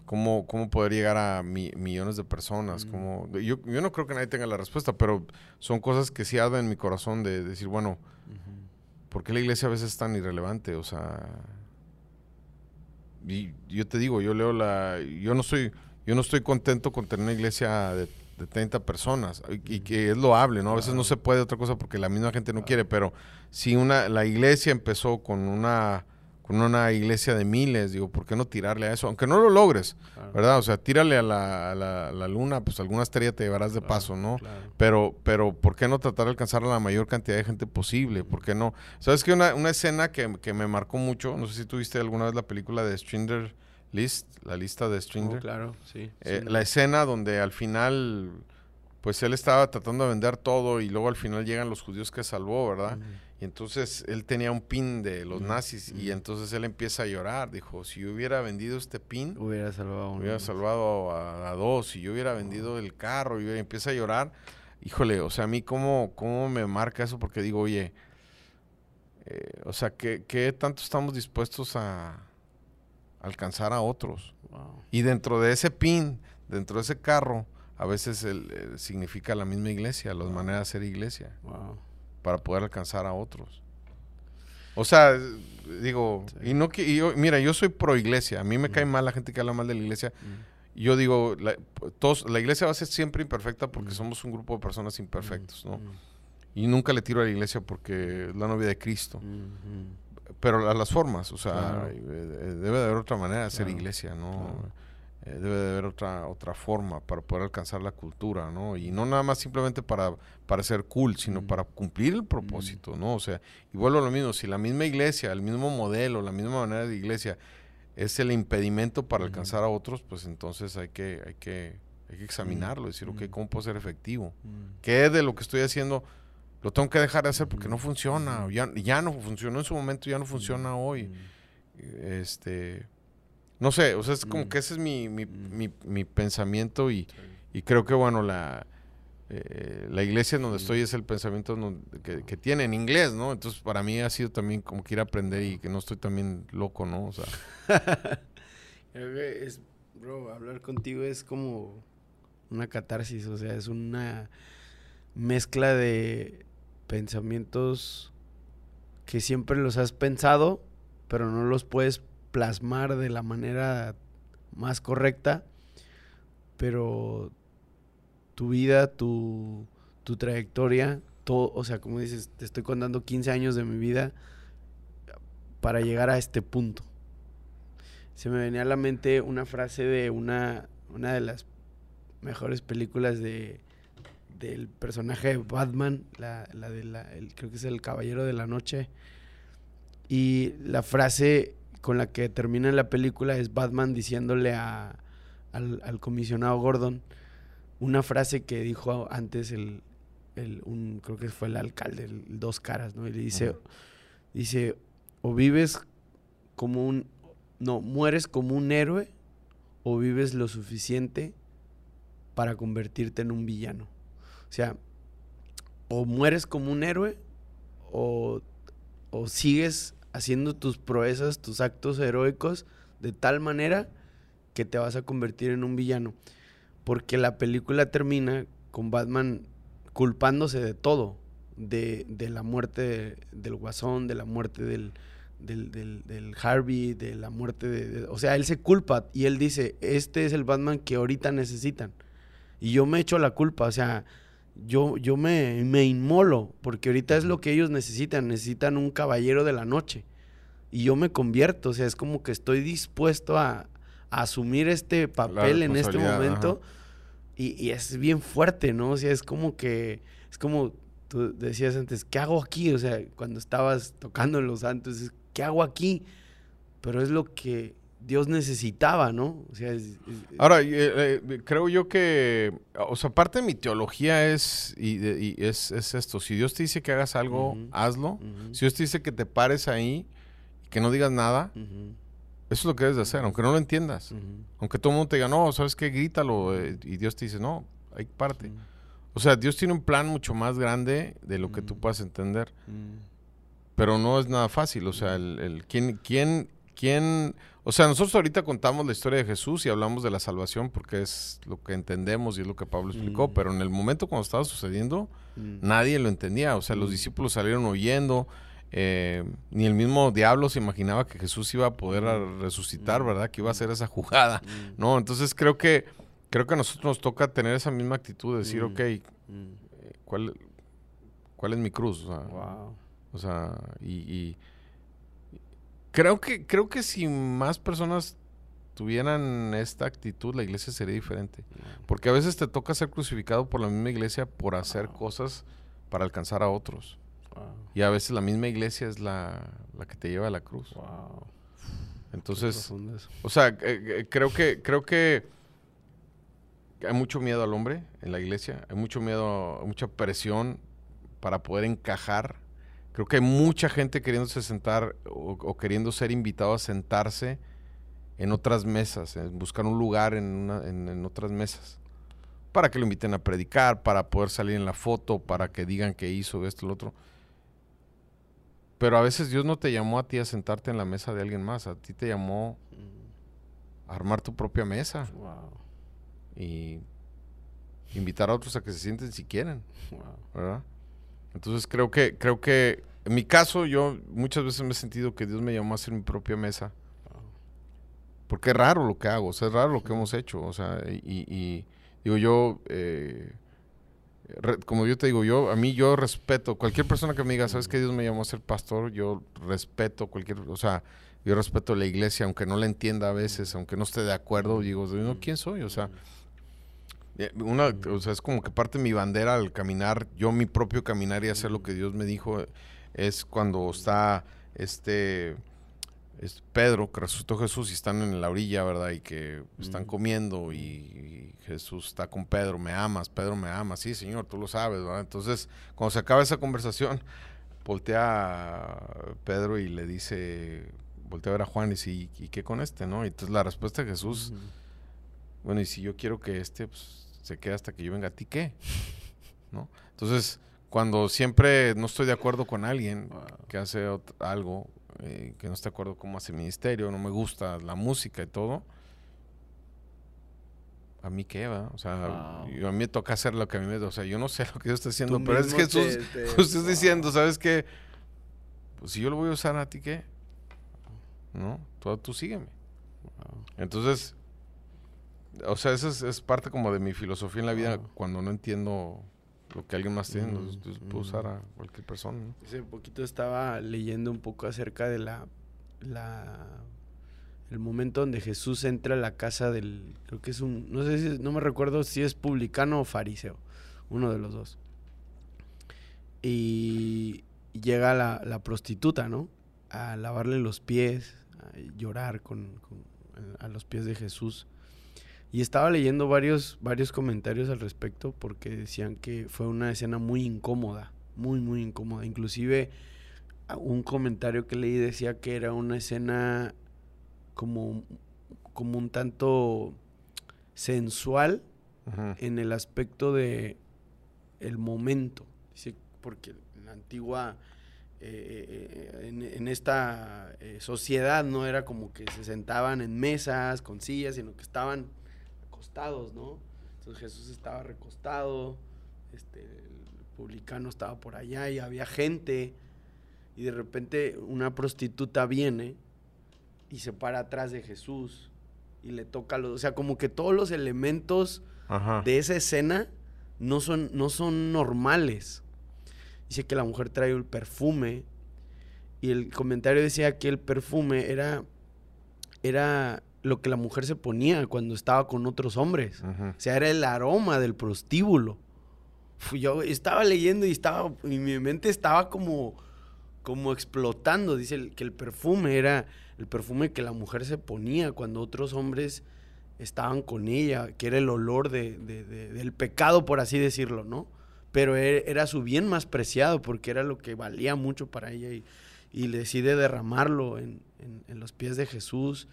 [SPEAKER 3] cómo, cómo poder llegar a mi- millones de personas.
[SPEAKER 2] Mm.
[SPEAKER 3] cómo- yo, yo no creo que nadie tenga la respuesta, pero son cosas que sí arden en mi corazón de decir, bueno. ¿por qué la iglesia a veces es tan irrelevante? O sea, y yo te digo, yo leo la, yo no estoy, yo no estoy contento con tener una iglesia de, de 30 personas y, y que es loable, ¿no? A veces no se puede otra cosa porque la misma gente no quiere, pero si una, la iglesia empezó con una, con una iglesia de miles, digo, ¿por qué no tirarle a eso? Aunque no lo logres, ¿verdad? O sea, tírale a la, a la- a la luna, pues alguna estrella te llevarás de paso, ¿no? Pero, pero, ¿por qué no tratar de alcanzar a la mayor cantidad de gente posible? ¿Por qué no? ¿Sabes que una, una escena que, que me marcó mucho? No sé si tú viste alguna vez la película de Stringer List, la lista de
[SPEAKER 2] Oh,
[SPEAKER 3] Stringer.
[SPEAKER 2] claro, sí.
[SPEAKER 3] Eh,
[SPEAKER 2] sí,
[SPEAKER 3] la escena donde al final, pues él estaba tratando de vender todo y luego al final llegan los judíos que salvó, ¿verdad? Y entonces él tenía un pin de los nazis y entonces él empieza a llorar. Dijo, si yo hubiera vendido este pin,
[SPEAKER 2] Hubiera salvado a uno
[SPEAKER 3] hubiera salvado a, a dos, si yo hubiera vendido el carro y empieza a llorar, híjole, o sea, a mí cómo, cómo me marca eso porque digo, oye, eh, o sea, ¿qué, qué tanto estamos dispuestos a alcanzar a otros?
[SPEAKER 2] Wow.
[SPEAKER 3] Y dentro de ese pin, dentro de ese carro, a veces el- el significa la misma iglesia, las maneras de ser iglesia,
[SPEAKER 2] Wow.
[SPEAKER 3] para poder alcanzar a otros. O sea, eh, digo,
[SPEAKER 2] Sí.
[SPEAKER 3] y no que, y yo- mira, yo soy pro iglesia, a mí me cae
[SPEAKER 2] Ujú.
[SPEAKER 3] mal la gente que habla mal de la iglesia,
[SPEAKER 2] Mm.
[SPEAKER 3] yo digo, la, todos, la iglesia va a ser siempre imperfecta porque
[SPEAKER 2] Mm.
[SPEAKER 3] somos un grupo de personas imperfectos, ¿no?
[SPEAKER 2] Mm,
[SPEAKER 3] Y nunca le tiro a la iglesia porque es la novia de Cristo.
[SPEAKER 2] mm, mm.
[SPEAKER 3] Pero a las formas, o sea,
[SPEAKER 2] Claro.
[SPEAKER 3] eh, eh, debe de haber otra manera de ser
[SPEAKER 2] Claro,
[SPEAKER 3] iglesia, ¿no?
[SPEAKER 2] claro.
[SPEAKER 3] Eh, debe de haber otra, otra forma para poder alcanzar la cultura, ¿no? Y no nada más simplemente para, para ser cool, sino
[SPEAKER 2] Mm.
[SPEAKER 3] para cumplir el propósito, ¿no? O sea, y vuelvo a lo mismo, si la misma iglesia, el mismo modelo, la misma manera de iglesia es el impedimento para alcanzar a otros, pues entonces hay que, hay que, hay que examinarlo, decir, ok. ¿cómo puedo ser efectivo? ¿Qué de lo que estoy haciendo lo tengo que dejar de hacer porque no
[SPEAKER 2] Ujú,
[SPEAKER 3] funciona?
[SPEAKER 2] ujú.
[SPEAKER 3] Ya, ya no funcionó en su momento, ya no funciona hoy.
[SPEAKER 2] Mm.
[SPEAKER 3] Este, no sé, o sea, es como
[SPEAKER 2] Mm.
[SPEAKER 3] que ese es mi, mi,
[SPEAKER 2] Mm.
[SPEAKER 3] mi, mi pensamiento y, y creo que, bueno, la, eh, la iglesia en donde
[SPEAKER 2] Mm.
[SPEAKER 3] estoy es el pensamiento que, que tiene en inglés, ¿no? Entonces, para mí ha sido también como que ir a aprender y que no estoy también loco, ¿no? O sea,
[SPEAKER 2] es, bro, hablar contigo es como una catarsis, o sea, es una mezcla de pensamientos que siempre los has pensado, pero no los puedes plasmar de la manera más correcta, pero tu vida, tu, tu trayectoria, todo, o sea, como dices, te estoy contando 15 años de mi vida para llegar a este punto. Se me venía a la mente una frase de una, una de las mejores películas de del personaje de Batman, la, la de la, el- creo que es el Caballero de la Noche. Y la frase con la que termina la película es Batman diciéndole a, al, al comisionado Gordon una frase que dijo antes el, el- un, creo que fue el alcalde, el Dos Caras, ¿no? Y le dice, dice, o vives como un, no, mueres como un héroe o vives lo suficiente para convertirte en un villano. O sea, o mueres como un héroe o o sigues haciendo tus proezas, tus actos heroicos de tal manera que te vas a convertir en un villano. Porque la película termina con Batman culpándose de todo, de, de la muerte del guasón, de la muerte del, del, del, Harvey, de la muerte de, O sea, él se culpa y él dice, este es el Batman que ahorita necesitan. Y yo me echo la culpa, o sea, yo, yo me, me inmolo, porque ahorita es lo que ellos necesitan, necesitan un caballero de la noche. Y yo me convierto, o sea, es como que estoy dispuesto a, a asumir este papel en este momento. Y, y, es bien fuerte, ¿no? O sea, es como que, es como tú decías antes, ¿qué hago aquí? O sea, cuando estabas tocando en los santos, ¿qué hago aquí? Pero es lo que Dios necesitaba, ¿no? O sea,
[SPEAKER 3] Ahora, eh, eh, creo yo que, o sea, parte de mi teología es, y, es, esto, si Dios te dice que hagas algo, hazlo. Si Dios te dice que te pares ahí y que no digas nada, eso es lo que debes de hacer, aunque no lo entiendas. Aunque todo el mundo te diga, no, ¿sabes qué? Grítalo. Eh, y Dios te dice, no, hay parte. O sea, Dios tiene un plan mucho más grande de lo que tú puedas entender pero no es nada fácil. O sea, el, el ¿quién, quién, quién, o sea, nosotros ahorita contamos la historia de Jesús y hablamos de la salvación porque es lo que entendemos y es lo que Pablo explicó, mm. pero en el momento cuando estaba sucediendo, mm. nadie lo entendía. O sea, los mm. discípulos salieron oyendo. Eh, ni el mismo diablo se imaginaba que Jesús iba a poder resucitar, ¿verdad? Que iba a hacer esa jugada, ¿no? Entonces creo que creo que a nosotros nos toca tener esa misma actitud de decir, ok, ¿cuál, ¿cuál es mi cruz? O sea, wow. O sea, y, creo que creo que si más personas tuvieran esta actitud, la iglesia sería diferente. Porque a veces te toca ser crucificado por la misma iglesia por hacer cosas para alcanzar a otros. Y a veces la misma iglesia es la, que te lleva a la cruz. Entonces, o sea, eh, eh, creo que creo que hay mucho miedo al hombre en la iglesia, hay mucho miedo, mucha presión para poder encajar Creo que hay mucha gente queriéndose sentar o, queriendo ser invitado a sentarse en otras mesas, en buscar un lugar en, otras mesas, para que lo inviten a predicar, para poder salir en la foto, para que digan que hizo esto, lo otro. Pero a veces Dios no te llamó a ti a sentarte en la mesa de alguien más, a ti te llamó a armar tu propia mesa. Y invitar a otros a que se sienten si quieren. ¿Verdad? Entonces creo que, creo que en mi caso yo muchas veces me he sentido que Dios me llamó a hacer mi propia mesa. Porque es raro lo que hago, o sea, es raro lo que hemos hecho. O sea, y, digo yo, eh, como yo te digo, yo, a mí yo respeto, cualquier persona que me diga, ¿sabes que Dios me llamó a ser pastor? Yo respeto cualquier, o sea, yo respeto la iglesia, aunque no la entienda a veces, aunque no esté de acuerdo, digo, ¿quién soy? O sea, una, o sea, es como que parte de mi bandera al caminar, yo mi propio caminar y hacer lo que Dios me dijo, es cuando está este es Pedro, que resucitó Jesús y están en la orilla, ¿verdad? Y que están comiendo y, Jesús está con Pedro, me amas, Pedro me ama, sí, Señor, tú lo sabes, ¿verdad? Entonces, cuando se acaba esa conversación, voltea a Pedro y le dice, voltea a ver a Juan y dice, ¿y, qué con este, no? Y entonces la respuesta de Jesús, bueno, y si yo quiero que este, pues, se queda hasta que yo venga a ti, ¿qué? ¿No? Entonces, cuando siempre no estoy de acuerdo con alguien que hace algo, eh, que no está de acuerdo cómo hace el ministerio, no me gusta la música y todo, a mí qué va, o sea, a mí me toca hacer lo que a mí me, o sea, yo no sé lo que yo estoy haciendo, pero es Jesús, te, diciendo, ¿sabes qué? Pues si yo lo voy a usar a ti, ¿qué? ¿No? Tú, tú sígueme. Entonces, o sea, eso es, parte como de mi filosofía en la vida. Cuando no entiendo lo que alguien más tiene, pues, puedo usar a cualquier persona.
[SPEAKER 2] Hace poquito estaba leyendo un poco acerca de la, la el momento donde Jesús entra a la casa del, creo que es un, no sé si, no me recuerdo si es publicano o fariseo, uno de los dos. Y llega la, la prostituta, ¿no? A lavarle los pies, a llorar con, a los pies de Jesús. Y estaba leyendo varios, varios comentarios al respecto porque decían que fue una escena muy incómoda, muy, muy incómoda. Inclusive un comentario que leí decía que era una escena como, como un tanto sensual en el aspecto de el momento. Dice, porque en la antigua eh, eh, en, en esta eh, sociedad no era como que se sentaban en mesas con sillas, sino que estaban acostados, ¿no? Entonces Jesús estaba recostado, este, el publicano estaba por allá y había gente y de repente una prostituta viene y se para atrás de Jesús y le toca los, o sea, como que todos los elementos
[SPEAKER 3] Ajá.
[SPEAKER 2] de esa escena no son, no son normales. Dice que la mujer trae el perfume y el comentario decía que el perfume era, era lo que la mujer se ponía cuando estaba con otros hombres. O sea, era el aroma del prostíbulo. Yo estaba leyendo y estaba, y mi mente estaba como, como explotando. Dice el- que el perfume era el perfume que la mujer se ponía cuando otros hombres estaban con ella, que era el olor de- de- de- del pecado, por así decirlo, ¿no? Pero e- era su bien más preciado porque era lo que valía mucho para ella y, y decide derramarlo en, en- en los pies de Jesús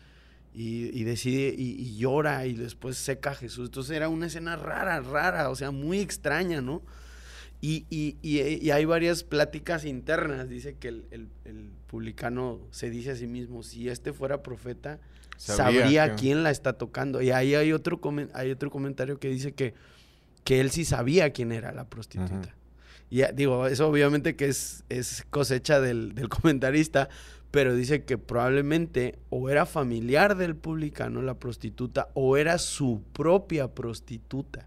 [SPEAKER 2] y, y decide y, y llora y después seca a Jesús. Entonces era una escena rara, rara, o sea, muy extraña, ¿no? Y, y- y- hay varias pláticas internas. Dice que el, el- el publicano se dice a sí mismo, si este fuera profeta,
[SPEAKER 3] Sabría
[SPEAKER 2] sabría
[SPEAKER 3] que-
[SPEAKER 2] quién la está tocando. Y ahí hay otro, comen- hay otro comentario que dice que, que él sí sabía quién era la prostituta. Y ya, digo, eso obviamente que es, es cosecha del, del comentarista, pero dice que probablemente o era familiar del publicano, la prostituta, o era su propia prostituta.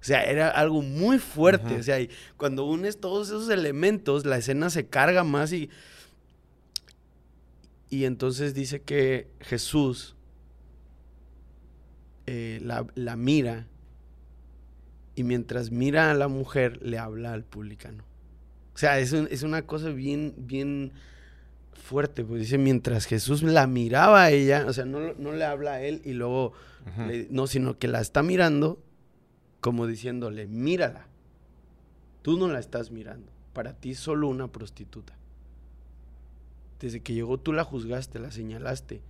[SPEAKER 2] O sea, era algo muy fuerte. O sea, y cuando unes todos esos elementos, la escena se carga más y... Y entonces dice que Jesús eh, la, la mira y mientras mira a la mujer le habla al publicano. O sea, es, un- es una cosa bien, bien fuerte. Pues dice, mientras Jesús la miraba a ella, o sea, no, no le habla a él y luego, le- no, sino que la está mirando como diciéndole, mírala. Tú no la estás mirando. Para ti solo una prostituta. Desde que llegó tú la juzgaste, la señalaste.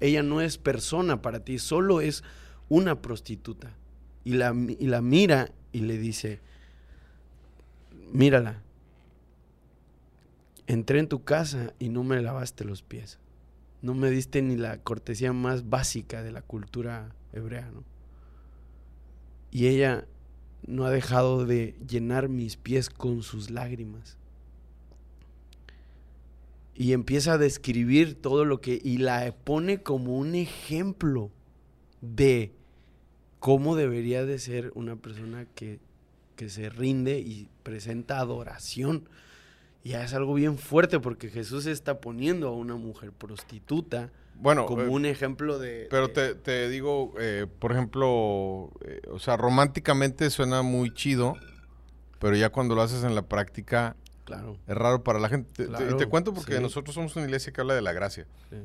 [SPEAKER 2] Ella no es persona para ti, solo es una prostituta. Y la, y la mira y le dice, mírala. Entré en tu casa y no me lavaste los pies. No me diste ni la cortesía más básica de la cultura hebrea, ¿no? Y ella no ha dejado de llenar mis pies con sus lágrimas. Y empieza a describir todo lo que... Y la pone como un ejemplo de cómo debería de ser una persona que, que se rinde y presenta adoración. Y ya es algo bien fuerte porque Jesús está poniendo a una mujer prostituta
[SPEAKER 3] Bueno,
[SPEAKER 2] como
[SPEAKER 3] eh,
[SPEAKER 2] un ejemplo de...
[SPEAKER 3] Pero
[SPEAKER 2] de-
[SPEAKER 3] te, te digo, eh, por ejemplo, eh, o sea, románticamente suena muy chido, pero ya cuando lo haces en la práctica
[SPEAKER 2] Claro.
[SPEAKER 3] es raro para la gente. Te- te- y te
[SPEAKER 2] Claro,
[SPEAKER 3] cuento porque
[SPEAKER 2] sí.
[SPEAKER 3] nosotros somos una iglesia que habla de la gracia,
[SPEAKER 2] sí.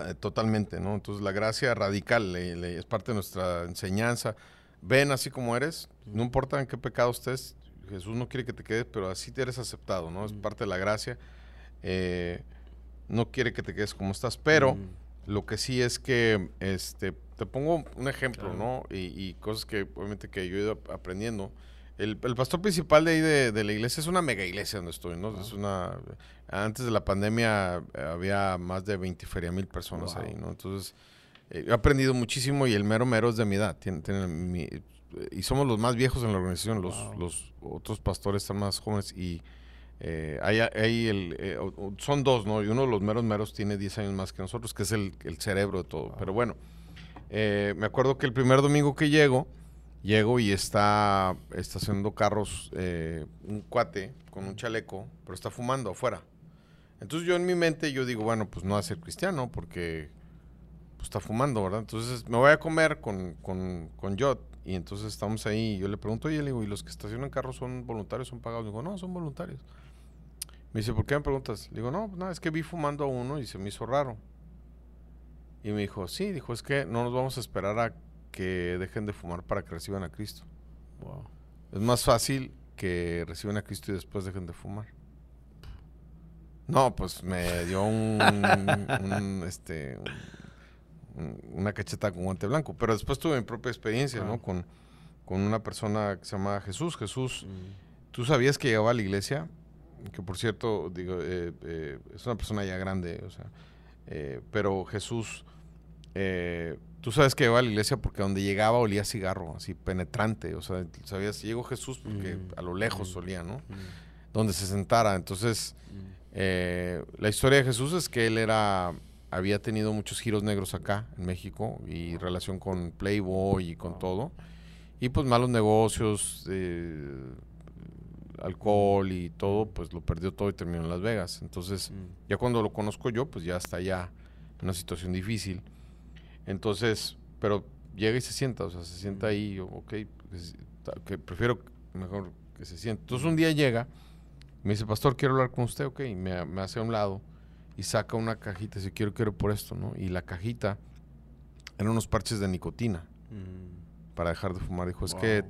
[SPEAKER 3] eh, totalmente, ¿no? Entonces la gracia radical le- le- es parte de nuestra enseñanza. Ven así como eres, no importa en qué pecado estés, Jesús no quiere que te quedes, pero así te eres aceptado, ¿no? Es
[SPEAKER 2] Mm.
[SPEAKER 3] parte de la gracia. Eh, no quiere que te quedes como estás, pero...
[SPEAKER 2] Mm.
[SPEAKER 3] Lo que sí es que, este, te pongo un ejemplo,
[SPEAKER 2] Claro.
[SPEAKER 3] ¿no? Y, y cosas que obviamente que yo he ido ap- aprendiendo. El, el pastor principal de ahí de, de la iglesia es una mega iglesia donde estoy, ¿no? Es una, antes de la pandemia eh, había más de 20 feria mil personas
[SPEAKER 2] Wow.
[SPEAKER 3] ahí, ¿no? Entonces, eh, he aprendido muchísimo y el mero mero es de mi edad. Tiene, tiene mi- y somos los más viejos en la organización, los,
[SPEAKER 2] Wow.
[SPEAKER 3] los otros pastores están más jóvenes y eh, hay, hay el, eh, son dos, ¿no? Y uno de los meros meros tiene 10 años más que nosotros, que es el, el cerebro de todo. Pero bueno, eh, me acuerdo que el primer domingo que llego, llego y está estacionando carros eh, un cuate con un chaleco, pero está fumando afuera. Entonces yo en mi mente yo digo, bueno, pues no va a ser cristiano porque pues, está fumando, ¿verdad? Entonces me voy a comer con, con, con Jot y entonces estamos ahí y yo le pregunto, oye, le digo, ¿y los que estacionan carros son voluntarios, son pagados? Digo, no, son voluntarios. Me dice, ¿por qué me preguntas? Le digo, no, pues nada, es que vi fumando a uno y se me hizo raro. Y me dijo, sí, dijo, es que no nos vamos a esperar a que dejen de fumar para que reciban a Cristo.
[SPEAKER 2] Wow.
[SPEAKER 3] Es más fácil que reciban a Cristo y después dejen de fumar. No, pues me dio un, un, este, un- una cacheta con guante blanco. Pero después tuve mi propia experiencia, ¿no? Con, con una persona que se llama Jesús. Jesús,
[SPEAKER 2] Mm.
[SPEAKER 3] ¿tú sabías que llegaba a la iglesia? que por cierto, digo, eh, eh, es una persona ya grande, o sea, eh, pero Jesús, tú sabes que iba a la iglesia porque donde llegaba olía cigarro, así penetrante, o sea, sabías, llegó Jesús porque
[SPEAKER 2] Mm.
[SPEAKER 3] a lo lejos
[SPEAKER 2] Mm.
[SPEAKER 3] olía, ¿no?
[SPEAKER 2] Mm,
[SPEAKER 3] Donde se sentara, entonces, la historia de Jesús es que él era, había tenido muchos giros negros acá en México y relación con Playboy y con todo. Y pues malos negocios, eh, alcohol y todo, pues lo perdió todo y terminó en Las Vegas. Entonces,
[SPEAKER 2] mm.
[SPEAKER 3] ya cuando lo conozco yo, pues ya está ya en una situación difícil. Entonces, pero llega y se sienta, o sea, se sienta ahí, yo, ok, ta- que prefiero mejor que se siente. Entonces un día llega, me dice, pastor, quiero hablar con usted, ok, y me, me hace a un lado y saca una cajita, dice, quiero, quiero por esto, ¿no? Y la cajita eran unos parches de nicotina
[SPEAKER 2] Mm,
[SPEAKER 3] para dejar de fumar. Dijo, es que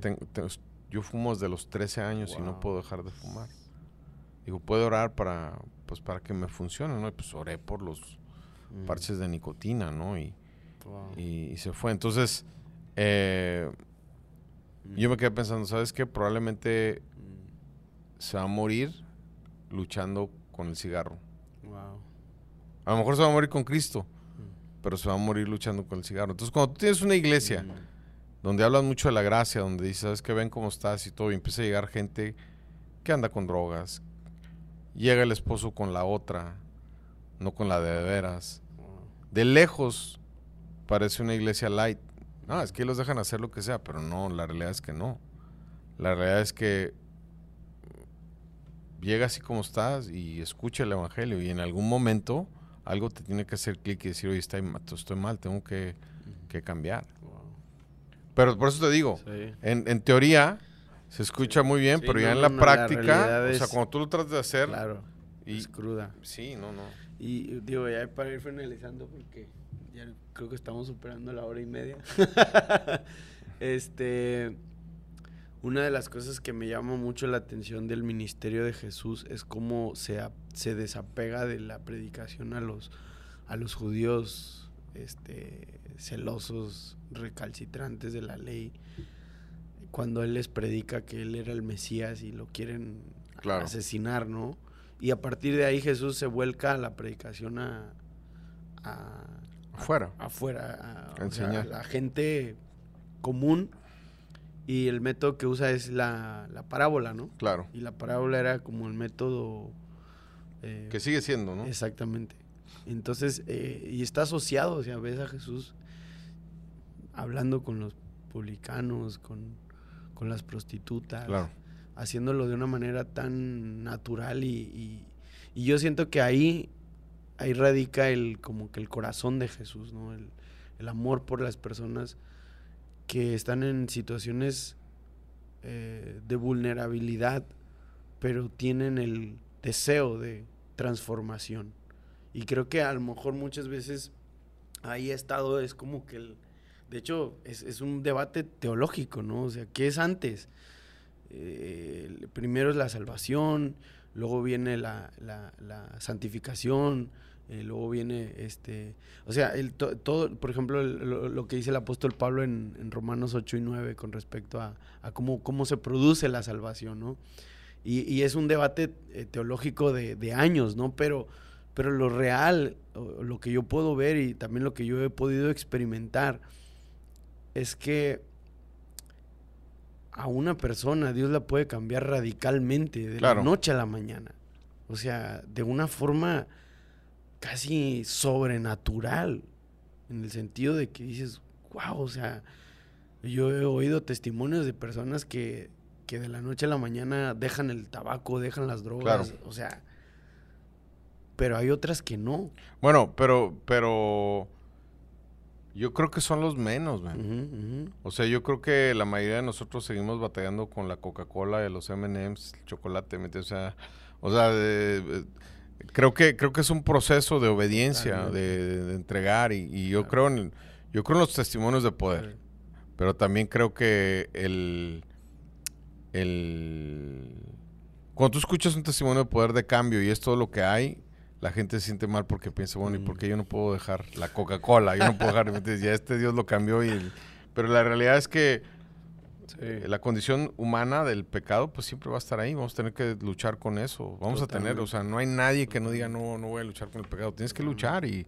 [SPEAKER 3] yo fumo desde los 13 años y no puedo dejar de fumar. Digo, ¿puedo orar para, pues, para que me funcione, no? Y pues oré por los
[SPEAKER 2] mm.
[SPEAKER 3] parches de nicotina, ¿no? Y,
[SPEAKER 2] Wow.
[SPEAKER 3] y- y se fue. Entonces, eh,
[SPEAKER 2] Mm,
[SPEAKER 3] yo me quedé pensando, ¿sabes qué? Probablemente
[SPEAKER 2] mm,
[SPEAKER 3] se va a morir luchando con el cigarro.
[SPEAKER 2] Wow.
[SPEAKER 3] A lo mejor se va a morir con Cristo, pero se va a morir luchando con el cigarro. Entonces, cuando tú tienes una iglesia
[SPEAKER 2] Mm,
[SPEAKER 3] donde hablan mucho de la gracia, donde dices, ¿sabes qué? Ven cómo estás y todo, y empieza a llegar gente que anda con drogas. Llega el esposo con la otra, no con la de veras. De lejos parece una iglesia light. No, es que los dejan hacer lo que sea, pero no, la realidad es que no. La realidad es que llega así como estás y escucha el evangelio y en algún momento algo te tiene que hacer clic y decir, oye, estoy, estoy mal, tengo que, que cambiar.
[SPEAKER 2] Wow.
[SPEAKER 3] Pero por eso te digo,
[SPEAKER 2] Sí.
[SPEAKER 3] en, en teoría se escucha muy bien,
[SPEAKER 2] Sí,
[SPEAKER 3] pero ya en la
[SPEAKER 2] no,
[SPEAKER 3] práctica, o sea,
[SPEAKER 2] es-
[SPEAKER 3] cuando tú lo tratas de hacer,
[SPEAKER 2] Claro.
[SPEAKER 3] y
[SPEAKER 2] Es cruda.
[SPEAKER 3] sí, no, no.
[SPEAKER 2] Y digo, ya para ir finalizando, porque ya creo que estamos superando la hora y media. este. Una de las cosas que me llama mucho la atención del ministerio de Jesús es cómo se, se desapega de la predicación a los, a los judíos este, celosos, recalcitrantes de la ley. Cuando él les predica que él era el Mesías y lo quieren
[SPEAKER 3] Claro.
[SPEAKER 2] asesinar, ¿no? Y a partir de ahí Jesús se vuelca a la predicación a, a-
[SPEAKER 3] Afuera.
[SPEAKER 2] afuera, a,
[SPEAKER 3] A
[SPEAKER 2] o sea,
[SPEAKER 3] enseñar.
[SPEAKER 2] a la gente común. Y el método que usa es la, la parábola, ¿no?
[SPEAKER 3] Claro.
[SPEAKER 2] Y la parábola era como el método... eh,
[SPEAKER 3] Que sigue siendo, ¿no?
[SPEAKER 2] Exactamente. Entonces, eh, y está asociado, o sea, ves a Jesús hablando con los publicanos, con, con las prostitutas,
[SPEAKER 3] Claro.
[SPEAKER 2] haciéndolo de una manera tan natural y, y- y yo siento que ahí, ahí radica el, como que el corazón de Jesús, ¿no? El, el amor por las personas que están en situaciones eh, de vulnerabilidad, pero tienen el deseo de transformación. Y creo que a lo mejor muchas veces ahí ha estado, es como que el... De hecho, es, es un debate teológico, ¿no? O sea, ¿qué es antes? Eh, primero es la salvación, luego viene la- la santificación, eh, luego viene este... O sea, el, to- todo, por ejemplo, el- lo, lo que dice el apóstol Pablo en, en Romanos 8 y 9 con respecto a, a cómo, cómo se produce la salvación, ¿no? Y, y es un debate eh, teológico de, de años, ¿no? Pero, pero lo real, lo que yo puedo ver y también lo que yo he podido experimentar, es que a una persona Dios la puede cambiar radicalmente de
[SPEAKER 3] Claro.
[SPEAKER 2] la noche a la mañana. O sea, de una forma casi sobrenatural, en el sentido de que dices, wow, o sea, yo he oído testimonios de personas que, que de la noche a la mañana dejan el tabaco, dejan las drogas,
[SPEAKER 3] Claro.
[SPEAKER 2] o sea, pero hay otras que no.
[SPEAKER 3] Bueno, pero, pero yo creo que son los menos, man. O sea, yo creo que la mayoría de nosotros seguimos batallando con la Coca-Cola, los M&M's, el chocolate, ¿me o sea, o sea, de- de- creo que creo que es un proceso de obediencia, de, de entregar y, y yo creo en yo creo en los testimonios de poder, pero también creo que el el cuando tú escuchas un testimonio de poder de cambio y es todo lo que hay, la gente se siente mal porque piensa, bueno, ¿y por
[SPEAKER 2] Mm.
[SPEAKER 3] qué yo no puedo dejar la Coca-Cola? Yo no puedo dejar, ya este Dios lo cambió y el- pero la realidad es que eh, la condición humana del pecado, pues siempre va a estar ahí. Vamos a tener que luchar con eso. Vamos a tener, o sea, no hay nadie que no diga, no, no voy a luchar con el pecado. Tienes que luchar y,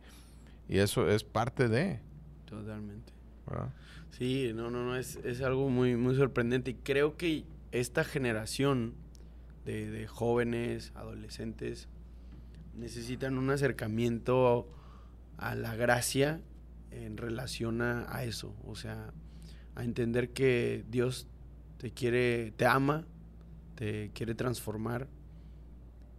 [SPEAKER 3] y eso es parte de.
[SPEAKER 2] Totalmente. Sí, no, no, no, es, algo muy, muy sorprendente. Y creo que esta generación de, de jóvenes, adolescentes, necesitan un acercamiento a la gracia en relación a, eso. O sea, a entender que Dios te quiere, te ama, te quiere transformar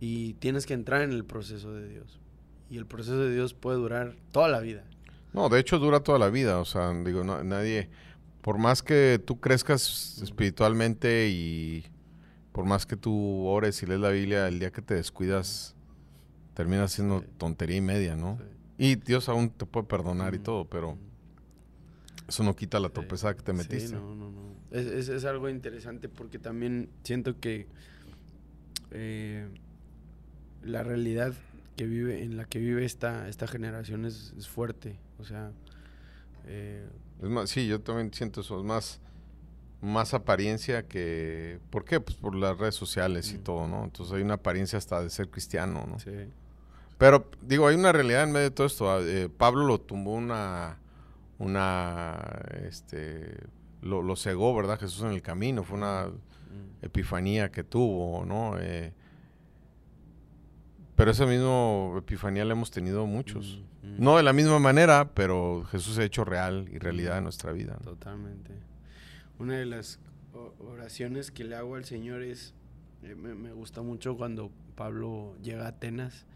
[SPEAKER 2] y tienes que entrar en el proceso de Dios. Y el proceso de Dios puede durar toda la vida.
[SPEAKER 3] No, de hecho dura toda la vida. O sea, digo, nadie, por más que tú crezcas espiritualmente y por más que tú ores y lees la Biblia, el día que te descuidas, termina siendo tontería y media, ¿no? Y Dios aún te puede perdonar y todo, pero eso no quita la tropezada que te metiste. Sí,
[SPEAKER 2] no, no, no. Es, es, algo interesante porque también siento que eh, la realidad que vive, en la que vive esta, esta generación es, es fuerte. O sea.
[SPEAKER 3] Eh, es más, sí, yo también siento eso. Es más, más apariencia que. ¿Por qué? Pues por las redes sociales y todo, ¿no? Entonces hay una apariencia hasta de ser cristiano, ¿no? Sí. Pero, digo, hay una realidad en medio de todo esto. Ah, eh, Pablo lo tumbó una. Una. Este. Lo, lo, cegó, ¿verdad? Jesús en el camino. Fue una mm. epifanía que tuvo, ¿no? Eh, pero esa misma epifanía la hemos tenido muchos. Mm, mm. No de la misma manera, pero Jesús se ha hecho real y realidad en nuestra vida.
[SPEAKER 2] Totalmente. Una de las oraciones que le hago al Señor es, eh, me, me, gusta mucho cuando Pablo llega a Atenas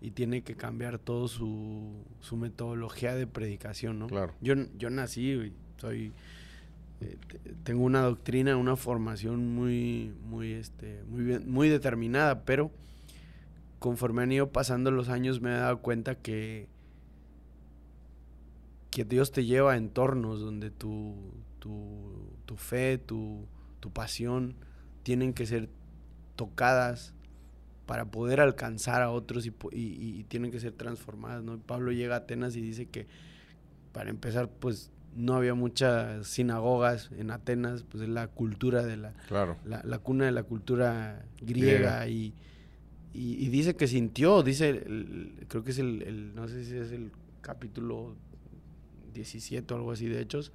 [SPEAKER 2] y tiene que cambiar todo su, su metodología de predicación, ¿no? Claro. Yo, yo nací, soy... Eh, tengo una doctrina, una formación muy, muy, este, muy, bien, muy determinada, pero conforme han ido pasando los años me he dado cuenta que, que Dios te lleva a entornos donde tu, tu, fe, tu, tu pasión tienen que ser tocadas para poder alcanzar a otros y, tienen que ser transformadas, ¿no? Pablo llega a Atenas y dice que para empezar, pues no había muchas sinagogas en Atenas, pues es la cultura de la, la, cuna de la cultura griega y, y, dice que sintió, dice, creo que es el, no sé si es el capítulo 17 o algo así de Hechos,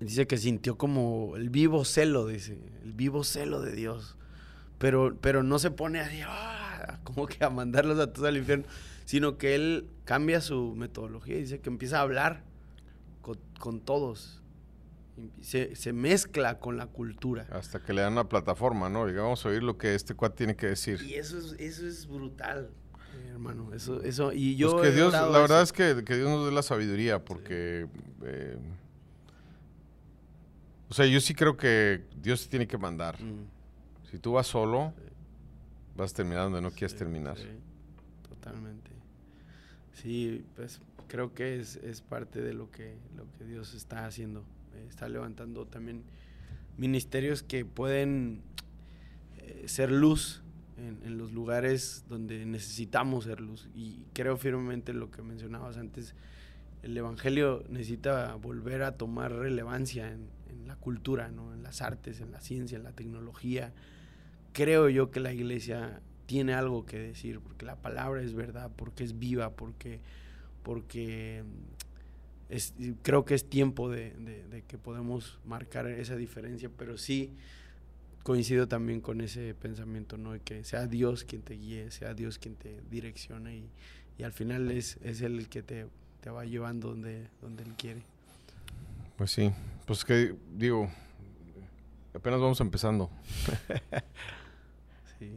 [SPEAKER 2] dice que sintió como el vivo celo, dice, el vivo celo de Dios pero, pero no se pone así, ah, como que a mandarlos a todos al infierno, sino que él cambia su metodología y dice que empieza a hablar con, todos. Se, se, mezcla con la cultura.
[SPEAKER 3] Hasta que le dan una plataforma, ¿no? Y vamos a oír lo que este cuad tiene que decir.
[SPEAKER 2] Y eso es, eso es brutal, hermano. Eso, eso, y yo.
[SPEAKER 3] Pues que Dios, la verdad es que, Dios nos dé la sabiduría, porque. Eh, o sea, yo sí creo que Dios tiene que mandar. Mm. Si tú vas solo, vas a terminar donde no quieres terminar.
[SPEAKER 2] totalmente. Sí, pues creo que es, parte de lo que, lo que Dios está haciendo. está levantando también ministerios que pueden eh, ser luz en, en, los lugares donde necesitamos ser luz. Y creo firmemente lo que mencionabas antes, el Evangelio necesita volver a tomar relevancia en, en la cultura, ¿no? en las artes, en la ciencia, en la tecnología, creo yo que la iglesia tiene algo que decir, porque la palabra es verdad, porque es viva, porque, porque mm, creo que es tiempo de, que podemos marcar esa diferencia, pero sí coincido también con ese pensamiento, ¿no? De que sea Dios quien te guíe, sea Dios quien te direccione y, y al final es, es Él el que te, te va llevando donde, donde Él quiere.
[SPEAKER 3] Pues sí, pues que digo, apenas vamos empezando.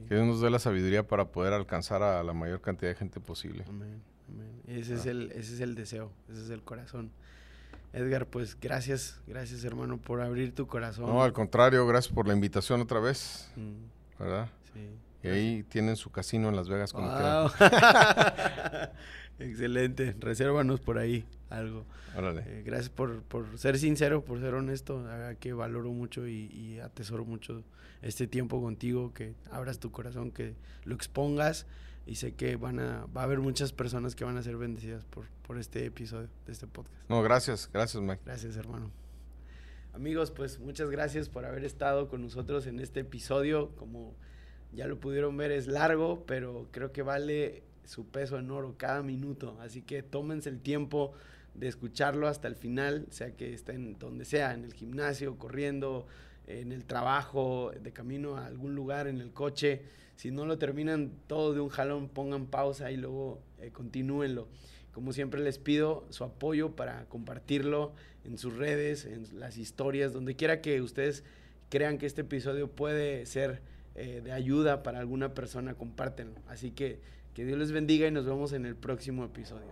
[SPEAKER 3] Que Dios nos dé la sabiduría para poder alcanzar a la mayor cantidad de gente posible.
[SPEAKER 2] Amén. Ese, es el, ese es el deseo, ese es el corazón. Edgar, pues gracias, gracias hermano por abrir tu corazón.
[SPEAKER 3] No, al contrario, gracias por la invitación otra vez. Mm. ¿Verdad? Sí. Y ahí tienen su casino en Las Vegas cuando wow.
[SPEAKER 2] Excelente, resérvanos por ahí algo.
[SPEAKER 3] Órale.
[SPEAKER 2] Eh, gracias por, ser sincero, por ser honesto. que valoro mucho y, atesoro mucho este tiempo contigo, que abras tu corazón, que lo expongas y sé que van a, va a haber muchas personas que van a ser bendecidas por, por este episodio de este podcast.
[SPEAKER 3] No, gracias, gracias Mike.
[SPEAKER 2] Gracias hermano. Amigos, pues muchas gracias por haber estado con nosotros en este episodio. Como ya lo pudieron ver, es largo, pero creo que vale su peso en oro cada minuto. Así que tómense el tiempo de escucharlo hasta el final, sea que estén donde sea, en el gimnasio, corriendo, en el trabajo, de camino a algún lugar, en el coche. Si no lo terminan todo de un jalón, pongan pausa y luego eh, continúenlo. Como siempre les pido su apoyo para compartirlo en sus redes, en las historias, donde quiera que ustedes crean que este episodio puede ser eh, de ayuda para alguna persona, compártenlo. Así que que Dios les bendiga y nos vemos en el próximo episodio.